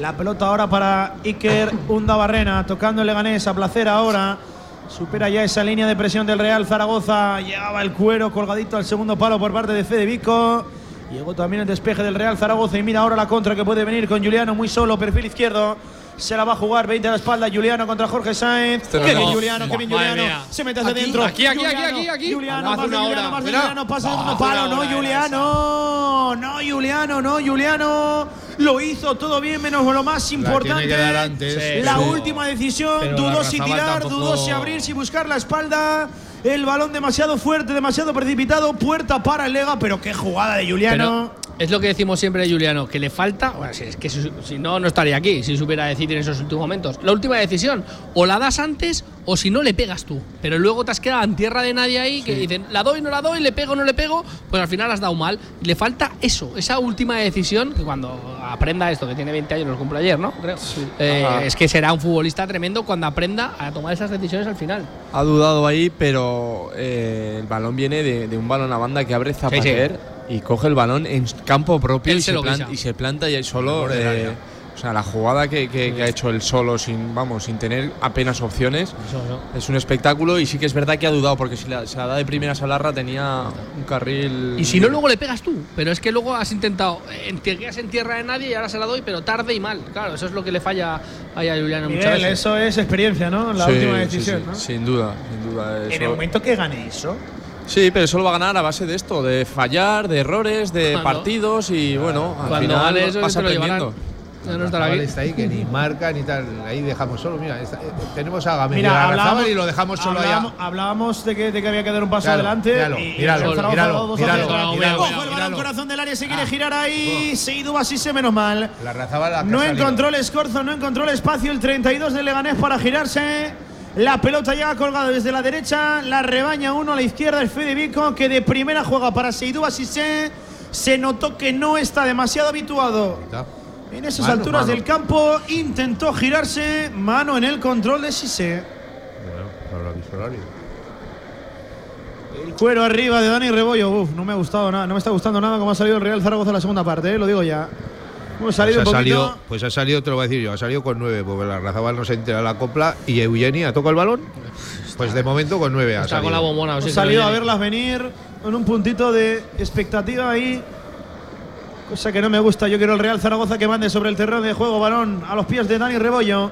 La pelota ahora para Iker Undabarrena. Tocando el Leganés a placer ahora. Supera ya esa línea de presión del Real Zaragoza. Llegaba el cuero colgadito al segundo palo por parte de Fede Vico. Llegó también el despeje del Real Zaragoza y mira ahora la contra que puede venir con Juliano muy solo, perfil izquierdo. Se la va a jugar 20 a la espalda Juliano contra Jorge Sainz. Este no Qué bien Juliano, qué bien Juliano. Se mete hacia Aquí, adentro. aquí, aquí, Juliano, aquí, aquí. Juliano, más de Juliano, más de. Juliano, pasa el segundo palo. No, Juliano. No, Juliano, no, Juliano. Lo hizo todo bien, menos lo más importante. antes. La última decisión, Pero dudó si tirar, tampoco- dudó si abrir, si buscar la espalda. El balón demasiado fuerte, demasiado precipitado. Puerta para el Lega, pero qué jugada de Juliano. Pero es lo que decimos siempre de Juliano, que le falta. Bueno, si es que si, si no, no estaría aquí, si supiera decidir en esos últimos momentos. La última decisión, o la das antes, o si no, le pegas tú. Pero luego te has quedado en tierra de nadie ahí, que dicen, la doy, no la doy, le pego, no le pego, pues al final has dado mal. Le falta eso, esa última decisión, que cuando aprenda esto, que tiene 20 años, lo cumple ayer, ¿no? Creo. Eh, es que será un futbolista tremendo cuando aprenda a tomar esas decisiones al final. Ha dudado ahí, pero eh, el balón viene de, de un balón a banda que abre Zapater y coge el balón en campo propio y se se, lo plan- guisa. y se planta y solo. Eh, o sea, la jugada que, que- que ha hecho él solo, sin, vamos, sin tener apenas opciones, es un espectáculo y sí que es verdad que ha dudado, porque si la- se la da de primeras a Larra tenía un carril. Y si no, luego le pegas tú. Pero es que luego has intentado, te quedas en tierra de nadie y ahora se la doy, pero tarde y mal. Claro, eso es lo que le falla a Juliano muchas Miguel, veces. eso es experiencia, ¿no? La Sí, última decisión, sí, ¿no? Sin duda, sin duda. En el momento que gane eso, Sí, pero eso lo va a ganar a base de esto, de fallar, de errores, de Cuando- partidos y bueno, al Cuando final eso, llevarán. Ya no estará Larrazábal aquí. está ahí que ni <laughs> marca ni tal. Ahí dejamos solo. Mira, está- eh, tenemos a Gámez y Mira, a Larrazábal hablábamos, y lo dejamos solo hablábamos, allá. hablábamos de que, de que había que dar un paso Míralo, adelante. míralo, y, y míralo, míralo, dos míralo, acciones. míralo, Ojo, el balón míralo. corazón del área se quiere girar ahí. Seidu así se menos mal. La que No encontró el escorzo, no encontró el espacio. El 32 de Leganés para girarse. La pelota llega colgada desde la derecha. La rebaña uno a la izquierda. El Fede Vico que de primera juega para Seidú Asise. Se notó que no está demasiado habituado en esas Mano, alturas mano. del campo. Intentó girarse. Mano en el control de Sise. Bueno, visto el cuero arriba de Dani Rebollo. Uf, no me ha gustado nada. No me está gustando nada cómo ha salido el Real Zaragoza en la segunda parte. eh, Lo digo ya. Hemos Pues salido ha, un poquito. salido, pues ha salido, te lo voy a decir yo, ha salido con nueve, porque la Razabal no se entera la copla y Eugenia toca el balón. Pues de momento con nueve ha Está salido. con la bombona. o que salido a verlas venir con un puntito de expectativa ahí. Cosa que no me gusta. Yo quiero el Real Zaragoza que mande sobre el terreno de juego. Balón a los pies de Dani Rebollo.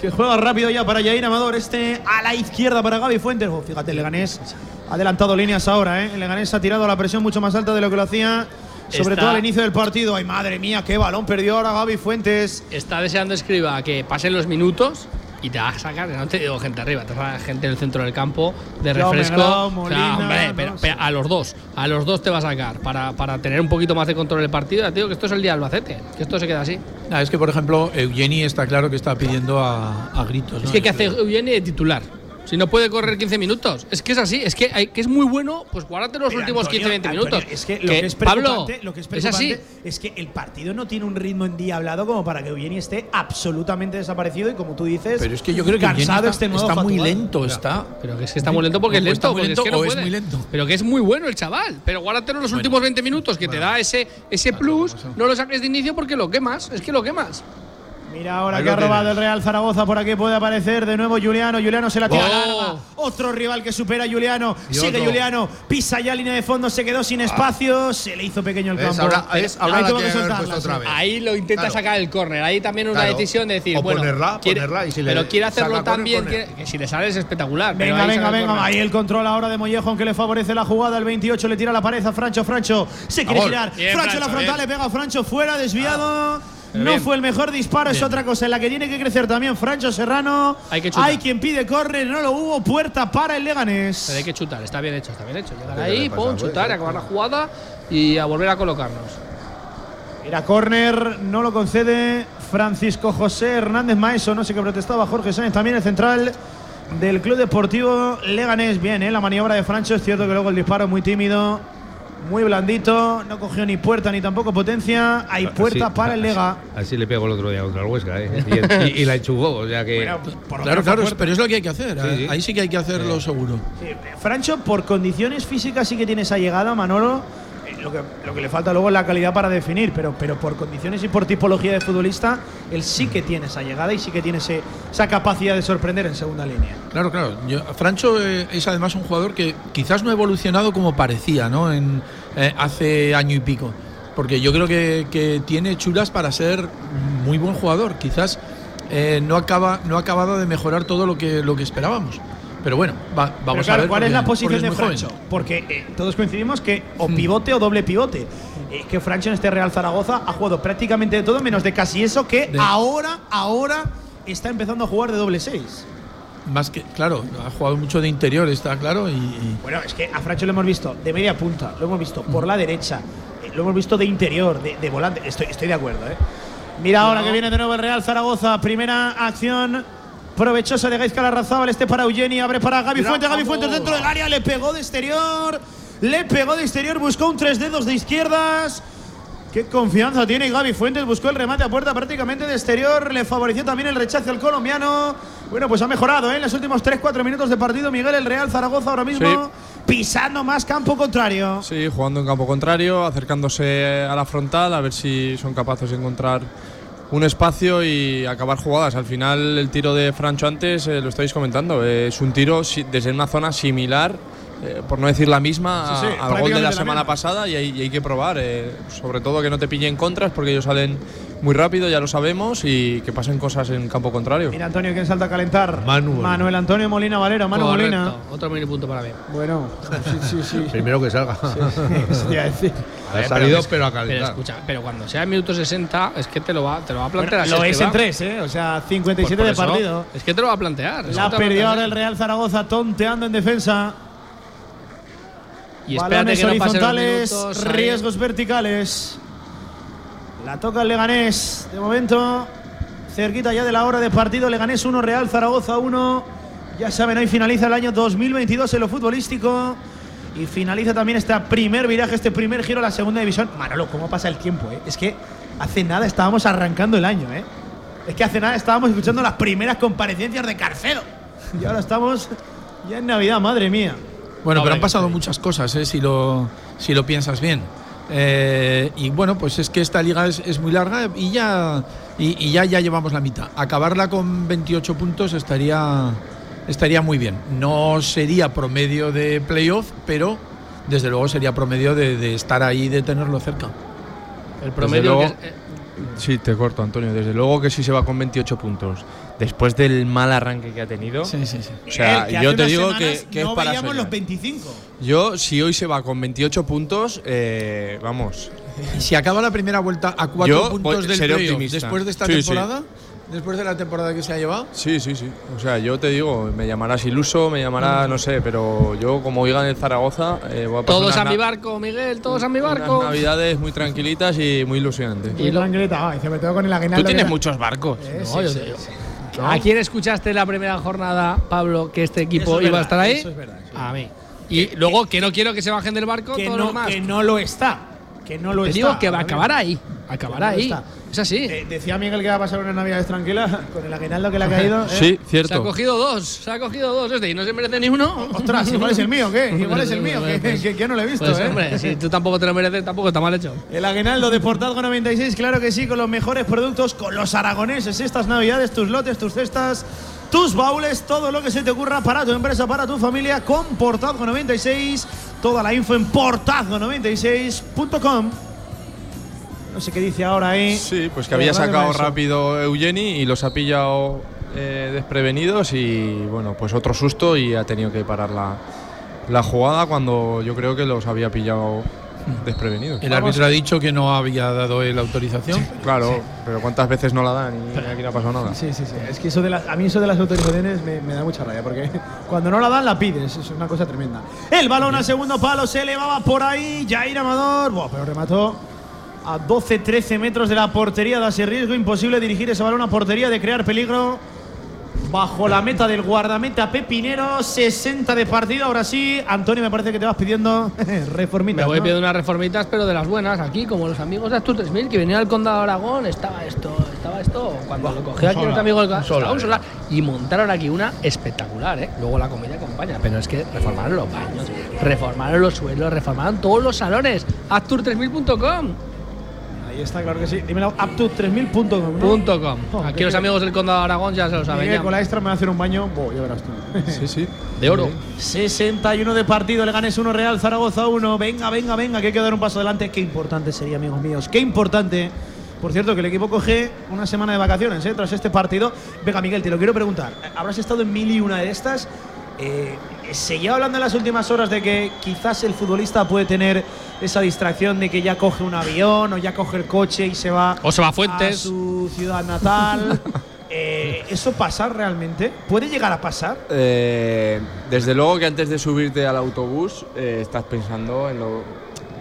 Que juega rápido ya para Yair Amador. Este a la izquierda para Gaby Fuentes. Oh, fíjate, el Leganés ha adelantado líneas ahora. ¿eh? El Leganés ha tirado a la presión mucho más alta de lo que lo hacía. Sobre Está- todo al inicio del partido. Ay, madre mía, qué balón perdió ahora Gaby Fuentes. Está deseando escriba que pasen los minutos y te va a sacar, no te digo gente arriba, te va a gente en el centro del campo de refresco. O sea, hombre, no pero, sé. pero a los dos, a los dos te va a sacar para, para tener un poquito más de control del partido. Ya te digo que esto es el día de Albacete, que esto se queda así. Ah, es que, por ejemplo, Eugeni está claro que está pidiendo a, a gritos. Es ¿no? que ¿qué hace Eugeni de titular? Si no puede correr 15 minutos. Es que es así, es que, hay- que es muy bueno, pues guárdate los Pero, últimos Antonio, 15-20 Antonio, minutos. Es que lo que, es Pablo, lo que es, es así. es que el partido no tiene un ritmo endiablado como para que Eugeni esté absolutamente desaparecido y como tú dices, Pero es que yo creo que cansado, está, extenuado, está muy lento, está. Pero que es que está muy lento porque es lento. porque es que no o es puede. muy lento. Pero que es muy bueno el chaval. Pero guárdatelo los últimos 20 minutos que te da ese, ese plus. No lo saques de inicio porque lo quemas. Es que lo quemas. Mira ahora Ahí que ha robado tienes. el Real Zaragoza, por aquí puede aparecer de nuevo Juliano. Juliano se la tira Oh. larga. Otro rival que supera a Juliano. Y Sigue otro. Juliano. Pisa ya línea de fondo, se quedó sin espacio. Se le hizo pequeño el campo. Ahora- es- ahora Ahí la que que otra vez. Ahí lo intenta Claro. sacar el córner. Ahí también una Claro. decisión de decir, O bueno, ponerla, quiere- ponerla y si le pero quiere hacerlo córner, tan bien córner. que, que si le sale es espectacular. Venga, venga, venga. Ahí el control ahora de Mollejo, aunque le favorece la jugada. El 28 le tira la pared a Francho. Francho se quiere girar. Francho, la frontal le pega a Francho fuera, desviado. No bien. fue el mejor disparo, es otra cosa en la que tiene que crecer también Francho Serrano. Hay que chutar. Hay quien pide córner, no lo hubo. Puerta para el Leganés. Pero hay que chutar, está bien hecho, está bien hecho. Llegar ¿Qué ahí, pum, pues? chutar, acabar la jugada y a volver a colocarnos. Mira, córner, no lo concede Francisco José Hernández Maeso, no sé qué protestaba Jorge Sáenz, también el central del Club Deportivo Leganés. Bien, ¿eh? la maniobra de Francho, es cierto que luego el disparo muy tímido, muy blandito, no cogió ni puerta ni tampoco potencia. Hay puerta Así- para el Lega. Así le pegó el otro día contra el Huesca, ¿eh? Y, y- y la enchufó, o sea que. Bueno, por lo Claro, claro, puerta. pero es lo que hay que hacer. Sí, sí. Ahí sí que hay que hacerlo seguro. Sí, Francho, por condiciones físicas sí que tiene esa llegada, Manolo. Lo que, lo que le falta luego es la calidad para definir, pero, pero por condiciones y por tipología de futbolista, él sí que tiene esa llegada y sí que tiene ese- esa capacidad de sorprender en segunda línea. Claro, claro. Yo- Francho eh, es además un jugador que quizás no ha evolucionado como parecía, ¿no? En, eh, hace año y pico. Porque yo creo que, que tiene chulas para ser muy buen jugador. Quizás eh, no, acaba, no ha acabado de mejorar todo lo que, lo que esperábamos. Pero bueno, va- Pero vamos claro, a ver. ¿Cuál es la posición de joven. Francho? Porque eh, todos coincidimos que o pivote o doble pivote. Es que Francho en este Real Zaragoza ha jugado prácticamente de todo, menos de casi eso, que De- ahora, ahora está empezando a jugar de doble seis. Más que, claro, ha jugado mucho de interior, está claro. Y, y- Bueno, es que a Francho lo hemos visto de media punta, lo hemos visto por la derecha, eh, lo hemos visto de interior, de, de volante. Estoy, estoy de acuerdo, ¿eh? Mira ahora que viene de nuevo el Real Zaragoza. Primera acción provechosa de Gaizka Larrazábal. Este para Eugeni, abre para Gaby Fuentes. Gaby. Fuentes dentro del área, le pegó de exterior. Le pegó de exterior, buscó un tres dedos de izquierdas. Qué confianza tiene Gaby Fuentes, buscó el remate a puerta prácticamente de exterior, le favoreció también el rechazo al colombiano. Bueno, pues ha mejorado ¿eh? en los últimos 3-4 minutos de partido Miguel el Real Zaragoza ahora mismo Sí. pisando más campo contrario. Sí, jugando en campo contrario, acercándose a la frontal, a ver si son capaces de encontrar un espacio y acabar jugadas. Al final, el tiro de Francho antes, eh, lo estáis comentando, es un tiro desde una zona similar, eh, por no decir la misma, Sí, sí, a- al gol de la la semana misma. pasada y hay, y hay que probar. eh, sobre todo que no te pillen contras porque ellos salen muy rápido, ya lo sabemos, y que pasen cosas en campo contrario. Mira, Antonio, ¿quién salta a calentar? Manuel. Manuel Antonio Molina Valero. Manu Correcto. Molina. Otro mini punto para mí. Bueno, sí, sí, sí. <laughs> Primero que salga. A decir. Ha salido, pero a Pero calentar. escucha, pero cuando sea en minuto 60, es que te lo va, te lo va a Bueno, plantear así. lo es es que en va. tres, ¿eh? O sea, Pues 57 por de partido. Es que te lo va a plantear. La a perdió ahora el Real Zaragoza tonteando en defensa. Y Balones no horizontales, ahí. riesgos verticales. La toca el Leganés. De momento, cerquita ya de la hora de partido. Leganés 1, Real Zaragoza 1. Ya saben, hoy finaliza el año 2022 en lo futbolístico. Y finaliza también este primer viraje, este primer giro a la segunda división. Manolo, ¿cómo pasa el tiempo? Eh? Es que hace nada estábamos arrancando el año. ¿eh? Es que hace nada estábamos escuchando las primeras comparecencias de Carcedo. Y ahora estamos ya en Navidad, madre mía. Bueno, No, pero han pasado muchas cosas, ¿eh? si, lo, si lo piensas bien. Eh, y bueno, pues es que esta liga es, es muy larga y ya, y, y ya, ya llevamos la mitad. Acabarla con 28 puntos estaría, estaría muy bien. No sería promedio de playoff, pero desde luego sería promedio de, de estar ahí, de tenerlo cerca. El Desde promedio luego- que es- eh, Sí, te corto, Antonio. Desde luego que sí se va con 28 puntos. Después del mal arranque que ha tenido. Sí, sí, sí. O sea, yo te unas digo que, que no es para veíamos soñar. los 25. Yo, si hoy se va con 28 puntos, eh, vamos. Y si acaba la primera vuelta a cuatro Yo puntos voy- del playoff después de esta Sí, sí. temporada, después de la temporada que se ha llevado, Sí, sí, sí. O sea, yo te digo, me llamarás iluso, me llamarás, no sé, pero yo, como oigan el Zaragoza, eh, voy a pasar Todos unas a mi barco, Miguel, todos a mi unas barco. navidades muy tranquilitas y muy ilusionantes. Y lo ay, se metió con el aguinaldo. Tú tienes que- muchos barcos. Eh, No, sí, yo sí, te digo. ¿A quién escuchaste la primera jornada, Pablo, que este equipo es iba a estar ahí? eso es verdad. A mí. Y luego que no quiero que se bajen del barco Que todos no, los más. que no lo está. Que no lo Te está. digo que va a acabar ahí. Acabará ahí. está. Es así. Eh, decía Miguel que va a pasar unas navidades tranquilas <laughs> con el aguinaldo que le ha caído. ¿eh? Sí, Se ha cierto. cogido dos, se ha cogido dos este y no se merece ni uno. Ostras, <laughs> igual es el mío, ¿qué? Igual es el mío, que, Pues- que- que no lo he visto, Pues ¿eh? hombre, si tú tampoco te lo mereces, tampoco está mal hecho. El aguinaldo de Portazgo 96, claro que sí, con los mejores productos, con los aragoneses. Estas navidades, tus lotes, tus cestas, tus baúles, todo lo que se te ocurra para tu empresa, para tu familia, con Portazgo 96. Toda la info en portazgo96.com. No sé qué dice ahora ahí. Sí, pues que Eh, había sacado rápido Eugeni y los ha pillado eh, desprevenidos y bueno, pues otro susto y ha tenido que parar la, la jugada cuando yo creo que los había pillado desprevenidos. el árbitro ha dicho que no había dado él autorización. Claro, pero ¿cuántas veces no la dan y aquí no ha pasado nada? Sí, sí, sí. Es que eso de las- a mí eso de las autorizaciones me, me da mucha rabia, porque <laughs> cuando no la dan la pides, es una cosa tremenda. El balón a segundo palo se elevaba por ahí, Jair Amador, Buah, pero remató a 12-13 metros de la portería, da ese riesgo imposible dirigir ese balón a portería, de crear peligro. Bajo la meta del guardameta Pepinero, 60 de partido. Ahora sí, Antonio, me parece que te vas pidiendo <laughs> reformitas. Me voy ¿no? pidiendo unas reformitas, pero de las buenas, aquí, como los amigos de Astur 3000, que venían al Condado de Aragón, estaba esto, estaba esto. Cuando lo cogió aquí los amigos del un solar. Y montaron aquí una espectacular, ¿eh? Luego la comida acompaña, pero es que reformaron los baños, reformaron los suelos, reformaron todos los salones. Astur3000.com. Ahí está, claro que sí. Dímelo, up3000.com. ¿no? Oh, Aquí los amigos del Condado de Aragón ya se lo saben. Ya. con la extra me va a hacer un baño. Buah, ya verás tú. <laughs> Sí, sí. De oro. 61 de partido, le ganes 1 Real Zaragoza 1. Venga, venga, venga, que hay que dar un paso adelante. Qué importante sería, amigos míos. Qué importante. Por cierto, que el equipo coge una semana de vacaciones ¿eh? tras este partido. Venga, Miguel, te lo quiero preguntar. ¿Habrás estado en mil y una de estas? Eh, se lleva hablando en las últimas horas de que quizás el futbolista puede tener esa distracción de que ya coge un avión o ya coge el coche y se va, O se va a Fuentes. a su ciudad natal. <laughs> Eh, ¿Eso pasa realmente? ¿Puede llegar a pasar? Eh, desde luego que antes de subirte al autobús eh, estás pensando en lo.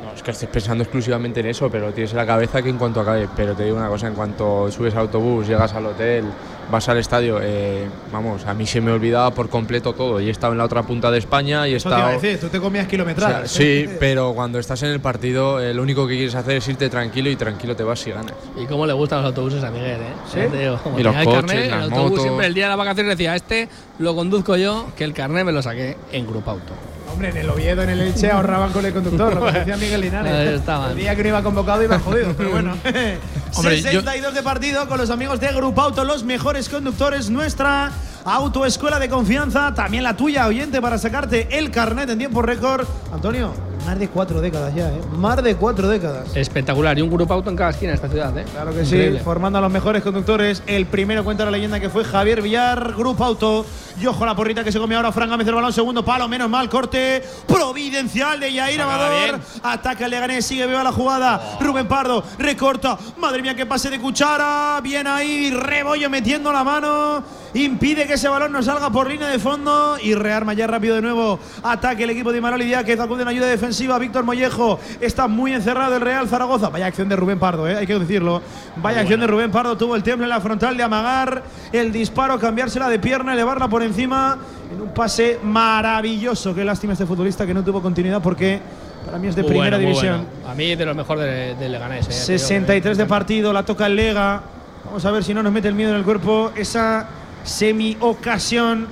No es que estés pensando exclusivamente en eso, pero tienes en la cabeza que en cuanto acabe. Pero te digo una cosa: en cuanto subes al autobús, llegas al hotel, vas al estadio, eh, vamos, a mí se me olvidaba por completo todo. Y he estado en la otra punta de España y he Eso te iba a estado. decir, tú te comías O sea, kilometradas. sí, ¿eh? pero cuando estás en el partido, eh, lo único que quieres hacer es irte tranquilo y tranquilo te vas si ganas. Y cómo le gustan los autobuses a Miguel, ¿eh? ¿Sí? Ya te digo, como Y los el coches, carnet, el las autobús motos. siempre el día de las vacaciones decía, este lo conduzco yo, que el carnet me lo saqué en Grupo Auto. Hombre, en el Oviedo, en el Elche ahorraban con el conductor, lo que decía Miguel <laughs> Linares. Ahí estaban. El día que no iba convocado iba jodido, pero bueno. <laughs> Hombre, yo- 62 de partido con los amigos de Grupo Auto, los mejores conductores. Nuestra Autoescuela de confianza, también la tuya, oyente, para sacarte el carnet en tiempo récord. Antonio, más de cuatro décadas ya, ¿eh? Más de cuatro décadas. Espectacular. Y un grupo auto en cada esquina de esta ciudad, ¿eh? Claro que sí, formando a los mejores conductores. El primero cuenta la leyenda que fue Javier Villar, Grupo Auto. Y ojo la porrita que se come ahora Fran Gámez el balón, segundo palo, menos mal, corte providencial de Yair Amador. Ataca el Leganés, sigue viva la jugada. Rubén Pardo, recorta. Madre mía, que pase de cuchara. Bien ahí, Rebollo metiendo la mano. Impide que ese balón no salga por línea de fondo. Y rearma ya rápido de nuevo. Ataque el equipo de Imanol que acude en ayuda defensiva. Víctor Mollejo está muy encerrado el Real Zaragoza. Vaya acción de Rubén Pardo, ¿eh? hay que decirlo. Vaya acción de Rubén Pardo. Tuvo el temple en la frontal de amagar. El disparo, cambiársela de pierna, elevarla por encima. En un pase maravilloso. Qué lástima este futbolista que no tuvo continuidad porque para mí es de Muy primera bueno, división. bueno. A mí de lo mejor de, de Leganés. ¿eh? 63 de partido, la toca el Lega. Vamos a ver si no nos mete el miedo en el cuerpo. Esa semi-ocasión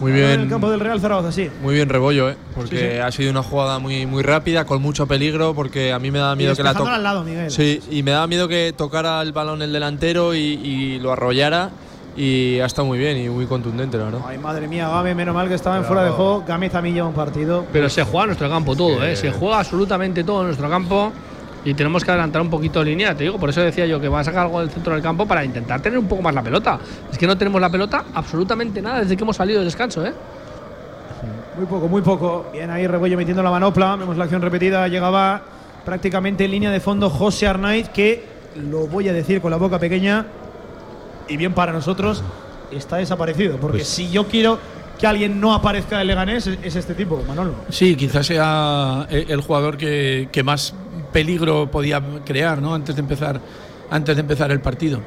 Muy en el bien. campo del Real Zaragoza, sí. Muy bien Rebollo, ¿eh? porque Sí, sí. ha sido una jugada muy, muy rápida, con mucho peligro, porque a mí me da miedo que la toque. al lado, Miguel. Sí, y me da miedo que tocara el balón el delantero y, y lo arrollara. Y ha estado muy bien y muy contundente, la verdad. Ay, madre mía, Game, menos mal que estaba en fuera de juego. Game también lleva un partido. Pero se juega en nuestro campo todo, ¿eh? Se juega absolutamente todo en nuestro campo. Y tenemos que adelantar un poquito línea, te digo. Por eso decía yo que va a sacar algo del centro del campo para intentar tener un poco más la pelota. Es que no tenemos la pelota absolutamente nada desde que hemos salido del descanso, ¿eh? Muy poco, muy poco. Bien ahí Rebollo metiendo la manopla. Vemos la acción repetida. Llegaba prácticamente en línea de fondo José Arnaiz, que lo voy a decir con la boca pequeña. Y bien para nosotros, está desaparecido. Porque Pues- si yo quiero que alguien no aparezca en Leganés, es es este tipo, Manolo. Sí, quizás sea el el jugador que, que más peligro podía crear ¿no? antes, de empezar, antes de empezar el partido.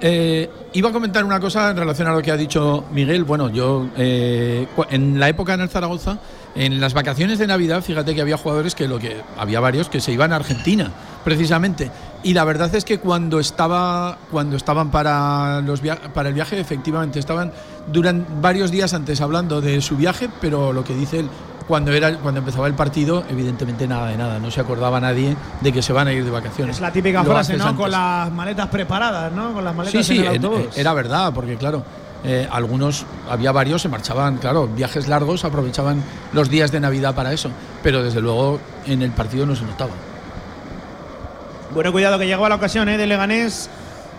Eh, iba a comentar una cosa en relación a lo que ha dicho Miguel. Bueno, yo eh, en la época en el Zaragoza, en las vacaciones de Navidad, fíjate que había jugadores que lo que había varios que se iban a Argentina, precisamente. Y la verdad es que cuando estaba cuando estaban para los para el viaje, efectivamente estaban durante varios días antes hablando de su viaje, pero lo que dice él cuando era cuando empezaba el partido, evidentemente nada de nada, no se acordaba nadie de que se van a ir de vacaciones. Es la típica Lo frase, ¿no? antes. Con las maletas preparadas, ¿no? Con las maletas Sí, sí, en el en- autobús. era verdad, porque claro, eh, algunos, había varios, se marchaban, claro, viajes largos, aprovechaban los días de Navidad para eso, pero desde luego en el partido no se notaba. Bueno, cuidado que llegó a la ocasión ¿eh? de Leganés.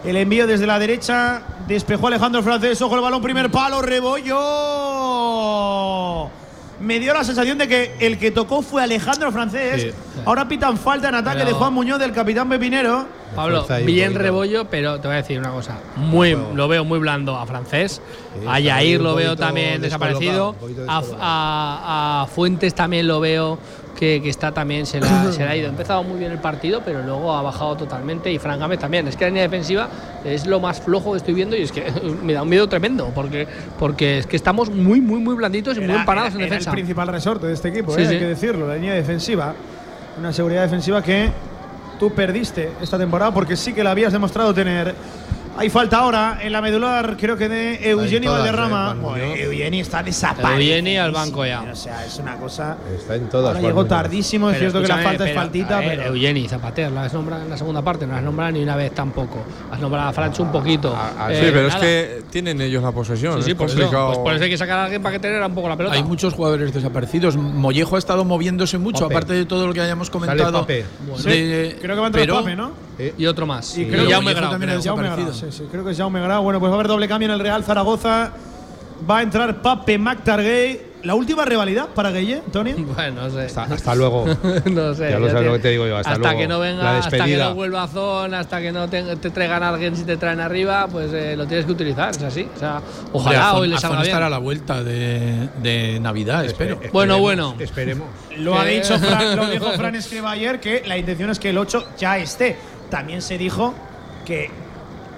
El envío desde la derecha. Despejó Alejandro Francés. Ojo el balón, primer palo, rebollo. Me dio la sensación de que el que tocó fue Alejandro Francés. Sí. Ahora pitan falta en ataque Pero- de Juan Muñoz del capitán Pepinero. Pablo, bien rebollo, pero te voy a decir una cosa. Muy, lo veo muy blando a francés. a está Yair lo veo también desaparecido. A, a- a Fuentes también lo veo que, que está también, se le, ha, se le ha ido. Ha empezado muy bien el partido, pero luego ha bajado totalmente. Y Fran Gámez también. Es que la línea defensiva es lo más flojo que estoy viendo y es que <laughs> me da un miedo tremendo. Porque, porque es que estamos muy, muy, muy blanditos y muy Era- empanados era- en era defensa. el principal resorte de este equipo, Sí, ¿eh? sí. hay que decirlo. La línea defensiva. Una seguridad defensiva que tú perdiste esta temporada porque sí que la habías demostrado tener. Hay falta ahora en la medular, creo que de Eugenio todas, Valderrama. ¿eh? Bueno. Eugenio está desaparecido. Eugenio al banco ya. O sea, es una cosa. Está en todas. Ahora llegó tardísimo, es cierto que la falta es faltita, ver, pero. Eugeni, Zapater, la has nombrado en la segunda parte, no la has nombrado ni una vez tampoco. Has nombrado a Francho un poquito. sí, Eh, pero es que tienen ellos la posesión. Sí, sí, es por eso. complicado. Pues por eso hay que sacar a alguien para que tenga un poco la pelota. Hay muchos jugadores desaparecidos. Mollejo ha estado moviéndose mucho, Pape. aparte de todo lo que hayamos Sale comentado. Pape. Bueno. de- creo que va a entrar pero- Pape, ¿no? Y otro más. Y Y creo que Jaume Grau, también creo. Jaume Grau, desaparecido. sí, sí, creo que es Jaume Grau. Bueno, pues va a haber doble cambio en el Real Zaragoza. Va a entrar Pape McTargay. La última rivalidad para Guille, Tony. <laughs> Bueno, no sé. Hasta, hasta luego. <laughs> no sé. Ya lo sabes lo que te digo yo. Hasta, hasta luego. que no venga, La hasta que no vuelva a zona, hasta que no te, te traigan a alguien si te traen arriba, pues eh, lo tienes que utilizar, es así. O sea, ojalá hoy le Azón salga bien. estará a la vuelta de, de Navidad, espero. Bueno, bueno. Esperemos. <laughs> Lo ha dicho Fran, lo dijo Fran Escriba ayer que la intención es que el 8 ya esté. También se dijo que,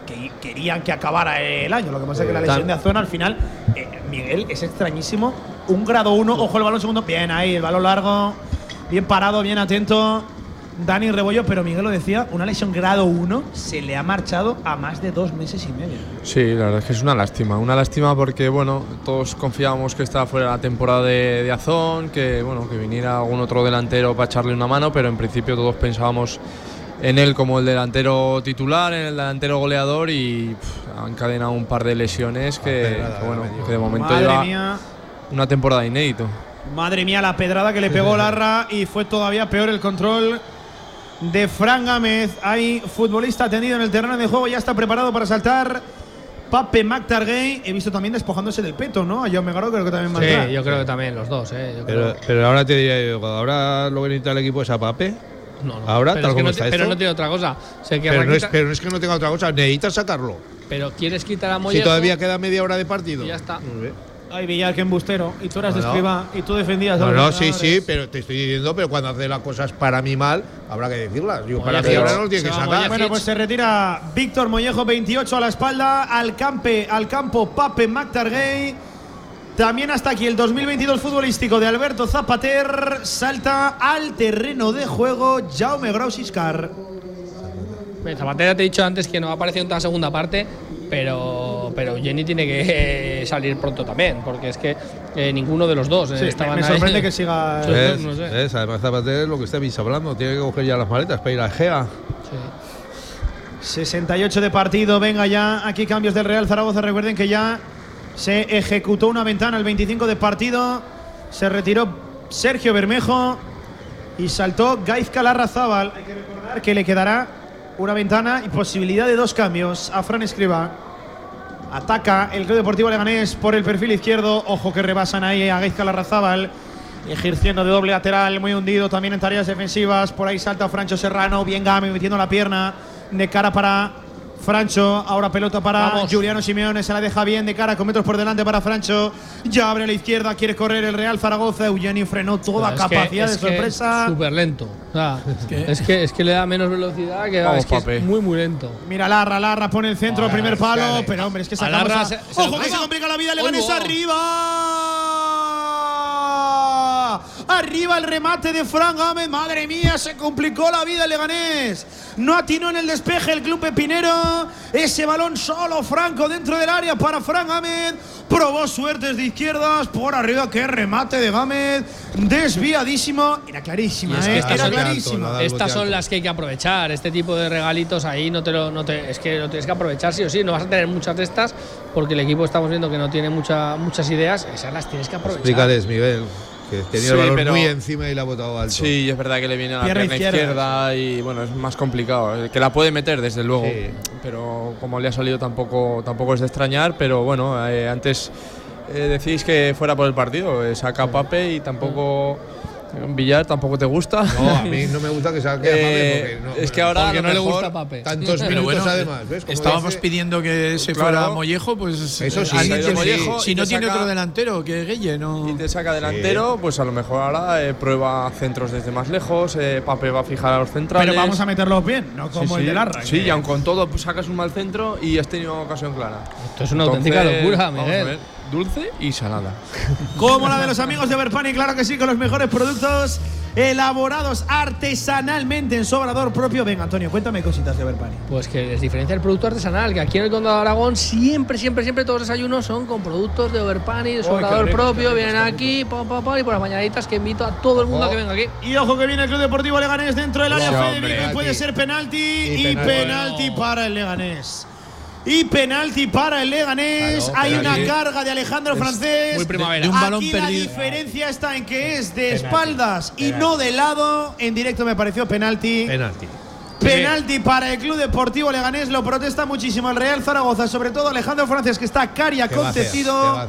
que querían que acabara el año. Lo que pasa es que la lesión de Azona al final, eh, Miguel, es extrañísimo. Un grado 1, ojo el balón segundo. Bien ahí, el balón largo. Bien parado, bien atento. Dani Rebollo, pero Miguel lo decía, una lesión grado 1 se le ha marchado a más de dos meses y medio. Sí, la verdad es que es una lástima. Una lástima porque, bueno, todos confiábamos que estaba fuera la temporada de, de Azón, que, bueno, que viniera algún otro delantero para echarle una mano, pero en principio todos pensábamos en él como el delantero titular, en el delantero goleador y pff, ha encadenado un par de lesiones que, que, bueno, que de momento Madre lleva mía. una temporada inédito. Madre mía, la pedrada que le pegó Larra y fue todavía peor el control de Fran Gámez. Hay futbolista tendido en el terreno de juego, ya está preparado para saltar. Pape McTargay, he visto también despojándose del peto, ¿no? A Jaume Garó creo que también. Sí, yo creo que también los dos, ¿eh? Yo Pero, creo. pero ahora te diría yo, ahora lo que necesita el equipo es a Pape. No, no. Ahora, pero tal es que como no, está pero esto. no tiene otra cosa. Que Pero no, es, Raquita- pero no es que no tenga otra cosa, necesitas sacarlo. pero quieres quitar a Si Mollejo. todavía queda media hora de partido. y ya está. Ay, Villar, que embustero. Y tú eras de escriba y tú defendías a No, los no, sí, sí, pero te estoy diciendo, pero cuando hace las cosas para mí mal, habrá que decirlas. Yo, para mí pero ahora no lo tiene que sacar. Bueno, pues se retira Víctor Mollejo, 28 a la espalda, al, campe, al campo Pape McTargay. También hasta aquí el 2022 futbolístico de Alberto Zapater. Salta al terreno de juego Jaume Grausiscar. Bien, Zapatera te he dicho antes que no ha aparecido en toda la segunda parte, pero, pero Jenny tiene que eh, <laughs> salir pronto también, porque es que eh, ninguno de los dos eh, Sí, me, estaban me ahí. sorprende que siga. <laughs> ¿Ves? no sé. ¿Ves? Además, Zapatero es lo que estáis hablando. Tiene que coger ya las maletas para ir a Gea. 68 de partido, venga ya. Aquí cambios del Real Zaragoza. Recuerden que ya se ejecutó una ventana el 25 de partido. Se retiró Sergio Bermejo y saltó Gaizka Larrazábal. Hay que recordar que le quedará una ventana y posibilidad de dos cambios a Fran Escriba. Ataca el Club Deportivo Leganés por el perfil izquierdo. Ojo que rebasan ahí a Gaizka Larrazábal. Ejerciendo de doble lateral, muy hundido también en tareas defensivas. Por ahí salta Francho Serrano. Bien Game metiendo la pierna de cara para Francho. Ahora pelota para Vamos. Juliano Simeone. Se la deja bien de cara con metros por delante para Francho. Ya abre a la izquierda. Quiere correr el Real Zaragoza. Eugenio frenó toda Es que- capacidad es de sorpresa. Súper lento. O sea, es, que, es que le da menos velocidad que, Vamos, es, que es muy, muy lento. Mira Larra, Larra pone el centro, Ahora, primer palo, pero hombre, es que A sacamos Larra a- se- se ¡Ojo que se pega. complica la vida! Uy, Leganés wow. Arriba. Arriba el remate de Fran Gámez. Madre mía, se complicó la vida el Leganés. No atinó en el despeje el club pepinero. Ese balón solo Franco dentro del área para Fran Gámez. Probó suertes de izquierdas por arriba. Qué remate de Gámez. Desviadísimo. Era clarísima, Y es que ¿eh? estas Era son- clarísima. nada, Estas boteazo. son las que hay que aprovechar. Este tipo de regalitos ahí no te lo, no te, es que lo tienes que aprovechar sí o sí. No vas a tener muchas de estas porque el equipo estamos viendo que no tiene mucha, muchas ideas. Esas las tienes que aprovechar. Explícales, Miguel. Que tenía Sí, el balón pero- muy encima y la ha botado alto. Sí, es verdad que le viene a la Pierna pierna, izquierda. izquierda. y bueno, es más complicado. Eh, Que la puede meter, desde luego. Sí. Pero como le ha salido tampoco, tampoco es de extrañar. Pero bueno, eh, antes eh, decís que fuera por el partido. eh, saca a Pape y tampoco. Villar tampoco te gusta. No, a mí <laughs> no me gusta que saque a Eh, Pape porque no, es que ahora Porque no le gusta Pape. tantos Pero minutos bueno, además. ¿ves? Como Estábamos dice- pidiendo que se Claro. fuera Mollejo, pues Eso sí, Mollejo si no tiene saca- otro delantero que Guille, no. y te saca delantero, pues a lo mejor ahora eh, prueba centros desde más lejos. eh, Pape va a fijar a los centrales. Pero vamos a meterlos bien, no Sí, como el sí. de Larra. Sí, y aun con todo pues, sacas un mal centro y has tenido ocasión clara. Esto es una auténtica locura, vamos a Miguel. Dulce y salada. <laughs> Como la de los amigos de Berpani, claro que sí, con los mejores productos elaborados artesanalmente en su obrador propio. Venga, Antonio, cuéntame cositas de Berpani. Pues que les diferencia el producto artesanal, que aquí en el Condado de Aragón siempre, siempre, siempre todos los desayunos son con productos de Overpani, de su obrador rico, propio, rico, vienen aquí, pam, pam, pam, y por las mañanitas que invito a todo el mundo a que venga aquí. Y ojo que viene el Club Deportivo Leganés dentro del área. Sí, Fede hombre. Vigo y puede ser penalti. Y, Y penalti, penalti. para el Leganés. Y penalti para el Leganés. Claro, Hay una carga de Alejandro Francés. muy primavera. De un balón Aquí la diferencia está en que es de espaldas y no de lado. En directo me pareció penalti. Penalti. Penalti para el Club Deportivo Leganés, lo protesta muchísimo el Real Zaragoza, sobre todo Alejandro Francés, que está cari acontecido.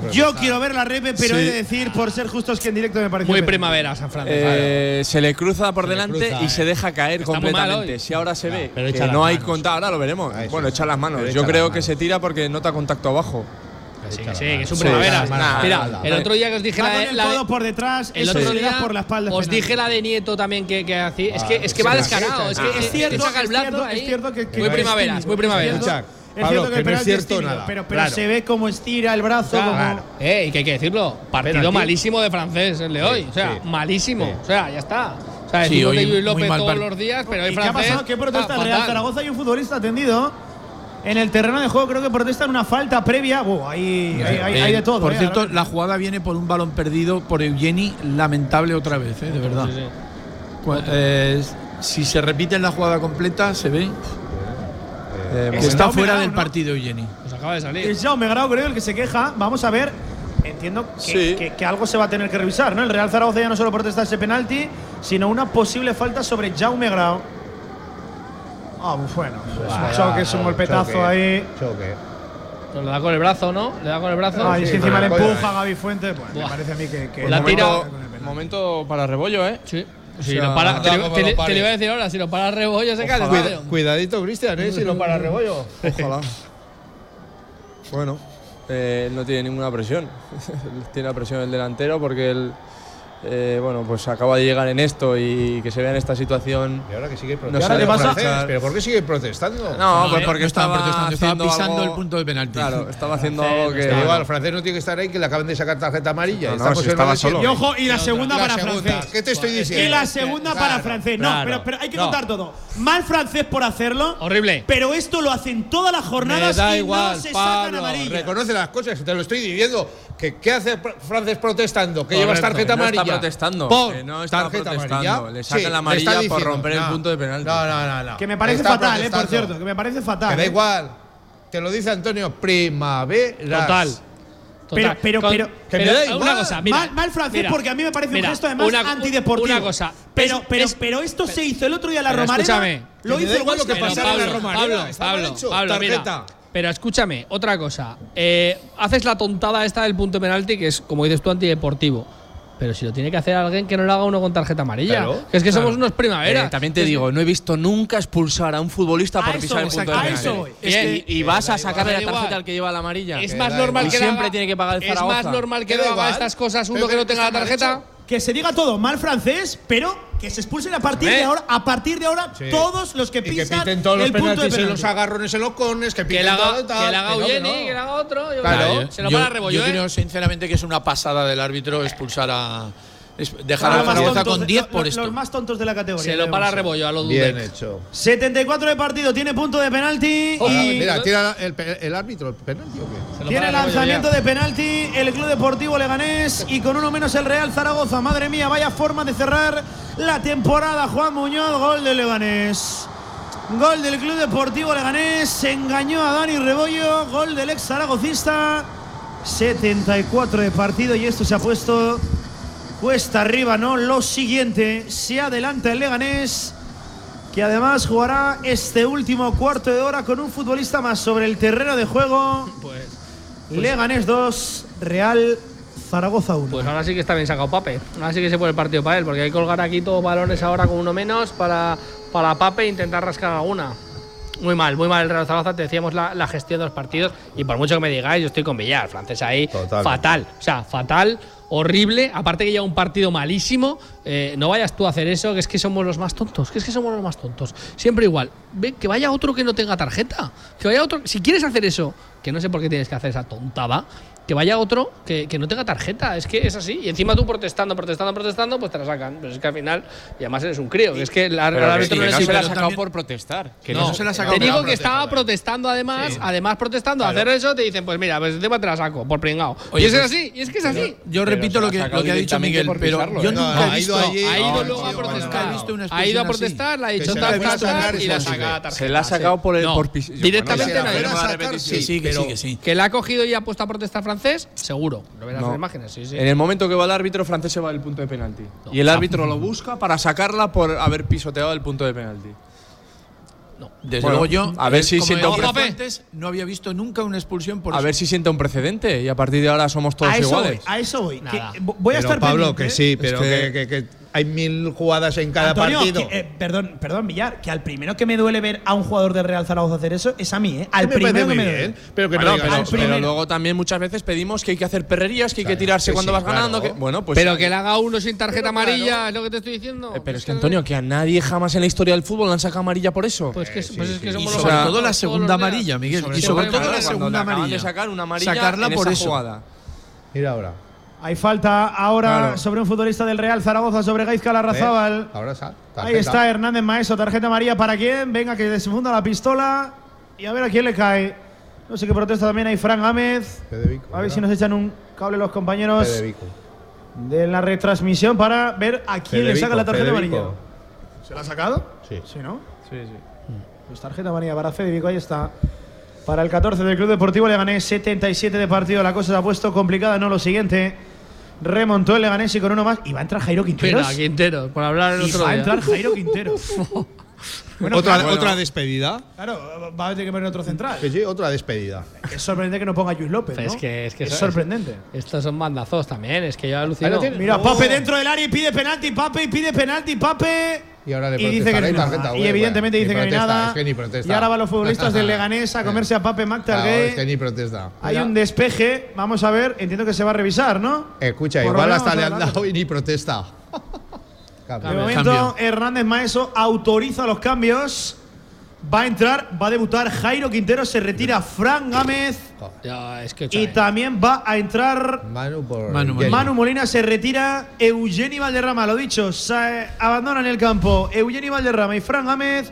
Pues Yo quiero ver la repe, pero Sí. he de decir, por ser justos, que en directo me pareció Muy primavera, San Francisco. Eh, se le cruza por Se delante cruza, y se eh. deja caer Está completamente. Si ahora se ve pero que no hay contacto, ahora lo veremos. Ahí sí. Bueno, echa las manos. Pero Yo echa creo las que se tira porque nota contacto abajo. Sí, que sí, que es un Sí, primavera. nada, Mira, nada. el otro día que os dije Va la, con de- el la de- codo por detrás, el otro día por la espalda. os dije la de Nieto también que, que hacía. Es que, es que sí, va descarado. Es que Es cierto, es cierto, ahí. es cierto que, que muy no es muy primaveras. Es cierto, Chuck, es Pablo, cierto que que el no es cierto nada. pero, pero Claro. se ve cómo estira el brazo. Eh, y que hay que decirlo, partido malísimo de francés el de hoy. O sea, sí. malísimo. Sí. O sea, ya está. O sea, Sí, decimos hoy de Luis López todos los días, pero hoy ¿Y qué ha francés. pasado? ¿Qué protesta ah, el Real. Zaragoza? Hay un futbolista atendido en el terreno de juego. Creo que protestan una falta previa. Oh, eh, hay, de todo. Por eh, cierto, la jugada viene por un balón perdido por Eugeni, lamentable otra vez, eh, de verdad. Eh, si se repite en la jugada completa, se ve está fuera del partido Eugeni. Pues acaba de. Es Jaume Grau, creo, el que se queja. Vamos a ver entiendo que, algo se va a tener que revisar, ¿no? El Real Zaragoza ya no solo protesta ese penalti, sino una posible falta sobre Jaume Grau. Ah, oh, bueno, es un es un golpetazo ahí. Choque. Pero le da con el brazo, ¿no? Le da con el brazo. Ah, y si encima le empuja a Gaby Fuentes, pues me parece a mí que. que la tira. Momento, para Rebollo, ¿eh? Sí. Si te, lo, iba a decir ahora, si lo para Rebollo se cae. Cuida, cuidadito, Cristian, ¿eh? si lo para Rebollo. Ojalá. bueno, eh, no tiene ninguna presión. <laughs> tiene la presión el delantero porque él. El eh, bueno, pues acaba de llegar en esto y que se vea en esta situación. Y ahora que sigue protestando. No ¿Qué pasa? ¿Pero por qué sigue protestando? No, pues eh, porque estaba, protestando, estaba pisando el punto del penalti. Claro, estaba haciendo algo que. Igual, el francés no tiene que estar ahí, que le acaban de sacar tarjeta amarilla. No, si estaba solo. Y ojo, y la segunda para francés. ¿Qué te estoy diciendo? Y la segunda para francés. No, pero, hay que contar todo. Mal francés por hacerlo. Horrible. Pero esto lo hacen todas las jornadas da y igual, no se sacan amarilla. Reconoce las cosas, te lo estoy diciendo. ¿Qué, qué hace francés protestando? Que llevas tarjeta amarilla protestando. Eh, no está protestando. Amarilla. Le sacan la amarilla por romper el punto de penalti. No, no, no. no. Que me parece fatal, eh, por cierto. Que me parece fatal. Que da eh. igual. Te lo dice Antonio Primavera. Total. Total. Pero, pero, pero, da una cosa, mal, francés porque a mí me parece mira, un gesto además una, antideportivo. Una cosa, pero, pero, esto se hizo el otro día en la Romareda. Lo hizo igual lo que pasaba en la Romareda. Pablo, Pablo, mira. Pero escúchame, otra cosa. Eh, haces la tontada esta del punto de penalti, que es, como dices tú, antideportivo. Pero si lo tiene que hacer alguien, que no lo haga uno con tarjeta amarilla. Claro, es que somos unos primavera. Eh, también te digo, no he visto nunca expulsar a un futbolista a por pisar el punto de eso. Es que, y, vas a sacarle la tarjeta al que lleva la amarilla. Es más normal que siempre tiene que pagar el Es más normal que haga estas cosas uno que no tenga la tarjeta que se diga todo mal francés, pero que se expulsen a partir de ahora, a partir de ahora sí. todos los que pisan y que piten todos los penaltis, de los agarrones en los cones, que piten que la haga, todo, tal, que la haga que, Uyeni, no. que la haga otro, yo claro. Claro. se lo yo, para Rebollo. Yo creo sinceramente que es una pasada del árbitro expulsar a Dejar a Zaragoza con 10 por esto. Los más tontos de la categoría. Se lo para Rebollo a los Bien hecho. 74 de partido, tiene punto de penalti. Oh, mira, tira el, el, árbitro el penalti o qué? Tiene lanzamiento de penalti el Club Deportivo Leganés y con uno menos el Real Zaragoza. Madre mía, vaya forma de cerrar la temporada. Juan Muñoz, gol de Leganés. Gol del Club Deportivo Leganés. Se engañó a Dani Rebollo. Gol del ex zaragocista. 74 de partido y esto se ha puesto Cuesta arriba, ¿no? Lo siguiente, se adelanta el Leganés, que además jugará este último cuarto de hora con un futbolista más sobre el terreno de juego. Pues, pues Leganés 2, Real Zaragoza 1. Pues ahora sí que está bien sacado Pape. Ahora sí que se pone el partido para él, porque hay que colgar aquí todos balones ahora con uno menos para, para Pape e intentar rascar alguna. Muy mal, muy mal el Real Zaragoza. Te decíamos la, la, gestión de los partidos. Y por mucho que me digáis, yo estoy con Villar. Francés ahí, fatal. O sea, fatal horrible, aparte que lleva un partido malísimo, eh, no vayas tú a hacer eso, que es que somos los más tontos, que es que somos los más tontos. Siempre igual, Ve, que vaya otro que no tenga tarjeta, que vaya otro, si quieres hacer eso, que no sé por qué tienes que hacer esa tontada, que vaya otro que, que, no tenga tarjeta. Es que es así. Y encima tú protestando, protestando, protestando, pues te la sacan. Pero es que al final, y además eres un crío. Es que la, la no, este se la ha sacado por protestar. Que no, se la ha sacado Te digo que estaba protestando además, además protestando. Hacer eso te dicen, pues mira, pues encima este te la saco, por pringao. Y es pues, así, y es que es así. Yo repito lo que, lo que ha dicho Miguel, pero yo nunca no, he visto. Ha ido luego a protestar. Ha ido a protestar, la ha dicho tal, tal, y la saca Se la ha sacado por. Directamente no. Sí, sí, que sí. Que la ha cogido y ha puesto a protestar Francia francés, seguro. Lo verás no. en imágenes, sí, sí. En el momento que va el árbitro, francés se va del punto de penalti. No. Y el árbitro lo busca para sacarla por haber pisoteado el punto de penalti. No. Desde bueno, luego yo, a ver eh, si sienta un precedente, no había visto nunca una expulsión por A eso. ver si sienta un precedente y a partir de ahora somos todos a iguales. Voy, a eso voy. Que, voy a pero estar Pablo, pendiente. que sí, pero es que, que, que hay mil jugadas en cada Antonio, partido. Que, eh, perdón, perdón, Villar, que al primero que me duele ver a un jugador del Real Zaragoza hacer eso es a mí, ¿eh? Al primero que me duele. Bien, pero que bueno, no pero, pero, pero, luego también muchas veces pedimos que hay que hacer perrerías, que hay que tirarse que cuando vas claro. ganando. Que, bueno, pues pero que le haga uno sin tarjeta amarilla, es lo que te estoy diciendo. Eh, pero es que, Antonio, que a nadie jamás en la historia del fútbol le han sacado amarilla por eso. Pues que, eh, pues sí, es que somos los Sobre todo la segunda amarilla, Miguel. Y sobre todo la segunda amarilla. Sacarla por esa jugada. Mira ahora. Hay falta ahora claro. sobre un futbolista del Real Zaragoza, sobre Gaizka Larrazábal. Ahora está. Ahí está Hernández Maeso, tarjeta María para quién. Venga, que desfunda la pistola y a ver a quién le cae. No sé qué protesta también hay Fran Gámez. A ver ¿verdad? si nos echan un cable los compañeros de la retransmisión para ver a quién le saca la tarjeta amarilla. ¿Se la ha sacado? Sí. ¿Sí, no? Sí, sí. Pues tarjeta amarilla para Federico, ahí está. Para el 14 del Club Deportivo le gané 77 de partido. La cosa se ha puesto complicada, ¿no? Lo siguiente. Remontó el Leganés y con uno más. Y va a entrar Jairo Quinteros. Espera, Quintero, por hablar el y otro va a entrar Jairo Quinteros. <laughs> Bueno, otra, claro. otra despedida. Claro, va a tener que poner otro central. Que sí, otra despedida. Es sorprendente que no ponga a Luis López. Es que es, que es sorprendente. Estos son bandazos también, es que yo alucino. Mira, Pape dentro del área y pide penalti, Pape y pide penalti, Pape. Y ahora le Y dice que no hay y nada. tarjeta, Y güey, evidentemente bueno, dice que no hay nada. es que ni protesta. Y ahora van los futbolistas del Leganés a <laughs> comerse a Pape Claro, McTargay. es que ni protesta. Hay un despeje, vamos a ver, entiendo que se va a revisar, ¿no? Escucha, Por igual hasta le han dado y ni protesta. De momento, Hernández Maeso autoriza los cambios. Va a entrar, va a debutar Jairo Quintero, se retira Fran Gámez. Ya, es que Y también va a entrar Manu por Manu Jenny. Manu Molina se retira, Eugeni Valderrama, lo dicho, se abandonan el campo. Eugeni Valderrama y Fran Gámez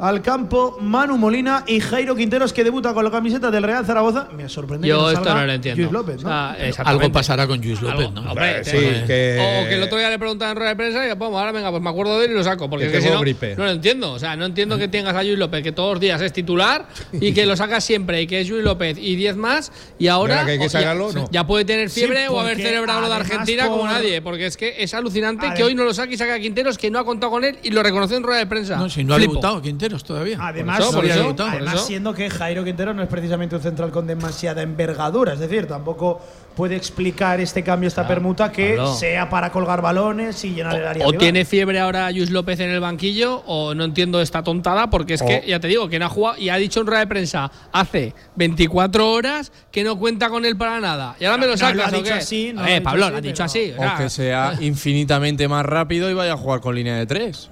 al campo, Manu Molina y Jairo Quinteros que debuta con la camiseta del Real Zaragoza. Me sorprende que Yo no esto salga no lo entiendo. Luis López, ¿no? O sea, exactamente. Algo pasará con Luis López, Algo- ¿no? hombre, Sí, te- que- O que el otro día le preguntaban en rueda de prensa y vamos, ahora venga, pues me acuerdo de él y lo saco. Porque Que es que si no, gripe. no lo entiendo. O sea, no entiendo que tengas a Luis López, que todos los días es titular y que lo sacas siempre y que es Luis López y 10 más. Y ahora, que hay que ya- sacarlo, no. ya puede tener Sí, fiebre o haber celebrado lo de Argentina como nadie. Porque es que es alucinante que hoy no lo saque y saque a Quinteros, que no ha contado con él y lo reconoció en rueda de prensa. No, si no ha debutado Quinteros todavía. Además, Por eso, por siendo- eso, debutado, por además eso. siendo que Jairo Quintero no es precisamente un central con demasiada envergadura, es decir, tampoco puede explicar este cambio, esta permuta que sea para colgar balones y llenar el área. O rival. tiene fiebre ahora Luis López en el banquillo, o no entiendo esta tontada, porque es que, O- ya te digo, que no ha jugado y ha dicho en rueda de prensa hace 24 horas que no cuenta con él para nada. Y ahora me lo No, sacas, lo ha ¿o dicho qué? así, no eh, Pablo, lo ha dicho pero- así. O que sea <laughs> infinitamente más rápido y vaya a jugar con línea de tres.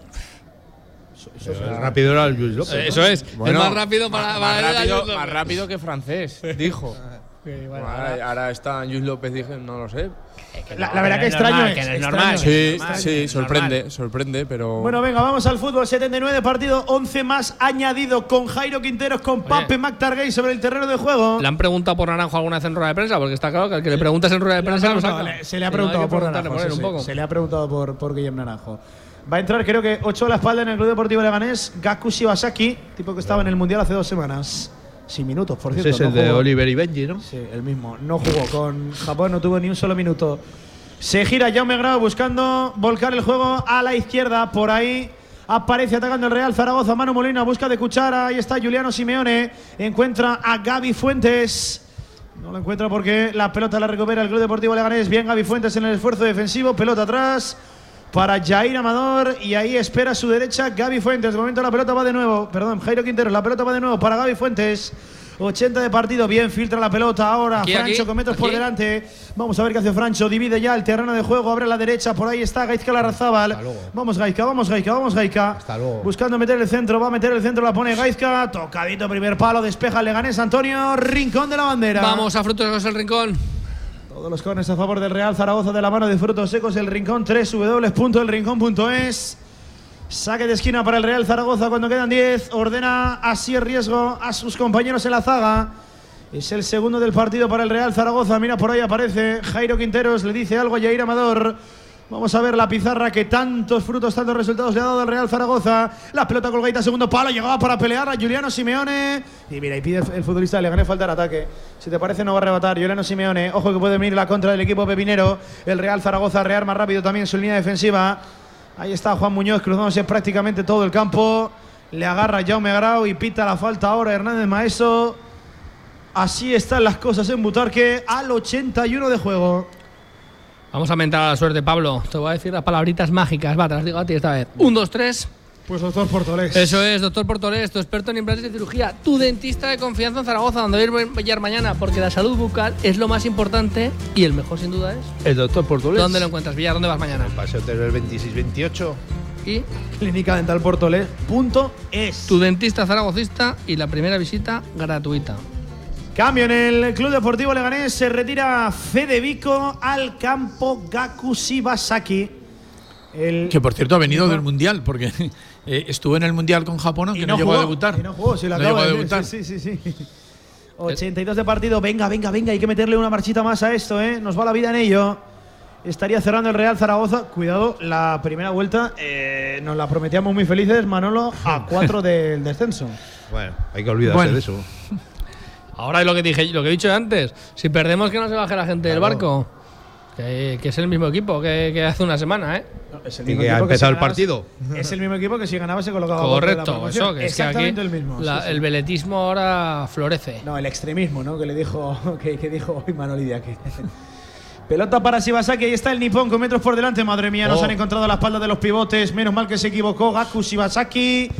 El rápido era el Luis López. Eh, ¿no? Eso es, Bueno, es más rápido para, más, para más rápido, más rápido que francés, dijo. <laughs> bueno, ahora, ahora está Luis López, dije, no lo sé. La, la verdad no que es extraño normal, es, que no es normal. es. Sí, normal, sí, es sorprende, normal. sorprende, pero. Bueno, venga, vamos al fútbol. 79 de partido, 11 más añadido con Jairo Quinteros, con Pape McTargay sobre el terreno de juego. Le han preguntado por Naranjo alguna vez en rueda de prensa, porque está claro que al que le preguntas en rueda de Le prensa lo saca. se le ha Si no, preguntado que por Naranjo. sí, sí. Se le ha preguntado por, por Guillem Naranjo. Va a entrar, creo que 8 a la espalda en el Club Deportivo Leganés. Gaku Shibasaki, tipo que estaba en el Mundial hace dos semanas. Sin minutos, por cierto. Ese es no el de jugó. Oliver y Benji, ¿no? Sí, el mismo. No jugó con Japón, no tuvo ni un solo minuto. Se gira Jaume Grau buscando volcar el juego a la izquierda. Por ahí aparece atacando el Real Zaragoza. Manu Molina busca de cuchara. Ahí está Juliano Simeone. Encuentra a Gaby Fuentes. No lo encuentra porque la pelota la recupera el Club Deportivo Leganés. Bien Gaby Fuentes en el esfuerzo defensivo. Pelota atrás para Jair Amador. Y ahí espera a su derecha Gaby Fuentes. De momento la pelota va de nuevo. Perdón, Jairo Quintero. La pelota va de nuevo para Gaby Fuentes. 80 de partido, bien, filtra la pelota ahora. Aquí, Francho aquí, con metros por aquí. delante. Vamos a ver qué hace Francho. Divide ya el terreno de juego, abre a la derecha. Por ahí está Gaizka Larrazábal. Vamos, Gaizka, vamos, Gaizka, vamos, Gaizka. Hasta luego. Buscando meter el centro, va a meter el centro, la pone Gaizka. Tocadito, primer palo, despeja Leganés Antonio. Rincón de la bandera. Vamos a Frutos el Rincón. Todos los cones a favor del Real Zaragoza de la mano de Frutos Secos, el Rincón 3, www.elrincón.es. Saque de esquina para el Real Zaragoza cuando quedan 10. Ordena así el riesgo a sus compañeros en la zaga. Es el segundo del partido para el Real Zaragoza. Mira, por ahí aparece Jairo Quinteros. Le dice algo a Jair Amador. Vamos a ver la pizarra que tantos frutos, tantos resultados le ha dado al Real Zaragoza. La pelota colgadita, segundo palo. Llegaba para pelear a Juliano Simeone. Y mira, y pide el futbolista, le gané falta de ataque. Si te parece, no va a arrebatar. Juliano Simeone. Ojo que puede venir la contra del equipo pepinero. El Real Zaragoza rearma rápido también su línea defensiva. Ahí está Juan Muñoz cruzándose prácticamente todo el campo. Le agarra Jaume Grau y pita la falta ahora Hernández Maeso. Así están las cosas en Butarque al 81 de juego. Vamos a mentar a la suerte, Pablo. Te voy a decir las palabritas mágicas. Va, te las digo a ti esta vez. Un, dos, tres. Pues doctor Portolés. Eso es, doctor Portolés, tu experto en implantes de cirugía, tu dentista de confianza en Zaragoza, donde voy a ir mañana, porque la salud bucal es lo más importante y el mejor sin duda es. El doctor Portolés. ¿Dónde lo encuentras, Villar? ¿Dónde vas mañana? Paseo Teruel 26-28. Y Clínica Dental Portolés. Punto es. tu dentista zaragocista y la primera visita gratuita. Cambio en el Club Deportivo Leganés. Se retira Fede Vico al campo Gaku Shibasaki. El Que por cierto ha venido del Mundial, porque <laughs> eh, estuvo en el Mundial con Japón, aunque y no, llegó jugó, a debutar. Y no jugó, si lo No acabo de debutar. Sí, sí, sí. <laughs> sí. 82 de partido. Venga, venga, venga. Hay que meterle una marchita más a esto, ¿eh? Nos va la vida en ello. estaría cerrando el Real Zaragoza. Cuidado, la primera vuelta eh, nos la prometíamos muy felices, Manolo, a <laughs> cuatro del descenso. Bueno, hay que olvidarse Bueno. de eso. Ahora es lo que dije, lo que he dicho antes. Si perdemos, que no se baje la gente del Claro. barco. Que, que es el mismo equipo que, que hace una semana, ¿eh? Es Y que ha empezado el partido. Es el mismo equipo que si ganaba se colocaba la Correcto, promoción. eso, que es que aquí Exactamente el mismo. la- sí, sí. el veletismo ahora florece. No, el extremismo, ¿no? Que le dijo, <laughs> que, que dijo hoy Manoli aquí. Pelota para Shibasaki, ahí está el nipón con metros por delante. Madre mía, nos Oh. han encontrado a la espalda de los pivotes. Menos mal que se equivocó Gaku Shibasaki.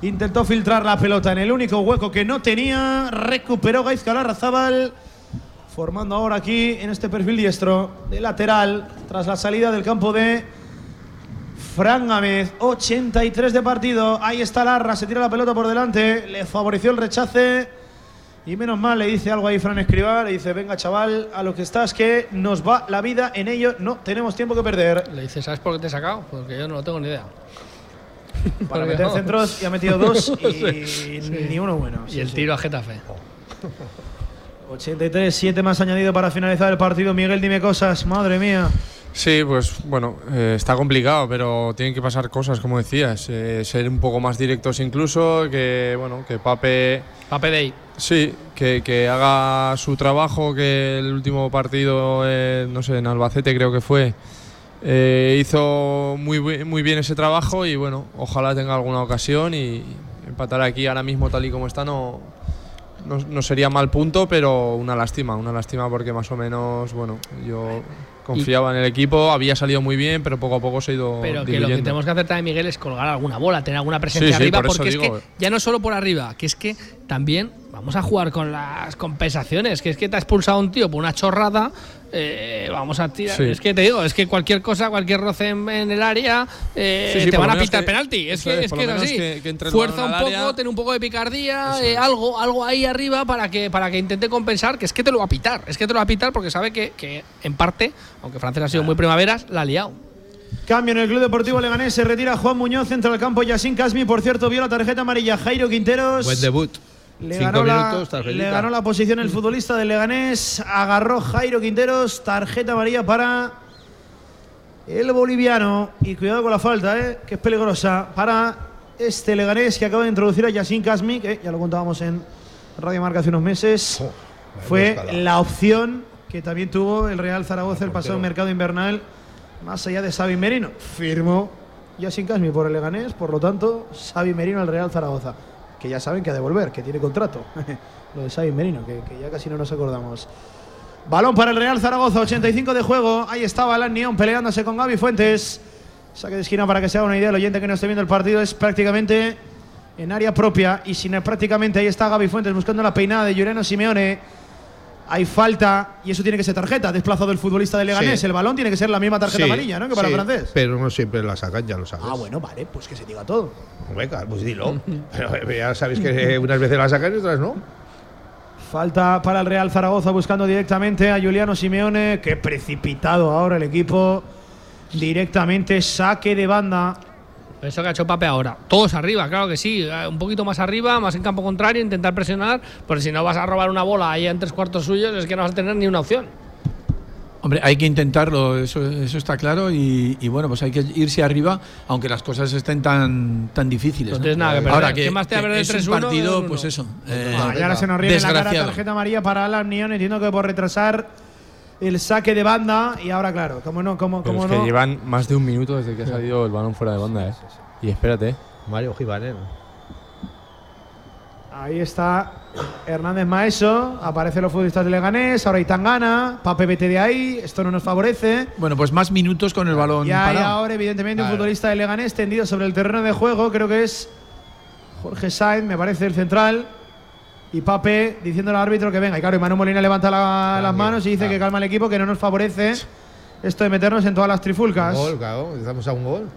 Intentó filtrar la pelota en el único hueco que no tenía. Recuperó Gaizka Larrazábal. Formando ahora aquí en este perfil diestro de lateral. Tras la salida del campo de Fran Gámez. 83 de partido. Ahí está Larra, se tira la pelota por delante. Le favoreció el rechace. Y menos mal, le dice algo ahí Fran Escribá, le dice, venga chaval, a lo que estás, que nos va la vida en ello, no tenemos tiempo que perder. Le dice, ¿sabes por qué te he sacado? Porque yo no lo tengo ni idea. Para meter no. centros y ha metido dos <laughs> y Sí, sí. ni uno bueno. Y el sí. tiro a Getafe. 83, 7 más añadido para finalizar el partido. Miguel, dime cosas, madre mía. Sí, pues bueno, eh, está complicado, pero tienen que pasar cosas, como decías, eh, ser un poco más directos incluso, que bueno, que Pape, Pape Day. sí, que, que haga su trabajo, que el último partido, eh, no sé, en Albacete creo que fue, eh, hizo muy, muy bien ese trabajo y bueno, ojalá tenga alguna ocasión y empatar aquí ahora mismo tal y como está no, no, no sería mal punto, pero una lástima, una lástima porque más o menos, bueno, yo confiaba en el equipo, había salido muy bien, pero poco a poco se ha ido Pero que lo que tenemos que hacer también, Miguel, es colgar alguna bola, tener alguna presencia Sí, sí, arriba, por porque es digo. que ya no solo por arriba, que es que también vamos a jugar con las compensaciones, que es que te ha expulsado un tío por una chorrada, eh, vamos a tirar. Sí. Es que te digo, es que cualquier cosa, cualquier roce en, en el área, eh, Sí, sí, te van a pitar que- penalti. Es que es, que es así. que- Fuerza un poco, área. tener un poco de picardía, eh, algo, algo ahí arriba para que, para que intente compensar, que es que te lo va a pitar. Es que te lo va a pitar porque sabe que, que en parte, aunque Francés ha sido muy primaveras, la ha liado. Cambio en el Club Deportivo Leganés, se retira Juan Muñoz, entra al campo Yassin Casmi, por cierto, vio la tarjeta amarilla Jairo Quinteros. Buen debut. Le Cinco ganó, la, minutos, le ganó la posición el futbolista del Leganés, agarró Jairo Quinteros, tarjeta amarilla para el boliviano. Y cuidado con la falta, ¿eh? que es peligrosa para este Leganés que acaba de introducir a Yassin Kasmi, que ya lo contábamos en Radio Marca hace unos meses. Fue escala. la opción que también tuvo el Real Zaragoza el pasado mercado invernal, más allá de Xavi Merino. Firmó Yassin Kasmi por el Leganés, por lo tanto, Xavi Merino al Real Zaragoza. Que ya saben que ha de volver, que tiene contrato. <laughs> lo de Xavi Merino, que, que ya casi no nos acordamos. Balón para el Real Zaragoza, 85 de juego. Ahí estaba Alan Neón peleándose con Gaby Fuentes. Saque de esquina para que se haga una idea. El oyente que no esté viendo el partido es prácticamente en área propia. Y sin prácticamente ahí está Gaby Fuentes buscando la peinada de Juliano Simeone. Hay falta y eso tiene que ser tarjeta. Desplazado el futbolista de Leganés. Sí. El balón tiene que ser la misma tarjeta Sí, amarilla, ¿no? Que para sí, el francés. Pero no siempre la sacan, ya lo sabes. Ah, bueno, vale, pues que se diga todo. Venga, pues dilo. <laughs> pero eh, ya sabéis que unas veces la sacan y otras no. Falta para el Real Zaragoza buscando directamente a Juliano Simeone. Qué precipitado ahora el equipo. Directamente saque de banda. Eso que ha hecho Pape ahora. Todos arriba, claro que sí. eh, Un poquito más arriba, más en campo contrario, intentar presionar. Porque si no vas a robar una bola ahí en tres cuartos suyos, es que no vas a tener ni una opción. Hombre, hay que intentarlo, eso, eso está claro. Y, y bueno, pues hay que irse arriba, aunque las cosas estén tan, tan difíciles. No ¿no? tienes nada que perder. Ahora que, ¿Qué más te da que perder es un 3-1 partido, pues eso. eh, Ah, y ahora se nos ríe la cara tarjeta amarilla para Alan Neon. Entiendo que por retrasar el saque de banda. Y ahora, claro, como no, como, Pero como es que no. llevan más de un minuto desde que ha salido el balón fuera de banda, ¿eh? Y espérate. Mario Gibaner. Ahí está Hernández Maeso. Aparecen los futbolistas de Leganés. Ahora Itangana. Pape, vete de ahí. Esto no nos favorece. Bueno, pues más minutos con el balón Y hay parado. ahora, evidentemente, un futbolista de Leganés tendido sobre el terreno de juego. Creo que es Jorge Sainz, me parece el central. Y Pape diciendo al árbitro que venga. Y claro, y Manu Molina levanta la- las manos y dice que calma el equipo, que no nos favorece esto de meternos en todas las trifulcas. Un gol, claro. Estamos a un gol.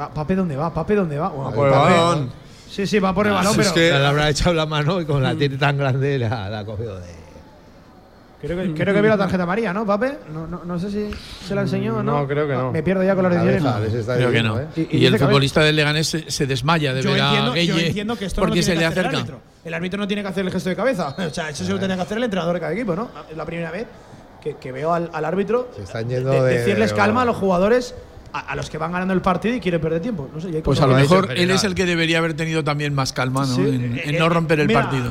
Va, Pape, ¿dónde va? Pape, ¿dónde va? Bueno, por el Pape- balón. Sí, sí, va por el balón, si pero es que- Se le habrá echado la mano y con la tiene tan grande la, la ha cogido de. Creo que, <laughs> creo que vio la tarjeta María, ¿no, Pape? No, no, no sé si se la enseñó o no. No, creo que no. Me pierdo ya con las decisiones. Está Creo que no. ¿eh? Y- y Y, dice el futbolista del Leganés se, se desmaya de Yo ver a entiendo, yo Gueye entiendo que esto no porque lo se le acerca. El árbitro. el árbitro no tiene que hacer el gesto de cabeza. <laughs> O sea, eso se lo tenía que hacer el entrenador de cada equipo, ¿no? Es la primera vez que, que veo al, al árbitro Se están yendo de- de- decirles de- calma a los jugadores, a, a los que van ganando el partido y quieren perder tiempo. No sé, Pues a lo mejor él es el que debería haber tenido también más calma, ¿no? Sí, en, eh, en eh, no romper el mira, partido.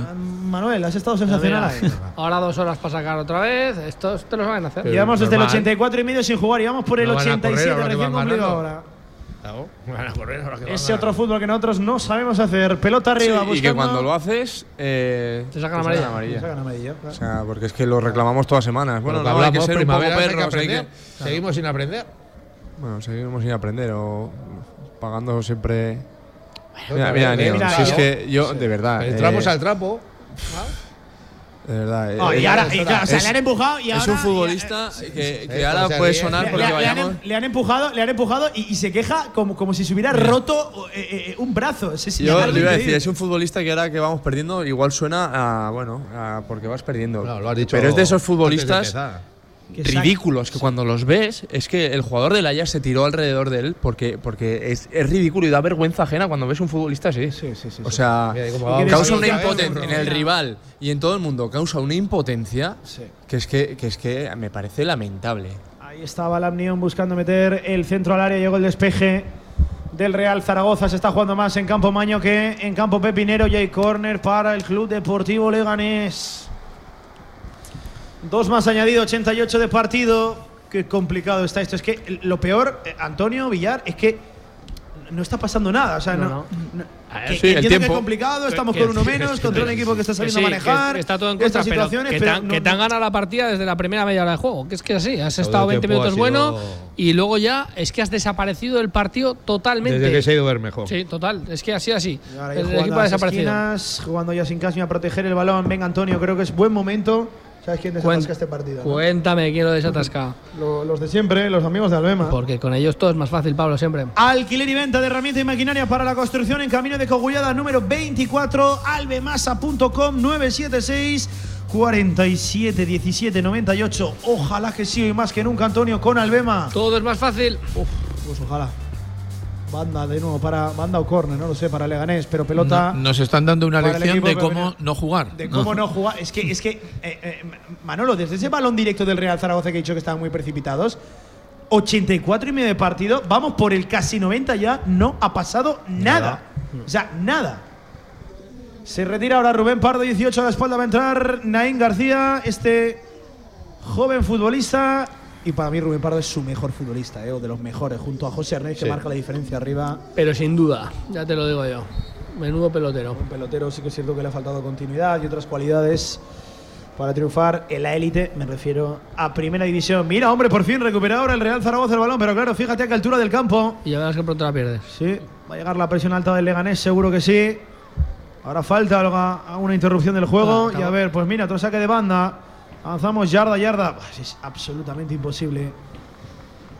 Manuel, has estado sensacional ahí. Ahora dos horas para sacar otra vez. Estos te lo saben hacer. Llevamos desde el 84 y medio sin jugar y vamos por el No van a 87 correr recién cumplido ganando. ahora. Claro, van a correr ahora que van Ese a- otro fútbol que nosotros no sabemos hacer. Pelota Sí, arriba, y que cuando lo haces. Eh, Te sacan amarilla. Sacan amarilla, claro. O sea, porque es que lo reclamamos todas semanas. Bueno, no, hay que hablamos, ser un poco primaveras, hay que hay Seguimos sin aprender. Bueno, seguimos sin aprender o pagando siempre. Mira, mira, si es que yo, de verdad. El trapo eh, al trapo. De verdad. Eh, y ahora, y claro, o sea, es- le han empujado y Es ahora. un futbolista que, que Eh, ahora o sea, puede sonar Le, porque le- vayamos. em- le han empujado, le han empujado y, y se queja como, como si se hubiera roto eh, eh, un brazo. Es- es Yo le iba a decir, es un futbolista que ahora que vamos perdiendo, igual suena a. Bueno, a porque vas perdiendo. No, lo has dicho Pero es de esos futbolistas Que saca- ridículos que cuando los ves, es que el jugador del Ajax se tiró alrededor de él porque, porque es, es ridículo y da vergüenza ajena cuando ves un futbolista así. Sí, sí, sí. O sea, Mira, y cómo ¿Y va qué causa una impotencia en el rival y en todo el mundo, causa una impotencia Sí. que es que, que es que me parece lamentable. Ahí estaba Lamnion buscando meter el centro al área. Llegó el despeje del Real Zaragoza. Se está jugando más en campo Maño que en campo Pepinero. Y hay córner para el Club Deportivo Leganés. Dos más añadido, 88 de partido. Qué complicado está esto. Es que lo peor, eh, Antonio Villar, es que no está pasando nada. O sea, no. No, no. que- sí, que el entiendo que es tiempo. complicado, estamos Que- con uno menos, que- contra un equipo que está saliendo sí, a manejar. que está todo en contra, estas pero situaciones, que, te, pero han- no- que te han no- ganado la partida desde la primera media hora de juego. Que es que así, has Todo estado el 20 tiempo minutos bueno y luego ya es que has desaparecido del partido totalmente. Desde que se ha ido Bermejo. Sí, total. Es que así, así. El equipo ha las desaparecido. esquinas, jugando ya sin Casio a proteger el balón. Venga, Antonio, creo que es buen momento. ¿Sabes quién desatasca este partido? no? Cuéntame quién lo desatasca. Lo- los de siempre, los amigos de Albema. Porque con ellos todo es más fácil, Pablo, siempre. Alquiler y venta de herramientas y maquinaria para la construcción en Camino de Cogullada número 24, albemasa.com 976 47 17 98. Ojalá que sí, y más que nunca, Antonio, con Albema. Todo es más fácil. Uf, pues ojalá. Banda de nuevo para banda o córner, no lo sé, para Leganés, pero pelota. No- nos están dando una lección de cómo no jugar. De cómo no, <laughs> jugar. Es que, es que eh, eh, Manolo, desde ese balón directo del Real Zaragoza que he dicho que estaban muy precipitados, 84 y medio de partido, vamos por el casi 90 ya, no ha pasado nada. O sea, nada. Se retira ahora Rubén Pardo, 18 a la espalda va a entrar Naín García, este joven futbolista. Y para mí Rubén Pardo es su mejor futbolista, eh, o de los mejores, junto a José Arnaiz, que Sí. marca la diferencia arriba. Pero sin duda, ya te lo digo yo. Menudo pelotero. Un pelotero sí que es cierto que le ha faltado continuidad y otras cualidades para triunfar en la élite, me refiero a primera división. Mira, hombre, por fin recupera ahora el Real Zaragoza el balón, pero claro, fíjate a qué altura del campo. Y ya verás que pronto la pierdes. Sí, va a llegar la presión alta del Leganés, seguro que sí. Ahora falta una interrupción del juego. Ah, y a ver, pues mira, otro saque de banda. Avanzamos yarda, yarda. Es absolutamente imposible.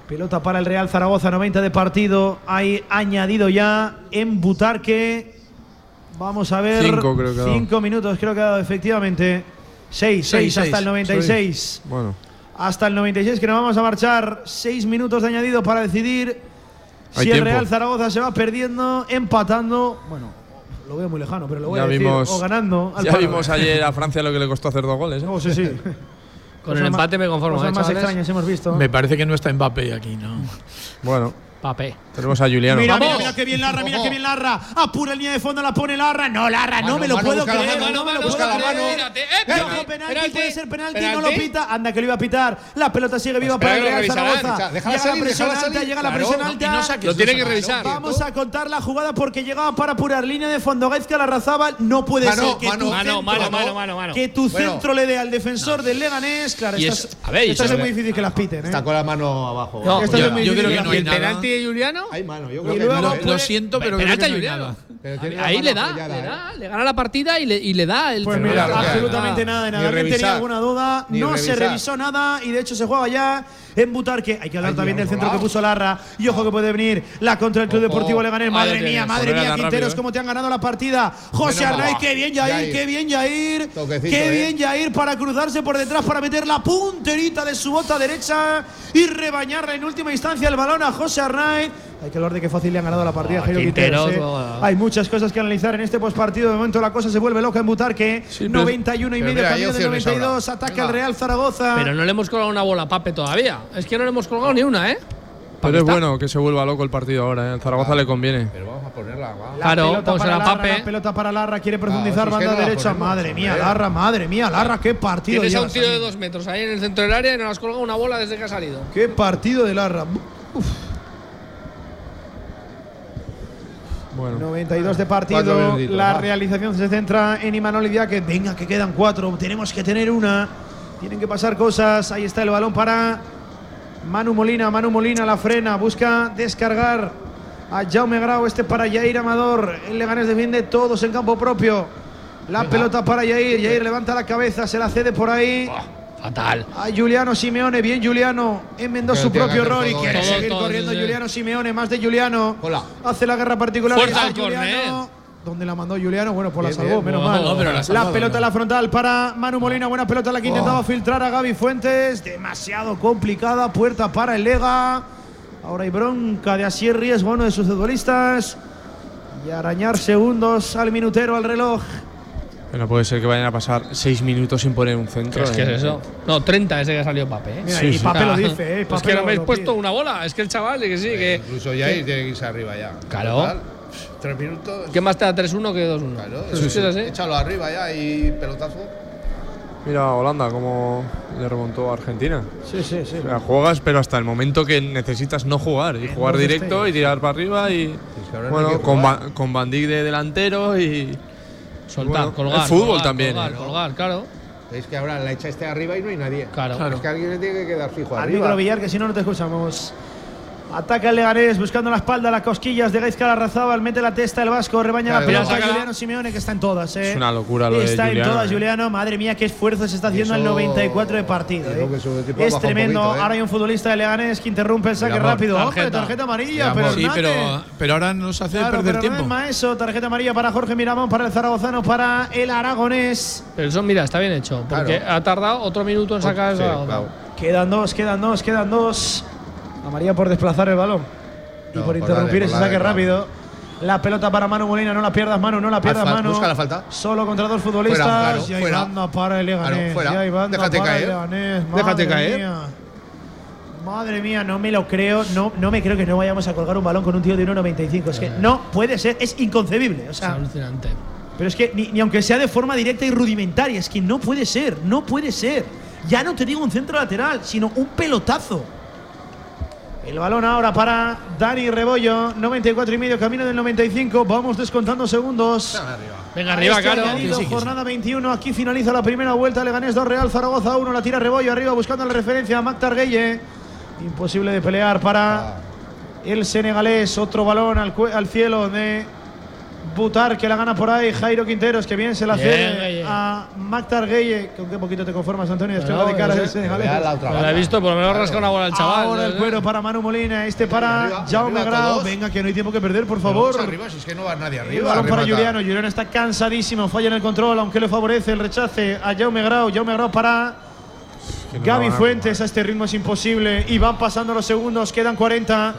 Pelota para el Real Zaragoza, 90 de partido. Hay añadido ya en Butarque. Vamos a ver. Cinco creo que ha dado. Cinco minutos creo que ha dado, efectivamente. Seis, seis, Seis, hasta el 96 Bueno, hasta el 96 que nos vamos a marchar. Seis minutos de añadido para decidir Hay si el. Real Zaragoza se va perdiendo, empatando. Bueno, lo veo muy lejano, pero lo voy ya a decir. vimos. o ganando. al ya palo. vimos ayer a Francia lo que le costó hacer dos goles. ¿eh? Oh, sí, sí. <laughs> Con el empate me conformo, Cosas ¿eh, más extrañas hemos visto. Me parece que no está Mbappé aquí, ¿no? Bueno, Papé. tenemos a Juliano. Mira, mira, ¡Vamos! mira qué bien Larra, mira qué bien Larra. Apura el línea de fondo, la pone Larra. No, Larra, no Mano, me lo mano, puedo creer. mano, no me lo busca puedo la mano. creer. Eh, penalti, puede ser penalti, no lo pita. Anda, que lo iba a pitar. La pelota sigue viva para el Real Zaragoza. Llega la presión alta, salir. llega la presión alta. Lo tiene que revisar. Vamos a contar la jugada porque llegaba para apurar línea de fondo. Gaizka la razaba. No puede Mano, ser que mano, tu mano, centro, mano, mano, mano, mano. que tu centro le dé al defensor del Leganés. Claro, estas, es- muy difícil que las piten. ¿eh? Está con la mano abajo. Yo, creo que no ¿Y hay el nada. penalti de Juliano? Hay mano, yo Y creo que luego, hay mano, Lo, ¿eh? lo siento, pero Penalti que a no hay Juliano. Ahí le da, le ¿eh? da, le gana la partida y le, y le da el Pues mira, absolutamente nada de nada. ¿Alguien tenía alguna duda? No se revisó nada y de hecho se juega ya en Butarque. Hay que hablar Ay, también del centro que puso Larra. Y ojo que puede venir la contra del Club. Deportivo Leganés. Madre mía, madre mía, Quinteros, rápido, cómo te han ganado la partida. José. Arnaiz, qué bien Yair, Yair. qué bien Yair. Toquecito, Qué eh. bien Yair para cruzarse por detrás para meter la punterita de su bota derecha y rebañarla en última instancia el balón a José Arnaiz. Hay que hablar de qué fácil le han ganado la partida a Oh, Jairo Quintero, Quinteros, ¿eh? todo. Hay muchas cosas que analizar en este postpartido. De momento la cosa se vuelve loca en Butarque. pero- 91 y medio, del opciones 92. ahora. Ataca el Real Zaragoza. Pero no le hemos colgado una bola a Pape todavía. Es que no le hemos colgado ni una, ¿eh? Pero es bueno que se vuelva loco el partido ahora. ¿eh? Zaragoza le conviene. Pero vamos a ponerla. va. La Claro, pelota vamos a para la Larra, Pape. la pelota para Larra, quiere profundizar, que banda no la derecha. ponemos, madre mía. Larra, madre mía, Larra, qué partido. Tienes a un tío de dos metros ahí en el centro del área y nos has colgado una bola desde que ha salido. Qué partido de Larra. Uf. Bueno. 92 de partido. La realización se centra en Imanol que Venga, que quedan cuatro. Tenemos que tener una. Tienen que pasar cosas. Ahí está el balón para Manu Molina. Manu Molina la frena. Busca descargar a Jaume Grau. Este para Yair Amador. El Leganés defiende todos en campo propio. La pelota para Yair. Yair levanta la cabeza. Se la cede por ahí. Fatal. A Juliano Simeone, bien Juliano, enmendó Pero su propio error y quiere todo, seguir todo, corriendo sí, sí. Juliano Simeone, más de Juliano. Hola. Hace la guerra particular. Fuerza a al Juliano. ¿Dónde la mandó Juliano? Bueno, pues la salvó, bien. menos No, mal. no, pero la pelota ¿no? en la frontal para Manu Molina. Buena pelota la que Oh. intentaba filtrar a Gaby Fuentes. Demasiado complicada. Puerta para el Lega. Ahora hay bronca de Asier Riesgo, uno de sus futbolistas. Y arañar segundos al minutero al reloj. No puede ser que vayan a pasar seis minutos sin poner un centro. Es que es ¿eh? eso. No, 30 ese que ha salido Pape. ¿eh? Mira, Sí, y sí. Pape lo Ah, dice, ¿eh? Es Pape que no habéis lo puesto pide. una bola. Es que el chaval, que sí, que. Incluso ya ahí tiene que irse arriba ya. Claro. Tres minutos. ¿Qué más te da 3-1 que 2-1? Claro, Pues es así. échalo arriba ya y pelotazo. Mira Holanda cómo le remontó a Argentina. Sí, sí, sí. O sea, juegas, pero hasta el momento que necesitas no jugar. Y jugar dos directo y tirar para arriba. Y bueno, que con, jugar. Ba- con Van Dijk de delantero y. Soltar, Bueno, colgar. el fútbol colgar, también, Colgar, ¿eh? colgar, claro. Es que ahora la echa este arriba y no hay nadie. Claro. Es que alguien le tiene que quedar fijo Al arriba. micro Villar, que si no, no te escuchamos. Ataca el Leganés buscando la espalda, las cosquillas de Gaizka Larrazábal, mete la testa el Vasco, rebaña Claro, la pelota Juliano Simeone, que está en todas. ¿eh? Es una locura lo de Está en Juliano, todas, ¿eh? Juliano. Madre mía, qué esfuerzo se está haciendo eso- 94 de partido. ¿eh? Es un tremendo. poquito, ¿eh? Ahora hay un futbolista de Leganés que interrumpe el saque rápido. Ojo, de tarjeta. tarjeta amarilla, pero. Sí, pero, pero ahora nos hace Claro, perder pero no tiempo. es Maeso, tarjeta amarilla para Jorge Miramón, para el zaragozano, para el aragonés. Pero eso, mira, está bien hecho. Porque Claro. ha tardado otro minuto en sacar Sí, esa- claro. Quedan dos, quedan dos, quedan dos. Amarilla por desplazar el balón y No, por por interrumpir ese saque rápido. La pelota para Manu Molina, no la pierdas, Manu, no la pierdas, Manu. busca la falta. Solo contra dos futbolistas. Fuera, claro, y hay fuera. banda para el Leganés. Claro, fuera. y hay banda Déjate para caer. el Leganés. Déjate Madre caer. mía. Madre mía, no me lo creo. No, no me creo que no vayamos a colgar un balón con un tío de 1.95. Es que no puede ser, es inconcebible. O Es sea, alucinante. pero es que ni, ni aunque sea de forma directa y rudimentaria, es que no puede ser, no puede ser. Ya no te digo un centro lateral, sino un pelotazo. El balón ahora para Dani Rebollo, 94 y medio, camino del 95. Vamos descontando segundos. Venga, arriba, este claro. añadido, sí, jornada 21. Aquí finaliza la primera vuelta. Leganés 2, Real Zaragoza 1. La tira Rebollo arriba buscando la referencia a Mactar Gueye. Imposible de pelear para el senegalés. Otro balón al, al cielo de Butar que la gana por ahí. Jairo Quinteros que bien se la Gueye. a Mactar Gueye. ¿Con qué poquito te conformas, Antonio? Es que Bueno, va de cara sé. la otra la he visto, por lo menos rasca una bola al chaval. Ahora el cuero para Manu Molina. Este para Arriba, Jaume Grau. Venga, que no hay tiempo que perder, por favor. arriba, si es que no va nadie arriba. balón para. Juliano. Juliano está cansadísimo. Falla en el control, aunque le favorece el rechace a Jaume Grau. Jaume Grau para no Gaby Fuentes. A este ritmo es imposible. Y van pasando los segundos. Quedan 40.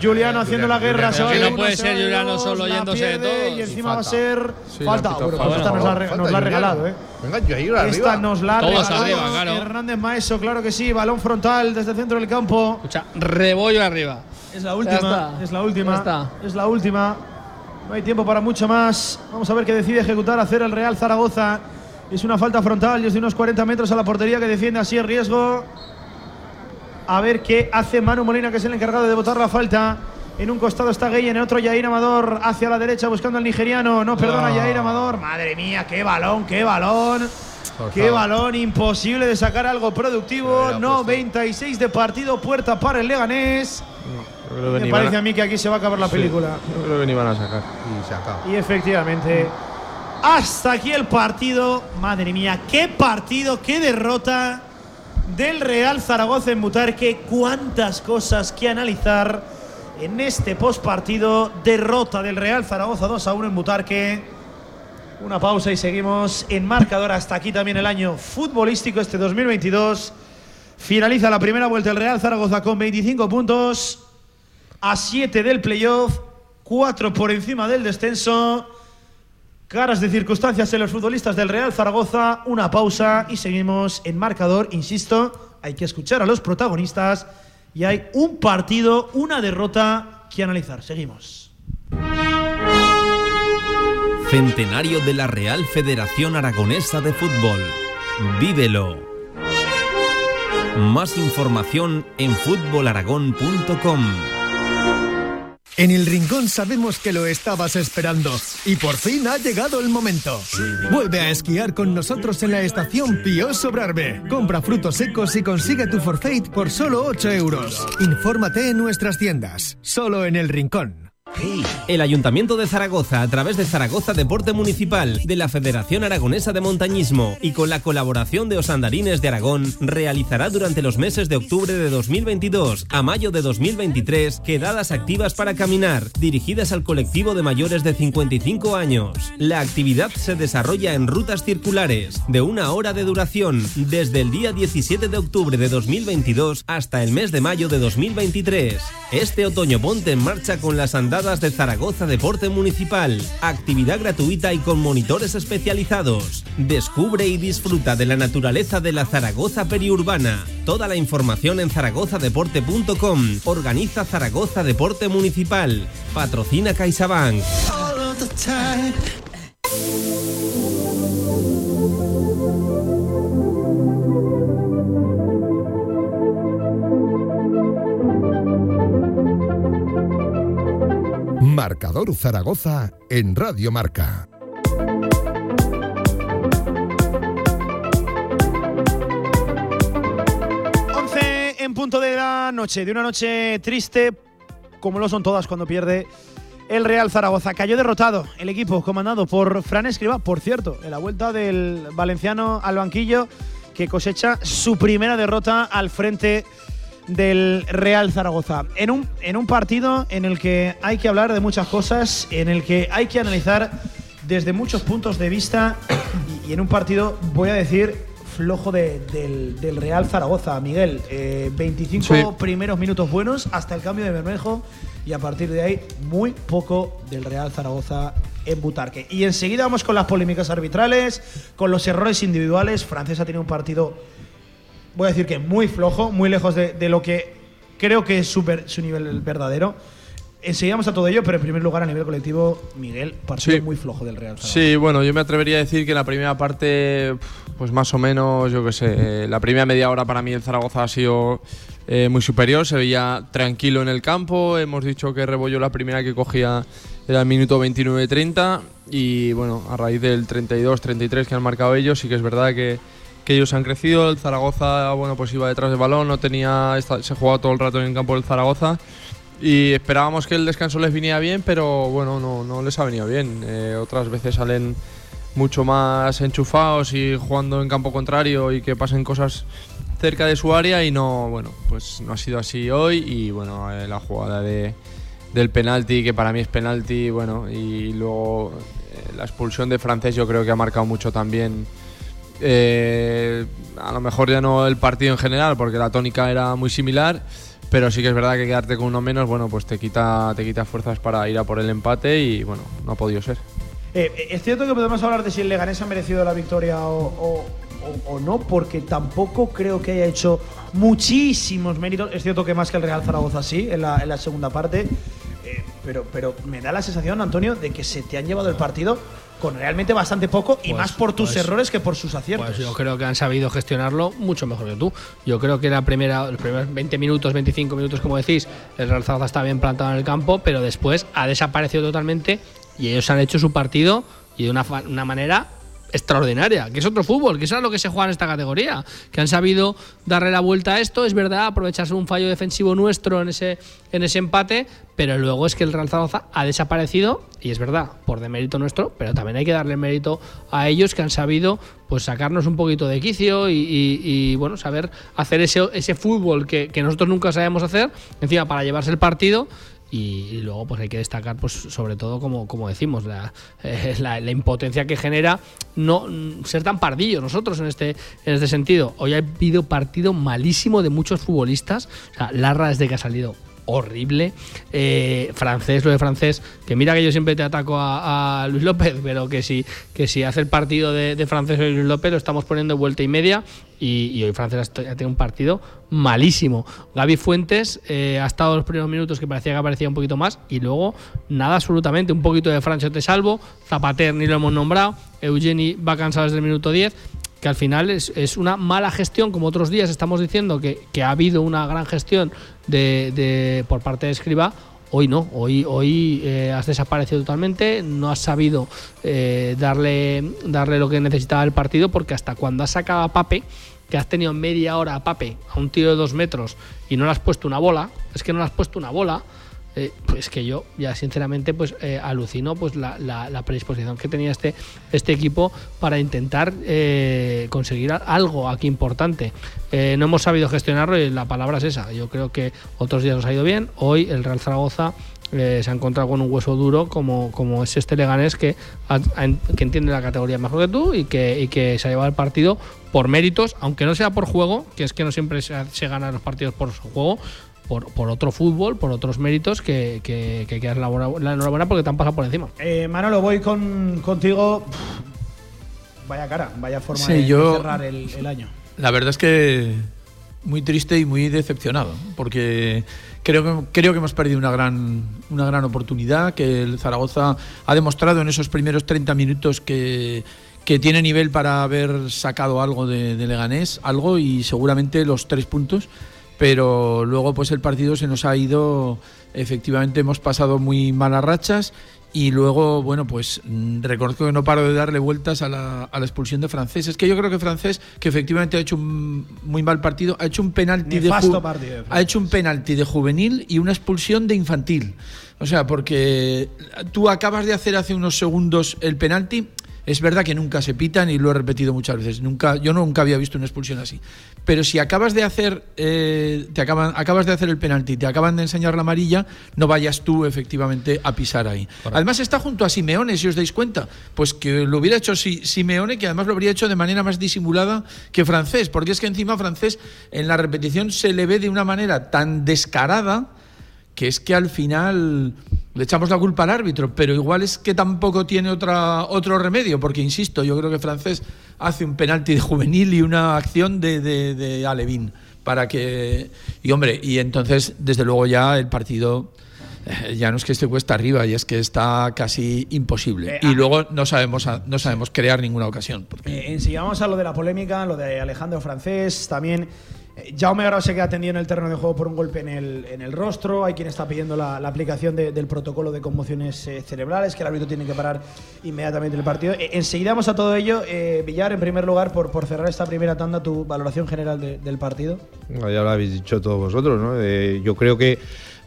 Juliano haciendo la guerra. Va que no puede se ser Juliano solo yéndose de todos. Y encima va a falta. ser falta. Bueno, pues esta nos la, ha regalado, ¿eh? Venga, yo ahí arriba. Esta nos la ha Todos regalado arriba, claro. Hernández Maeso, claro que sí. Balón frontal desde el centro del campo. Escucha, rebollo arriba. Es la última, es la última, está. es la última. No hay tiempo para mucho más. Vamos a ver qué decide ejecutar hacer el Real Zaragoza. Es una falta frontal desde unos 40 metros a la portería que defiende así el riesgo. A ver qué hace Manu Molina, que es el encargado de botar la falta. En un costado está Gueye, en el otro Yair Amador hacia la derecha buscando al nigeriano. No perdona Ah. Yair Amador. Madre mía, qué balón, qué balón. Qué balón, imposible de sacar algo productivo. Ya 96 de partido, puerta para el Leganés. Creo que Me parece a- a mí que aquí se va a acabar la Sí, película. Yo creo que ni van a sacar. Y se acaba. Y efectivamente, hasta aquí el partido. Madre mía, qué partido, qué derrota del Real Zaragoza en Butarque. Cuántas cosas que analizar en este postpartido. Derrota del Real Zaragoza 2 a 1 en Butarque. Una pausa y seguimos en marcador. Hasta aquí también el año futbolístico este 2022. Finaliza la primera vuelta el Real Zaragoza con 25 puntos. a 7 del playoff, 4 por encima del descenso. Caras de circunstancias en los futbolistas del Real Zaragoza, una pausa y seguimos en marcador, insisto, hay que escuchar a los protagonistas y hay un partido, una derrota que analizar. Seguimos. Centenario de la Real Federación Aragonesa de Fútbol. Vívelo. Más información en fútbolaragón.com. En el Rincón sabemos que lo estabas esperando y por fin ha llegado el momento. Vuelve a esquiar con nosotros en la estación Pío Sobrarbe. Compra frutos secos y consigue tu forfait por solo 8 euros. Infórmate en nuestras tiendas, solo en el Rincón. El Ayuntamiento de Zaragoza, a través de Zaragoza Deporte Municipal, de la Federación Aragonesa de Montañismo y con la colaboración de Osandarines de Aragón, realizará durante los meses de octubre de 2022 a mayo de 2023 quedadas activas para caminar, dirigidas al colectivo de mayores de 55 años. La actividad se desarrolla en rutas circulares, de una hora de duración, desde el día 17 de octubre de 2022 hasta el mes de mayo de 2023. Este otoño ponte en marcha con las andadas de Zaragoza Deporte Municipal. Actividad gratuita y con monitores especializados. Descubre y disfruta de la naturaleza de la Zaragoza periurbana. Toda la información en zaragozadeporte.com. Organiza Zaragoza Deporte Municipal. Patrocina CaixaBank. Marcador Zaragoza en Radio Marca. en punto de la noche, de una noche triste, como lo son todas cuando pierde el Real Zaragoza. Cayó derrotado el equipo comandado por Fran Escriba, por cierto, en la vuelta del valenciano al banquillo, que cosecha su primera derrota al frente del Real Zaragoza. En un, en un partido en el que hay que hablar de muchas cosas, en el que hay que analizar desde muchos puntos de vista y, en un partido, voy a decir, flojo del, Real Zaragoza, Miguel. 25 eh, primeros minutos buenos hasta el cambio de Bermejo y a partir de ahí muy poco del Real Zaragoza en Butarque. Y enseguida vamos con las polémicas arbitrales, con los errores individuales. Francés ha tenido un partido voy a decir que muy flojo, muy lejos de, lo que creo que es su, su nivel verdadero. Enseguida a todo ello, pero en primer lugar a nivel colectivo, Miguel, partido muy flojo del Real. Sí, bueno, yo me atrevería a decir que la primera parte, pues más o menos, yo qué sé, la primera media hora para mí el Zaragoza ha sido eh, muy superior, se veía tranquilo en el campo, hemos dicho que Rebollo la primera que cogía era el minuto 29-30 y bueno, a raíz del 32-33 que han marcado ellos, sí que es verdad que que ellos han crecido. El Zaragoza, bueno, pues iba detrás del balón, no tenía, se jugaba todo el rato en el campo del Zaragoza. Y esperábamos que el descanso les viniera bien, pero bueno, no, no les ha venido bien. Eh, otras veces salen mucho más enchufados y jugando en campo contrario y que pasen cosas cerca de su área y no, bueno, pues no ha sido así hoy y bueno, eh, la jugada de, del penalti, que para mí es penalti, bueno, y luego eh, la expulsión de francés yo creo que ha marcado mucho también eh, a lo mejor ya no el partido en general, porque la tónica era muy similar, pero sí que es verdad que quedarte con uno menos, bueno, pues te quita, te quita fuerzas para ir a por el empate y bueno, no ha podido ser. Eh, es cierto que podemos hablar de si el Leganés ha merecido la victoria o, no, porque tampoco creo que haya hecho muchísimos méritos. Es cierto que más que el Real Zaragoza sí, en la, en la segunda parte. Eh, pero, pero me da la sensación, Antonio, de que se te han llevado el partido con realmente bastante poco y pues, más por tus pues, errores que por sus aciertos. Pues yo creo que han sabido gestionarlo mucho mejor que tú. Yo creo que la primera, los primeros 20 minutos, 25 minutos, como decís, el Real Zaragoza está bien plantado en el campo, pero después ha desaparecido totalmente y ellos han hecho su partido y de una, una manera extraordinaria, que es otro fútbol, que es lo que se juega en esta categoría, que han sabido darle la vuelta a esto, es verdad, aprovecharse un fallo defensivo nuestro en ese, en ese empate, pero luego es que el Real Zaragoza ha desaparecido, y es verdad, por demérito nuestro, pero también hay que darle mérito a ellos que han sabido pues sacarnos un poquito de quicio y, bueno, saber hacer ese, ese fútbol que, que nosotros nunca sabemos hacer, encima para llevarse el partido y, luego pues hay que destacar pues sobre todo como, como decimos eh, la, la, impotencia que genera no ser tan pardillos nosotros en este en este sentido. Hoy ha habido partido malísimo de muchos futbolistas. O sea Larra desde que ha salido horrible. Eh, francés, lo de francés, que mira que yo siempre te ataco a, Luis López, pero que si, que si hace el partido de, francés o Luis López lo estamos poniendo vuelta y media y, hoy francés ha tenido un partido malísimo. Gaby Fuentes eh, ha estado los primeros minutos que parecía que aparecía un poquito más y luego nada absolutamente, un poquito de Francho te salvo, Zapater ni lo hemos nombrado, Eugeni va cansado desde el minuto 10 que al final es, una mala gestión, como otros días estamos diciendo que, ha habido una gran gestión de, por parte de Escriba. Hoy no, hoy, hoy eh, has desaparecido totalmente, no has sabido eh, darle, darle lo que necesitaba el partido, porque hasta cuando has sacado a Pape, que has tenido media hora a Pape a un tiro de dos metros y no le has puesto una bola, es que no le has puesto una bola, eh, pues que yo ya sinceramente pues eh, alucino pues la, la, predisposición que tenía este, este equipo para intentar eh, conseguir algo aquí importante. no hemos sabido gestionarlo y la palabra es esa. Yo creo que otros días nos ha ido bien. Hoy el Real Zaragoza se ha encontrado con un hueso duro como, como es este Leganés que, que entiende la categoría mejor que tú y que, y que se ha llevado el partido por méritos, aunque no sea por juego, que es que no siempre se ganan los partidos por su juego, por, otro fútbol, por otros méritos que, que, que la, enhorabuena porque te han pasado por encima. Eh, Manolo, voy con, contigo. Vaya cara, vaya forma de, cerrar el, año. La verdad es que muy triste y muy decepcionado, porque creo que, creo que hemos perdido una gran, una gran oportunidad, que el Zaragoza ha demostrado en esos primeros 30 minutos que, que tiene nivel para haber sacado algo de, de Leganés, algo y seguramente los tres puntos pero luego pues el partido se nos ha ido, efectivamente hemos pasado muy malas rachas y luego, bueno, pues mm, reconozco que no paro de darle vueltas a la, expulsión de Francés. Es que yo creo que Francés, que efectivamente ha hecho un muy mal partido, ha hecho un penalti de, ha hecho un penalti de juvenil y una expulsión de infantil. O sea, porque tú acabas de hacer hace unos segundos el penalti, es verdad que nunca se pitan y lo he repetido muchas veces. Nunca, yo nunca había visto una expulsión así. Pero si acabas de hacer, eh, te acaban, acabas de hacer el penalti, te acaban de enseñar la amarilla, no vayas tú efectivamente a pisar ahí. Además está junto a Simeone, si os dais cuenta, pues que lo hubiera hecho Simeone, que además lo habría hecho de manera más disimulada que francés, porque es que encima francés en la repetición se le ve de una manera tan descarada que es que al final le echamos la culpa al árbitro, pero igual es que tampoco tiene otra, otro remedio, porque insisto, yo creo que Francés hace un penalti de juvenil y una acción de, de, Alevín para que. Y hombre, y entonces, desde luego, ya el partido. Eh, ya no es que esté cuesta arriba, y es que está casi imposible. Eh, y ah. luego no sabemos, no sabemos crear ninguna ocasión. Porque... Eh, vamos a lo de la polémica, lo de Alejandro Francés, también Jaume Grau se queda atendido en el terreno de juego por un golpe en el, en el rostro. Hay quien está pidiendo la, aplicación del protocolo de conmociones eh, cerebrales, que el árbitro tiene que parar inmediatamente el partido. Eh, enseguida vamos a todo ello. Villar, en primer lugar, por, por cerrar esta primera tanda, tu valoración general del partido. Ya lo habéis dicho todos vosotros, ¿no? yo creo que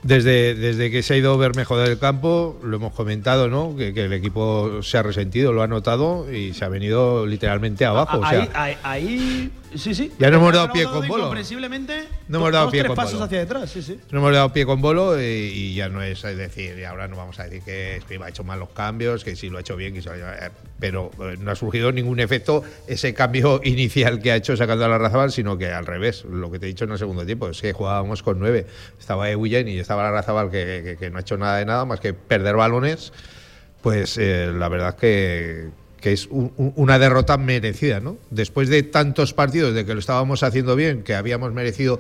desde, desde que se ha ido Bermejo del campo, lo hemos comentado, ¿no? Que, el equipo se ha resentido, lo ha notado y se ha venido literalmente abajo. Ahí, ahí, sí, sí. Ya no hemos dado pie con bolo. Comprensiblemente, no hemos dado pie con pasos hacia detrás, sí, sí. No hemos dado pie con bolo y, ya no es, decir, y ahora no vamos a decir que Escriba ha hecho mal los cambios, que sí lo ha hecho bien, que eh, pero eh, no ha surgido ningún efecto ese cambio <laughs> inicial que ha hecho sacando a la Razabal, sino que al revés, lo que te he dicho en el segundo tiempo, es que jugábamos con nueve. Estaba Eguyen y estaba la Razabal que, que, no ha hecho nada de nada más que perder balones, pues eh, la verdad que, que es una derrota merecida, ¿no? Después de tantos partidos de que lo estábamos haciendo bien, que habíamos merecido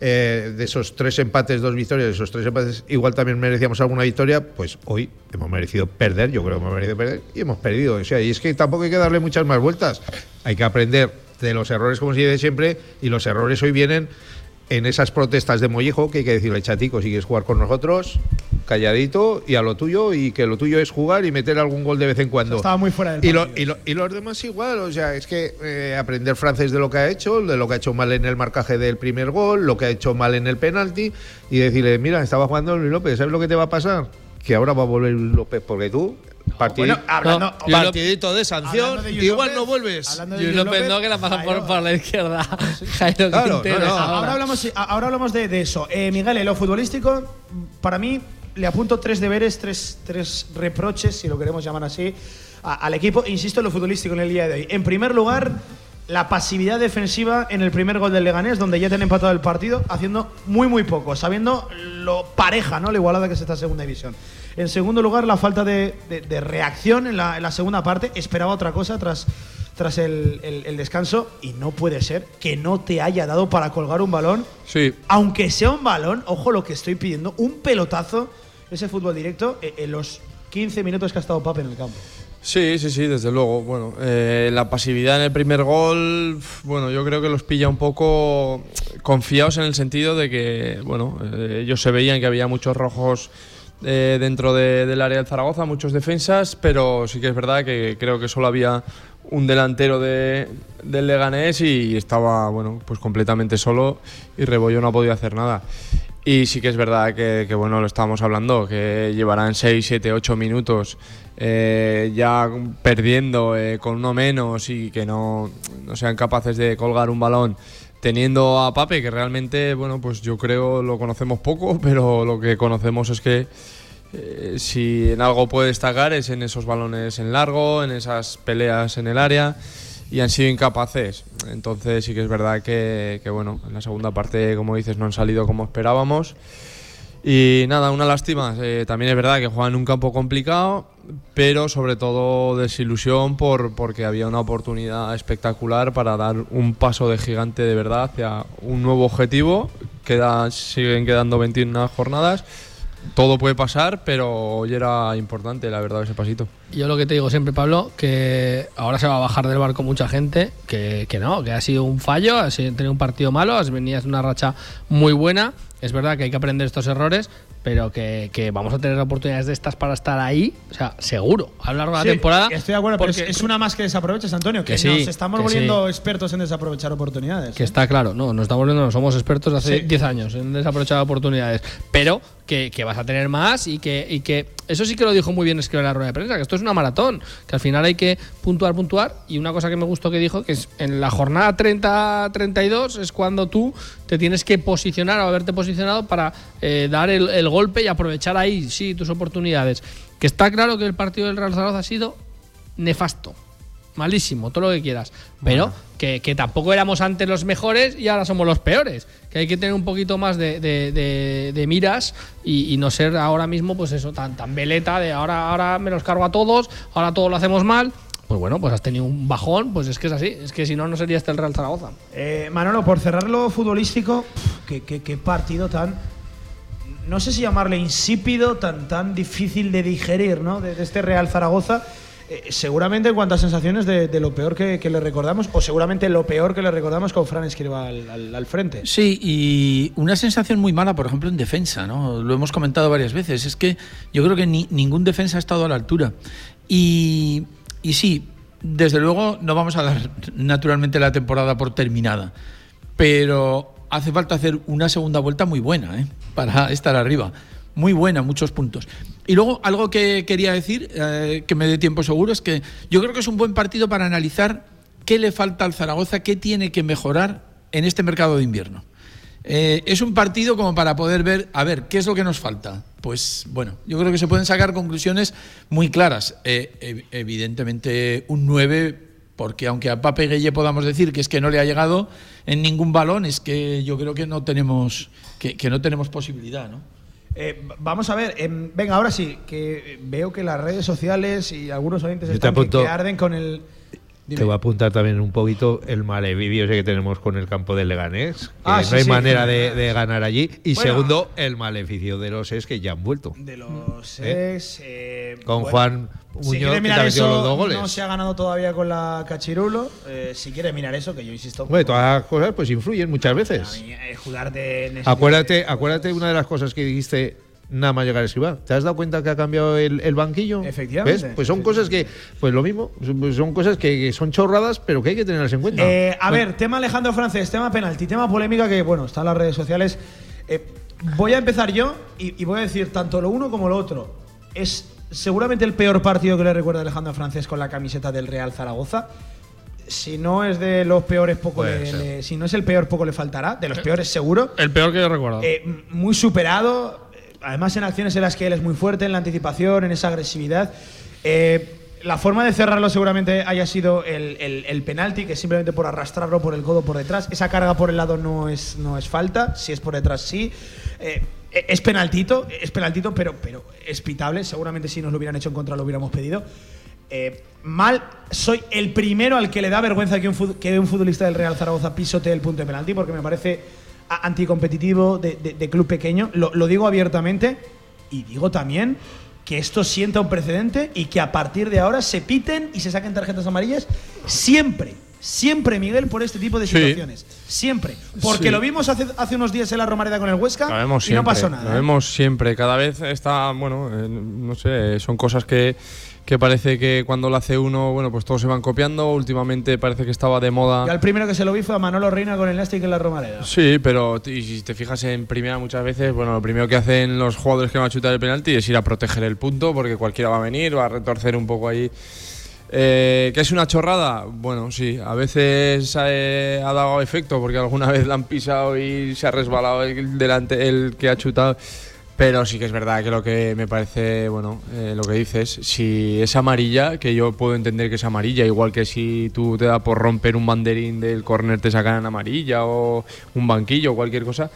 eh, de esos tres empates, dos victorias, de esos tres empates, igual también merecíamos alguna victoria, pues hoy hemos merecido perder, yo creo que hemos merecido perder y hemos perdido. Y es que tampoco hay que darle muchas más vueltas. Hay que aprender de los errores, como se dice siempre, y los errores hoy vienen en esas protestas de Mollejo, que hay que decirle, chatico, si quieres jugar con nosotros, calladito y a lo tuyo, y que lo tuyo es jugar y meter algún gol de vez en cuando. Estaba muy fuera del y, y, los demás igual, o sea, es que eh, aprender francés de lo que ha hecho, de lo que ha hecho mal en el marcaje del primer gol, lo que ha hecho mal en el penalti, y decirle, mira, estaba jugando Luis López, ¿sabes lo que te va a pasar? Que ahora va a volver Luis López, porque tú partidito de sanción, igual no vuelves. Luis López, no, que la pasa por, la izquierda. <laughs> ahora, hablamos, ahora hablamos de, eso. Eh, Miguel, en lo futbolístico, para mí, le apunto tres deberes, tres, tres reproches, si lo queremos llamar así, al equipo. Insisto en lo futbolístico en el día de hoy. En primer lugar, la pasividad defensiva en el primer gol del Leganés, donde ya tienen empatado el partido, haciendo muy, muy poco, sabiendo lo pareja, ¿no? La igualada que es esta segunda división. En segundo lugar, la falta de, reacción en la, segunda parte. Esperaba otra cosa tras, tras el, el, descanso y no puede ser que no te haya dado para colgar un balón. Sí. Aunque sea un balón, ojo lo que estoy pidiendo, un pelotazo, ese fútbol directo, eh, en los 15 minutos que ha estado Pape en el campo. Sí, sí, sí, desde luego. Bueno, eh, la pasividad en el primer gol, bueno, yo creo que los pilla un poco confiados en el sentido de que, bueno, eh, ellos se veían que había muchos rojos eh, dentro del área del Zaragoza, muchos defensas, pero sí que es verdad que creo que solo había un delantero de, del Leganés y estaba, bueno, pues completamente solo y Rebollo no ha podido hacer nada. Y sí que es verdad que, bueno, lo estábamos hablando, que llevarán 6, 7, 8 minutos eh, ya perdiendo eh, con uno menos y que no, no, sean capaces de colgar un balón teniendo a Pape, que realmente, bueno, pues yo creo lo conocemos poco, <laughs> pero lo que conocemos es que eh, si en algo puede destacar es en esos balones en largo, en esas peleas en el área y han sido incapaces. Entonces sí que es verdad que, bueno, en la segunda parte, como dices, no han salido como esperábamos. Y nada, una lástima. Eh, también es verdad que juegan un campo complicado, pero sobre todo desilusión por, porque había una oportunidad espectacular para dar un paso de gigante de verdad hacia un nuevo objetivo. Queda, siguen quedando 21 jornadas todo puede pasar, pero hoy era importante, la verdad, ese pasito. Yo lo que te digo siempre, Pablo, que ahora se va a bajar del barco mucha gente, que, que no, que ha sido un fallo, ha tenido un partido malo, has venido una racha muy buena. Es verdad que hay que aprender estos errores, pero que, que, vamos a tener oportunidades de estas para estar ahí, o sea, seguro, a lo largo de la temporada. Estoy de acuerdo, porque es, una más que desaprovechas, Antonio, que, nos estamos volviendo expertos en desaprovechar oportunidades. Que está claro, no, nos estamos volviendo, no somos expertos hace 10 años en desaprovechar oportunidades, pero que, vas a tener más y que, eso sí que lo dijo muy bien escribir en la rueda de prensa, que esto es una maratón, que al final hay que puntuar, puntuar, y una cosa que me gustó que dijo, que en la jornada 30-32 es cuando tú te tienes que posicionar o haberte posicionado para eh, dar el, el golpe y aprovechar ahí, sí, tus oportunidades. Que está claro que el partido del Real Zaragoza ha sido nefasto, malísimo, todo lo que quieras. Pero que, tampoco éramos antes los mejores y ahora somos los peores. Que hay que tener un poquito más de, miras y, no ser ahora mismo, pues eso, tan, tan veleta de ahora, ahora me los cargo a todos, ahora todo lo hacemos mal. Pues bueno, pues has tenido un bajón, pues es que es así, es que si no, no sería este el Real Zaragoza. Eh, Manolo, por cerrar lo futbolístico, qué, qué partido tan no sé si llamarle insípido, tan, tan difícil de digerir, ¿no? De, este Real Zaragoza. Eh, seguramente en cuanto a sensaciones de, lo peor que, le recordamos, o seguramente lo peor que le recordamos con Fran Escriba al, frente. Sí, y una sensación muy mala, por ejemplo, en defensa, ¿no? Lo hemos comentado varias veces. Es que yo creo que ni, ningún defensa ha estado a la altura. Y, y sí, desde luego no vamos a dar naturalmente la temporada por terminada. Pero hace falta hacer una segunda vuelta muy buena ¿eh? para estar arriba. Muy buena, muchos puntos. Y luego, algo que quería decir, eh, que me dé tiempo seguro, es que yo creo que es un buen partido para analizar qué le falta al Zaragoza, qué tiene que mejorar en este mercado de invierno. Eh, es un partido como para poder ver, a ver, ¿qué es lo que nos falta? Pues bueno, yo creo que se pueden sacar conclusiones muy claras. evidentemente, un 9 porque aunque a Pape Gueye podamos decir que es que no le ha llegado en ningún balón, es que yo creo que no tenemos, que, no tenemos posibilidad, ¿no? Eh, vamos a ver, em, venga, ahora sí, que veo que las redes sociales y algunos oyentes están que, arden con el... Te voy a apuntar también un poquito el malevidio que tenemos con el campo de Leganés. Ah, no hay manera de, ganar allí. Y segundo, el maleficio de los es que ya han vuelto. De los ¿Eh? es. Eh, con Juan si quiere mirar eso, no se ha ganado todavía con la Cachirulo. Eh, si quiere mirar eso, que yo insisto. Bueno, todas las cosas pues influyen muchas veces. Eh, acuérdate, acuérdate una de las cosas que dijiste nada más llegar a escribir. ¿Te has dado cuenta que ha cambiado el, banquillo? Efectivamente. Pues son cosas que, pues lo mismo, son cosas que, son chorradas, pero que hay que tenerlas en cuenta. Eh, a ver, tema Alejandro Francés, tema penalti, tema polémica que, bueno, está en las redes sociales. voy a empezar yo y, y voy a decir tanto lo uno como lo otro. Es seguramente el peor partido que le recuerda Alejandro Francés con la camiseta del Real Zaragoza. Si no es de los peores, poco le, si no es el peor, poco le faltará. De los eh, peores, seguro. El peor que yo recuerdo. Eh, muy superado. Además, en acciones en las que él es muy fuerte, en la anticipación, en esa agresividad. Eh, la forma de cerrarlo seguramente haya sido el, el, penalti, que simplemente por arrastrarlo por el codo por detrás. Esa carga por el lado no es, no es falta, si es por detrás sí. Eh, es penaltito, es penaltito, pero, pero es pitable. Seguramente si nos lo hubieran hecho en contra lo hubiéramos pedido. Eh, mal, soy el primero al que le da vergüenza que un, que un futbolista del Real Zaragoza pisotee el punto de penalti, porque me parece anticompetitivo de, de, club pequeño. Lo, lo digo abiertamente y digo también que esto sienta un precedente y que a partir de ahora se piten y se saquen tarjetas amarillas siempre. Siempre, Miguel, por este tipo de situaciones. Siempre. Porque lo vimos hace, hace, unos días en la Romareda con el Huesca y no pasó nada. Lo ¿eh? vemos siempre. Cada vez está, bueno, eh, no sé, son cosas que que parece que cuando lo hace uno, bueno, pues todos se van copiando. Últimamente parece que estaba de moda. Y al primero que se lo vi fue a Manolo Reina con el Elastic en la Romareda. Sí, pero y si te fijas en primera muchas veces, bueno, lo primero que hacen los jugadores que van a chutar el penalti es ir a proteger el punto porque cualquiera va a venir, va a retorcer un poco ahí. Eh, ¿Que es una chorrada? Bueno, sí, a veces eh, ha dado efecto porque alguna vez la han pisado y se ha resbalado el, delante, el que ha chutado. Pero sí que es verdad que lo que me parece, bueno, eh, lo que dices, si es amarilla, que yo puedo entender que es amarilla, igual que si tú te da por romper un banderín del córner te sacan amarilla o un banquillo o cualquier cosa,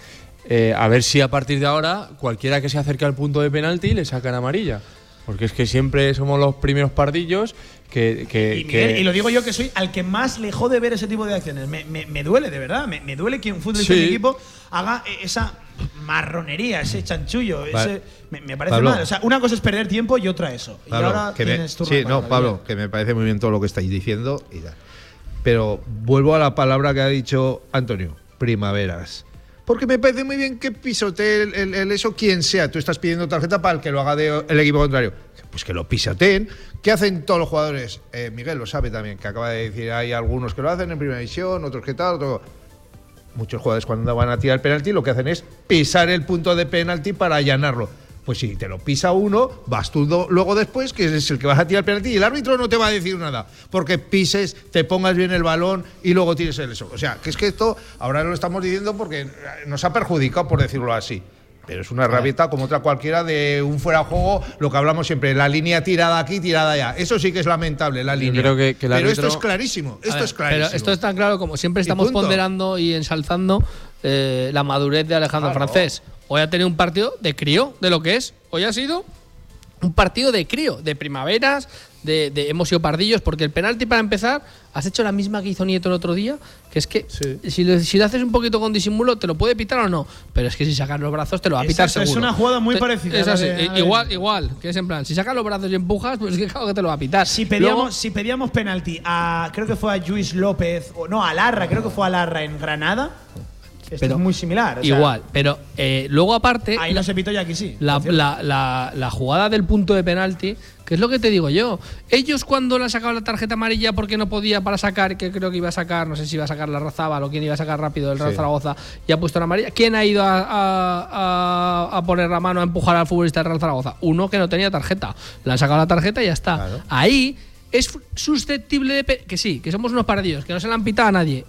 eh, a ver si a partir de ahora cualquiera que se acerque al punto de penalti le sacan amarilla. Porque es que siempre somos los primeros pardillos que. y, lo digo yo que soy al que más le jode ver ese tipo de acciones. Me, duele, de verdad. Me, duele que un futbolista de equipo haga esa marronería, ese chanchullo. me, parece mal. O sea, una cosa es perder tiempo y otra eso. y ahora tienes Sí, no, Pablo, que me parece muy bien todo lo que estáis diciendo. Y Pero vuelvo a la palabra que ha dicho Antonio: primaveras porque me parece muy bien que pisotee el, eso quien sea. Tú estás pidiendo tarjeta para el que lo haga de, el equipo contrario. Pues que lo pisoteen. ¿Qué hacen todos los jugadores? Eh, Miguel lo sabe también, que acaba de decir, hay algunos que lo hacen en primera división, otros que tal, otros... Muchos jugadores cuando van a tirar el penalti lo que hacen es pisar el punto de penalti para allanarlo. Pues si te lo pisa uno, vas tú luego después, que es el que vas a tirar el penalti, y el árbitro no te va a decir nada, porque pises, te pongas bien el balón y luego tires el eso. O sea, que es que esto ahora lo estamos diciendo porque nos ha perjudicado, por decirlo así. Pero es una rabieta como otra cualquiera de un fuera de juego, lo que hablamos siempre, la línea tirada aquí, tirada allá. Eso sí que es lamentable, la línea. pero esto es clarísimo, esto es clarísimo. Pero esto es tan claro como siempre estamos ponderando y ensalzando eh, la madurez de Alejandro Francés. Hoy ha tenido un partido de crío, de lo que es. Hoy ha sido un partido de crío, de primaveras, de, hemos sido pardillos, porque el penalti para empezar, has hecho la misma que hizo Nieto el otro día, que es que si, lo, haces un poquito con disimulo, te lo puede pitar o no, pero es que si sacas los brazos te lo va a pitar seguro. Es una jugada muy parecida. Es así, igual, igual, que es en plan, si sacas los brazos y empujas, pues es que claro que te lo va a pitar. Si pedíamos, si pedíamos penalti a, creo que fue a Luis López, o no, a Larra, creo que fue a Larra en Granada, pero, es muy similar. igual, pero eh, luego aparte. Ahí no se pitó ya aquí sí. La, la, jugada del punto de penalti, que es lo que te digo yo. Ellos cuando le han sacado la tarjeta amarilla porque no podía para sacar, que creo que iba a sacar, no sé si iba a sacar la Razaba o quién iba a sacar rápido el Real Zaragoza y ha puesto la amarilla. ¿Quién ha ido a, a, poner la mano a empujar al futbolista del Real Zaragoza? Uno que no tenía tarjeta. Le han sacado la tarjeta y ya está. Ahí es susceptible de. Que sí, que somos unos paradillos, que no se le han pitado a nadie.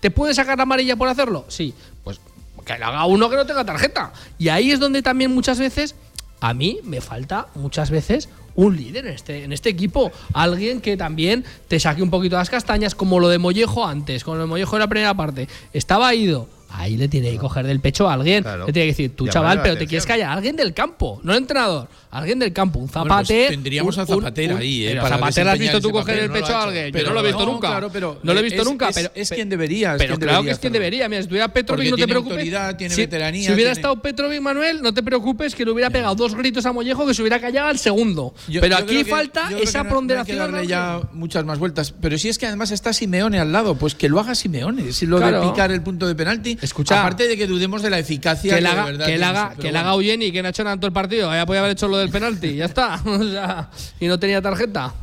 ¿Te puede sacar la amarilla por hacerlo? Sí. Pues que lo haga uno que no tenga tarjeta. Y ahí es donde también muchas veces, a mí me falta muchas veces un líder en este, en este equipo. Alguien que también te saque un poquito las castañas, como lo de Mollejo antes, con lo de Mollejo en la primera parte. Estaba ido ahí le tiene que coger del pecho a alguien. Le tiene que decir, tú chaval, pero te quieres callar. Alguien del campo, no el entrenador. Alguien del campo, un zapate. Pues tendríamos a Zapatera ahí, ¿eh? Para Zapatera has visto tú coger el pecho a alguien. Pero, Yo no lo he visto nunca. no lo he visto nunca. pero, es quien debería. pero claro que es quien debería. Mira, si estuviera Petrovic, no te preocupes. Tiene si, veteranía, si hubiera estado Petrovic, Manuel, no te preocupes que le hubiera pegado dos gritos a Mollejo que se hubiera callado al segundo. pero aquí falta esa ponderación. Darle ya muchas más vueltas. Pero si es que además está Simeone al lado, pues que lo haga Simeone. Si lo de picar el punto de penalti. Escucha. Aparte de que dudemos de la eficacia que, haga, que, haga, que le haga y que no ha hecho nada en todo el partido. Ya podía haber hecho lo del penalti, ya está. <laughs> y no tenía tarjeta.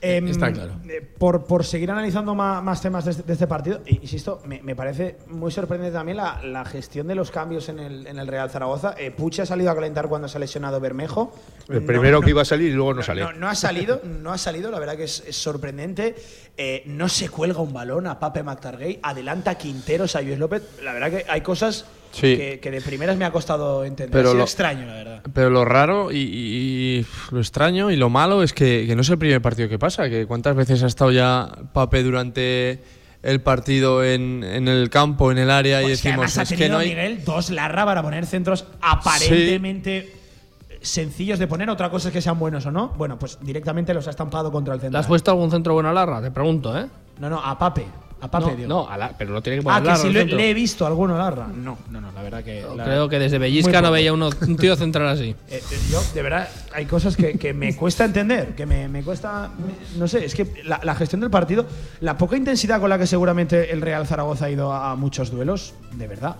Em, Está claro. Eh, por, por, seguir analizando más, temas de este, este partido, insisto, me, me, parece muy sorprendente también la, la, gestión de los cambios en el, en el Real Zaragoza. Eh, Puche ha salido a calentar cuando se ha lesionado Bermejo. El primero que iba a salir y luego no, sale. No, ha salido, no ha salido, la verdad que es, sorprendente. Eh, no se cuelga un balón a Pape McTargay, adelanta Quinteros a Luis López. La verdad que hay cosas que, de primeras me ha costado entender. Pero lo extraño, la verdad. Pero lo raro y, lo extraño y lo malo es que, no es el primer partido que pasa. Que cuántas veces ha estado ya Pape durante el partido en, el campo, en el área y pues decimos es que no hay Miguel dos larra para poner centros aparentemente sencillos de poner. Otra cosa es que sean buenos o no. Bueno, pues directamente los ha estampado contra el centro. ¿Le has puesto algún centro bueno a Larra? Te pregunto, ¿eh? No, no, a Pape. A Pape, no, no pero lo tiene que poner Ah, que si le, he visto alguno Larra. No, no, no, la verdad que. creo que desde Bellisca no veía uno, un tío central así. <laughs> Eh, eh, yo, de verdad, hay cosas que, que me cuesta entender, que me, me cuesta. no sé, es que la, gestión del partido, la poca intensidad con la que seguramente el Real Zaragoza ha ido a, muchos duelos, de verdad.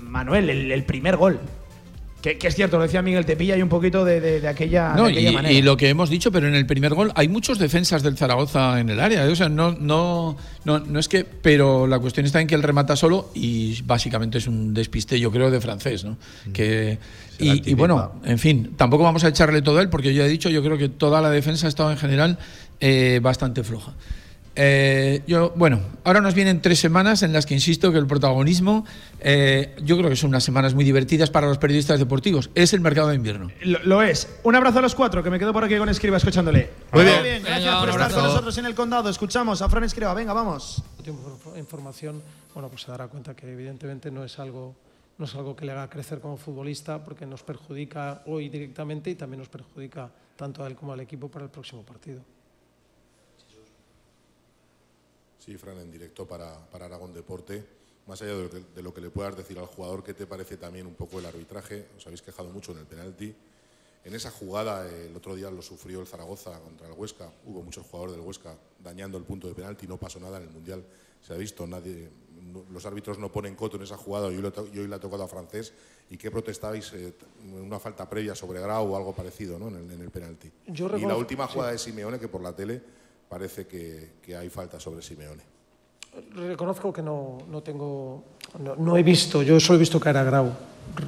Manuel, el primer gol. Que, es cierto, lo decía Miguel, te pilla y un poquito de, aquella, y, manera. Y lo que hemos dicho, pero en el primer gol hay muchos defensas del Zaragoza en el área. ¿eh? O sea, no, no, no, no es que. Pero la cuestión está en que él remata solo y básicamente es un despiste, yo creo, de francés, ¿no? Mm. Que. Y, bueno, en fin, tampoco vamos a echarle todo a él, porque yo he dicho, yo creo que toda la defensa ha estado en general eh, bastante floja. Eh, yo, bueno, ahora nos vienen tres semanas en las que insisto que el protagonismo, eh, yo creo que son unas semanas muy divertidas para los periodistas deportivos. Es el mercado de invierno. Lo, es. Un abrazo a los cuatro, que me quedo por aquí con Escriba escuchándole. Muy bien. Gracias por estar con nosotros en el condado. Escuchamos a Fran Escriba. Venga, vamos. Información, bueno, pues se dará cuenta que evidentemente no es algo no es algo que le haga crecer como futbolista porque nos perjudica hoy directamente y también nos perjudica tanto a él como al equipo para el próximo partido. Sí, Fran, en directo para, para Aragón Deporte. Más allá de lo, que, le puedas decir al jugador, ¿qué te parece también un poco el arbitraje? Os habéis quejado mucho en el penalti. En esa jugada, el otro día lo sufrió el Zaragoza contra el Huesca. Hubo muchos jugadores del Huesca dañando el punto de penalti. No pasó nada en el Mundial. Se ha visto, nadie, los árbitros no ponen coto en esa jugada. Yo hoy le ha tocado a francés. ¿Y qué protestabais? Eh, una falta previa sobre Grau o algo parecido ¿no? en, el, penalti. y la última jugada de Simeone, que por la tele parece que, hay falta sobre Simeone. Reconozco que no, no tengo, no, he visto, yo solo he visto que era Grau.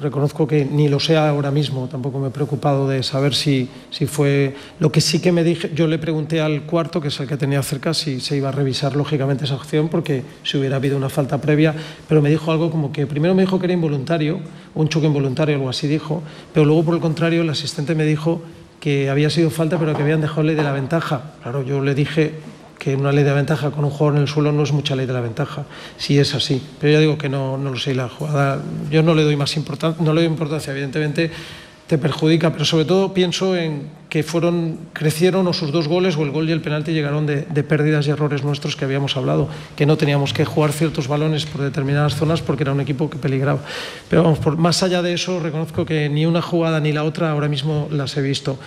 Reconozco que ni lo sé ahora mismo, tampoco me he preocupado de saber si, si fue. Lo que sí que me dije, yo le pregunté al cuarto, que es el que tenía cerca, si se iba a revisar lógicamente esa acción, porque si hubiera habido una falta previa, pero me dijo algo como que primero me dijo que era involuntario, un choque involuntario, algo así dijo, pero luego por el contrario el asistente me dijo que había sido falta, pero que habían dejado ley de la ventaja. Claro, yo le dije que una ley de la ventaja con un jugador en el suelo no es mucha ley de la ventaja, si es así. Pero ya digo que no, no lo sé, la jugada, yo no le doy más importancia, no le doy importancia, evidentemente te perjudica, pero sobre todo pienso en que fueron, crecieron o sus dos goles o el gol y el penalti llegaron de, pérdidas y errores nuestros que habíamos hablado, que no teníamos que jugar ciertos balones por determinadas zonas porque era un equipo que peligraba. Pero vamos, por, más allá de eso, reconozco que ni una jugada ni la otra ahora mismo las he visto.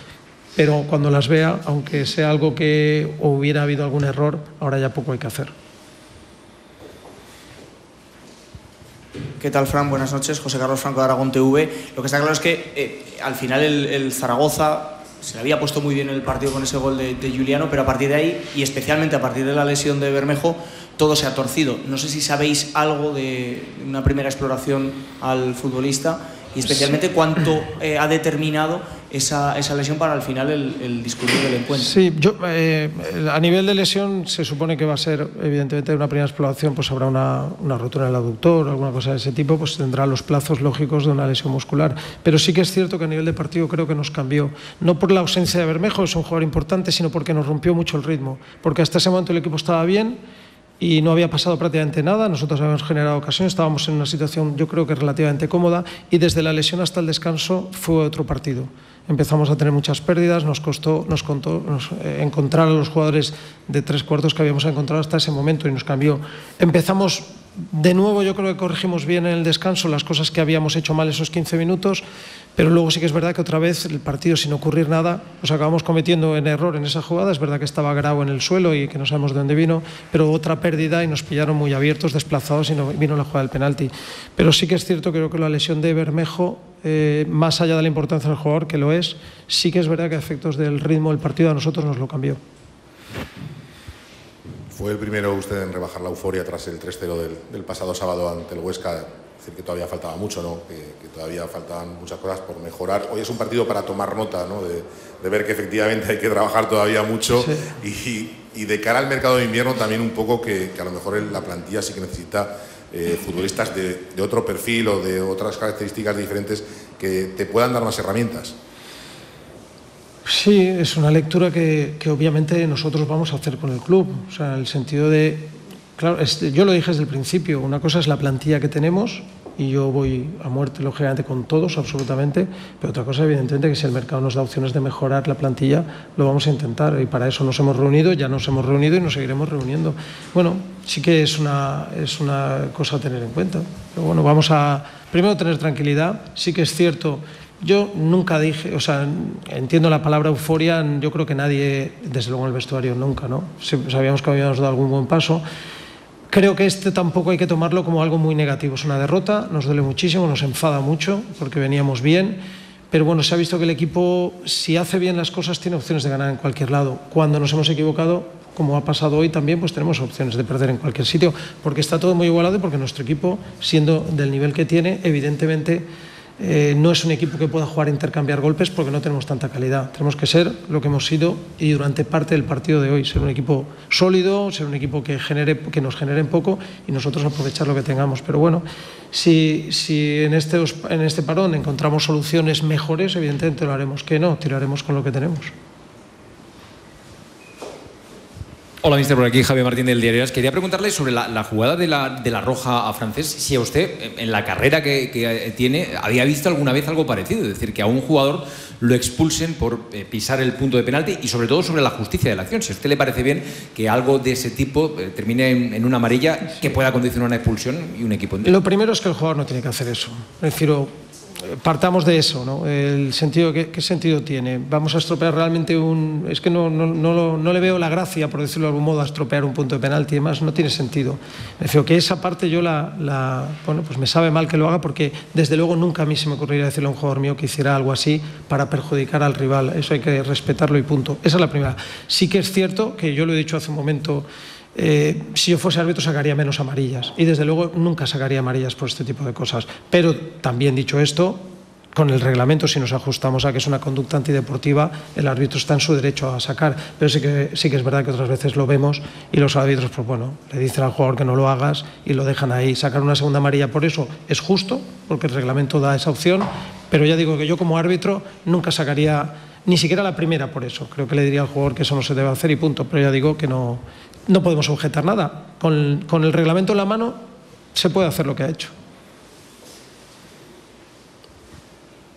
Pero cuando las vea, aunque sea algo que hubiera habido algún error, ahora ya poco hay que hacer. ¿Qué tal, Fran? Buenas noches. José Carlos Franco de Aragón TV. Lo que está claro es que eh, al final el, Zaragoza se le había puesto muy bien en el partido con ese gol de, Juliano, pero a partir de ahí, y especialmente a partir de la lesión de Bermejo, todo se ha torcido. No sé si sabéis algo de una primera exploración al futbolista y especialmente cuánto eh, ha determinado esa, esa, lesión para al final el, el del encuentro. Sí, yo, eh, a nivel de lesión se supone que va a ser, evidentemente, una primera exploración, pues habrá una, una rotura del aductor, alguna cosa de ese tipo, pues tendrá los plazos lógicos de una lesión muscular. Pero sí que es cierto que a nivel de partido creo que nos cambió, no por la ausencia de Bermejo, es un jugador importante, sino porque nos rompió mucho el ritmo, porque hasta ese momento el equipo estaba bien y no había pasado prácticamente nada. Nosotros habíamos generado ocasiones, estábamos en una situación yo creo que relativamente cómoda y desde la lesión hasta el descanso fue otro partido. Empezamos a tener muchas pérdidas, nos costó nos contó, eh, encontrar a los jugadores de tres cuartos que habíamos encontrado hasta ese momento y nos cambió. Empezamos de nuevo, yo creo que corregimos bien en el descanso las cosas que habíamos hecho mal esos 15 minutos pero luego sí que es verdad que otra vez el partido, sin ocurrir nada, nos acabamos cometiendo en error en esa jugada. Es verdad que estaba Grau en el suelo y que no sabemos de dónde vino, pero otra pérdida y nos pillaron muy abiertos, desplazados y no vino la jugada del penalti. Pero sí que es cierto, creo que la lesión de Bermejo, eh, más allá de la importancia del jugador, que lo es, sí que es verdad que a efectos del ritmo del partido a nosotros nos lo cambió. Fue el primero usted en rebajar la euforia tras el 3-0 del, del pasado sábado ante el Huesca decir que todavía faltaba mucho, ¿no? que, todavía faltaban muchas cosas por mejorar. Hoy es un partido para tomar nota, ¿no? de, ver que efectivamente hay que trabajar todavía mucho y, y de cara al mercado de invierno también un poco que, que a lo mejor la plantilla sí que necesita eh, futbolistas de, de, otro perfil o de otras características diferentes que te puedan dar más herramientas. Sí, es una lectura que, que, obviamente nosotros vamos a hacer con el club. O sea, en el sentido de, claro, es, yo lo dije desde el principio, una cosa es la plantilla que tenemos y yo voy a muerte, lógicamente, con todos, absolutamente, pero otra cosa, evidentemente, que si el mercado nos da opciones de mejorar la plantilla, lo vamos a intentar y para eso nos hemos reunido, ya nos hemos reunido y nos seguiremos reuniendo. Bueno, sí que es una, es una cosa a tener en cuenta, pero bueno, vamos a primero tener tranquilidad, sí que es cierto. Yo nunca dije, o sea, entiendo la palabra euforia, yo creo que nadie, desde luego en el vestuario, nunca, ¿no? Sabíamos que habíamos dado algún buen paso, Creo que este tampoco hay que tomarlo como algo muy negativo. Es una derrota, nos duele muchísimo, nos enfada mucho porque veníamos bien. Pero bueno, se ha visto que el equipo, si hace bien las cosas, tiene opciones de ganar en cualquier lado. Cuando nos hemos equivocado, como ha pasado hoy también, pues tenemos opciones de perder en cualquier sitio, porque está todo muy igualado y porque nuestro equipo, siendo del nivel que tiene, evidentemente eh, no es un equipo que pueda jugar e intercambiar golpes porque no tenemos tanta calidad. Tenemos que ser lo que hemos sido y durante parte del partido de hoy, ser un equipo sólido, ser un equipo que, genere, que nos genere poco y nosotros aprovechar lo que tengamos. Pero bueno, si, si en, este, en este parón encontramos soluciones mejores, evidentemente lo haremos. Que no, tiraremos con lo que tenemos. Hola, mister, por aquí Javier Martín del Diario. Quería preguntarle sobre la, jugada de la, de la, roja a francés, si a usted, en la carrera que, tiene, había visto alguna vez algo parecido, es decir, que a un jugador lo expulsen por eh, pisar el punto de penalti y sobre todo sobre la justicia de la acción. Si a usted le parece bien que algo de ese tipo eh, termine en, una amarilla que pueda condicionar una expulsión y un equipo Lo primero es que el jugador no tiene que hacer eso. Es decir, partamos de eso, ¿no? El sentido, ¿qué, ¿qué, sentido tiene? Vamos a estropear realmente un... Es que no, no, no, no, le veo la gracia, por decirlo de algún modo, a estropear un punto de penalti y demás, no tiene sentido. Me refiero que esa parte yo la, la, Bueno, pues me sabe mal que lo haga porque desde luego nunca a mí se me ocurriría decirle a un jugador mío que hiciera algo así para perjudicar al rival. Eso hay que respetarlo y punto. Esa es la primera. Sí que es cierto que yo lo he dicho hace un momento eh, si yo fuese árbitro sacaría menos amarillas y desde luego nunca sacaría amarillas por este tipo de cosas. Pero también dicho esto, con el reglamento, si nos ajustamos a que es una conducta antideportiva, el árbitro está en su derecho a sacar. Pero sí que, sí que es verdad que otras veces lo vemos y los árbitros, pues bueno, le dicen al jugador que no lo hagas y lo dejan ahí. Sacar una segunda amarilla por eso es justo, porque el reglamento da esa opción, pero ya digo que yo como árbitro nunca sacaría ni siquiera la primera por eso. Creo que le diría al jugador que eso no se debe hacer y punto. Pero ya digo que no, no podemos objetar nada. Con, el reglamento en la mano se puede hacer lo que ha hecho.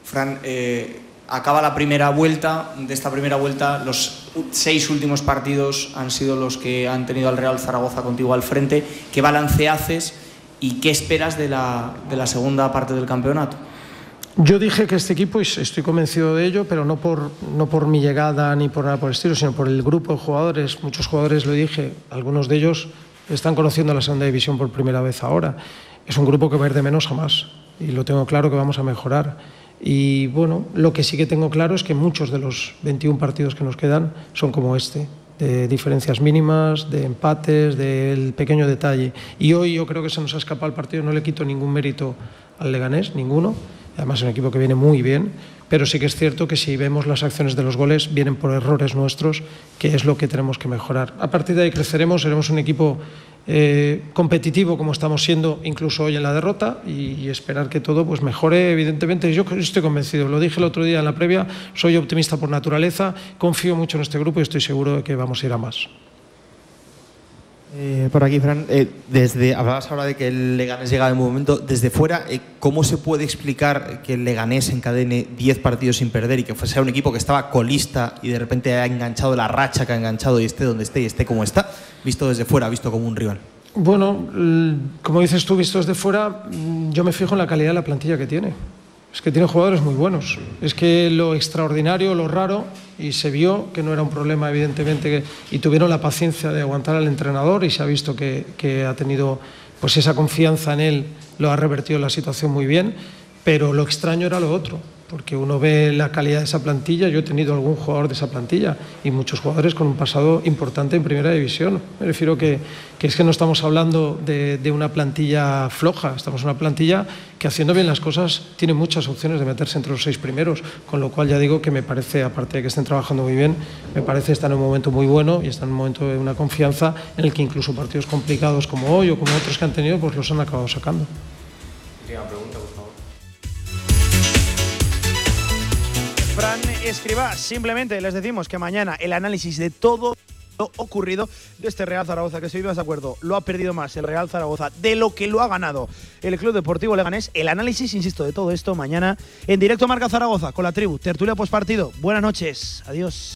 Fran, eh, acaba la primera vuelta. De esta primera vuelta, los seis últimos partidos han sido los que han tenido al Real Zaragoza contigo al frente. ¿Qué balance haces y qué esperas de la segunda parte del campeonato? Yo dije que este equipo, y estoy convencido de ello, pero no por, no por mi llegada ni por nada por el estilo, sino por el grupo de jugadores. Muchos jugadores, lo dije, algunos de ellos están conociendo la segunda división por primera vez ahora. Es un grupo que va a ir de menos a más y lo tengo claro que vamos a mejorar. Y bueno, lo que sí que tengo claro es que muchos de los 21 partidos que nos quedan son como este, de diferencias mínimas, de empates, del pequeño detalle. Y hoy yo creo que se nos ha escapado el partido, no le quito ningún mérito al Leganés, ninguno Además es un equipo que viene muy bien, pero sí que es cierto que si vemos las acciones de los goles vienen por errores nuestros, que es lo que tenemos que mejorar. A partir de ahí creceremos, seremos un equipo eh, competitivo como estamos siendo incluso hoy en la derrota y, esperar que todo pues mejore evidentemente yo estoy convencido lo dije el otro día en la previa soy optimista por naturaleza confío mucho en este grupo y estoy seguro de que vamos a ir a más eh, por aquí, Fran, eh, desde, hablabas ahora de que el Leganés llega un momento. Desde fuera, eh, ¿cómo se puede explicar que el Leganés encadene 10 partidos sin perder y que fuese un equipo que estaba colista y de repente ha enganchado la racha que ha enganchado y esté donde esté y esté como está, visto desde fuera, visto como un rival? Bueno, como dices tú, visto desde fuera, yo me fijo en la calidad de la plantilla que tiene. Es que tiene jugadores muy buenos. Es que lo extraordinario, lo raro, y se vio que no era un problema, evidentemente, y tuvieron la paciencia de aguantar al entrenador y se ha visto que, que ha tenido pues esa confianza en él, lo ha revertido la situación muy bien, pero lo extraño era lo otro porque uno ve la calidad de esa plantilla. Yo he tenido algún jugador de esa plantilla y muchos jugadores con un pasado importante en primera división. Me refiero que, que es que no estamos hablando de, de una plantilla floja, estamos en una plantilla que haciendo bien las cosas tiene muchas opciones de meterse entre los seis primeros, con lo cual ya digo que me parece, aparte de que estén trabajando muy bien, me parece estar en un momento muy bueno y están en un momento de una confianza en el que incluso partidos complicados como hoy o como otros que han tenido, pues los han acabado sacando. Fran Escribá, simplemente les decimos que mañana el análisis de todo lo ocurrido de este Real Zaragoza, que si más de acuerdo, lo ha perdido más el Real Zaragoza de lo que lo ha ganado el Club Deportivo Leganés. El análisis, insisto, de todo esto mañana en directo Marca Zaragoza con la tribu, tertulia partido. Buenas noches, adiós.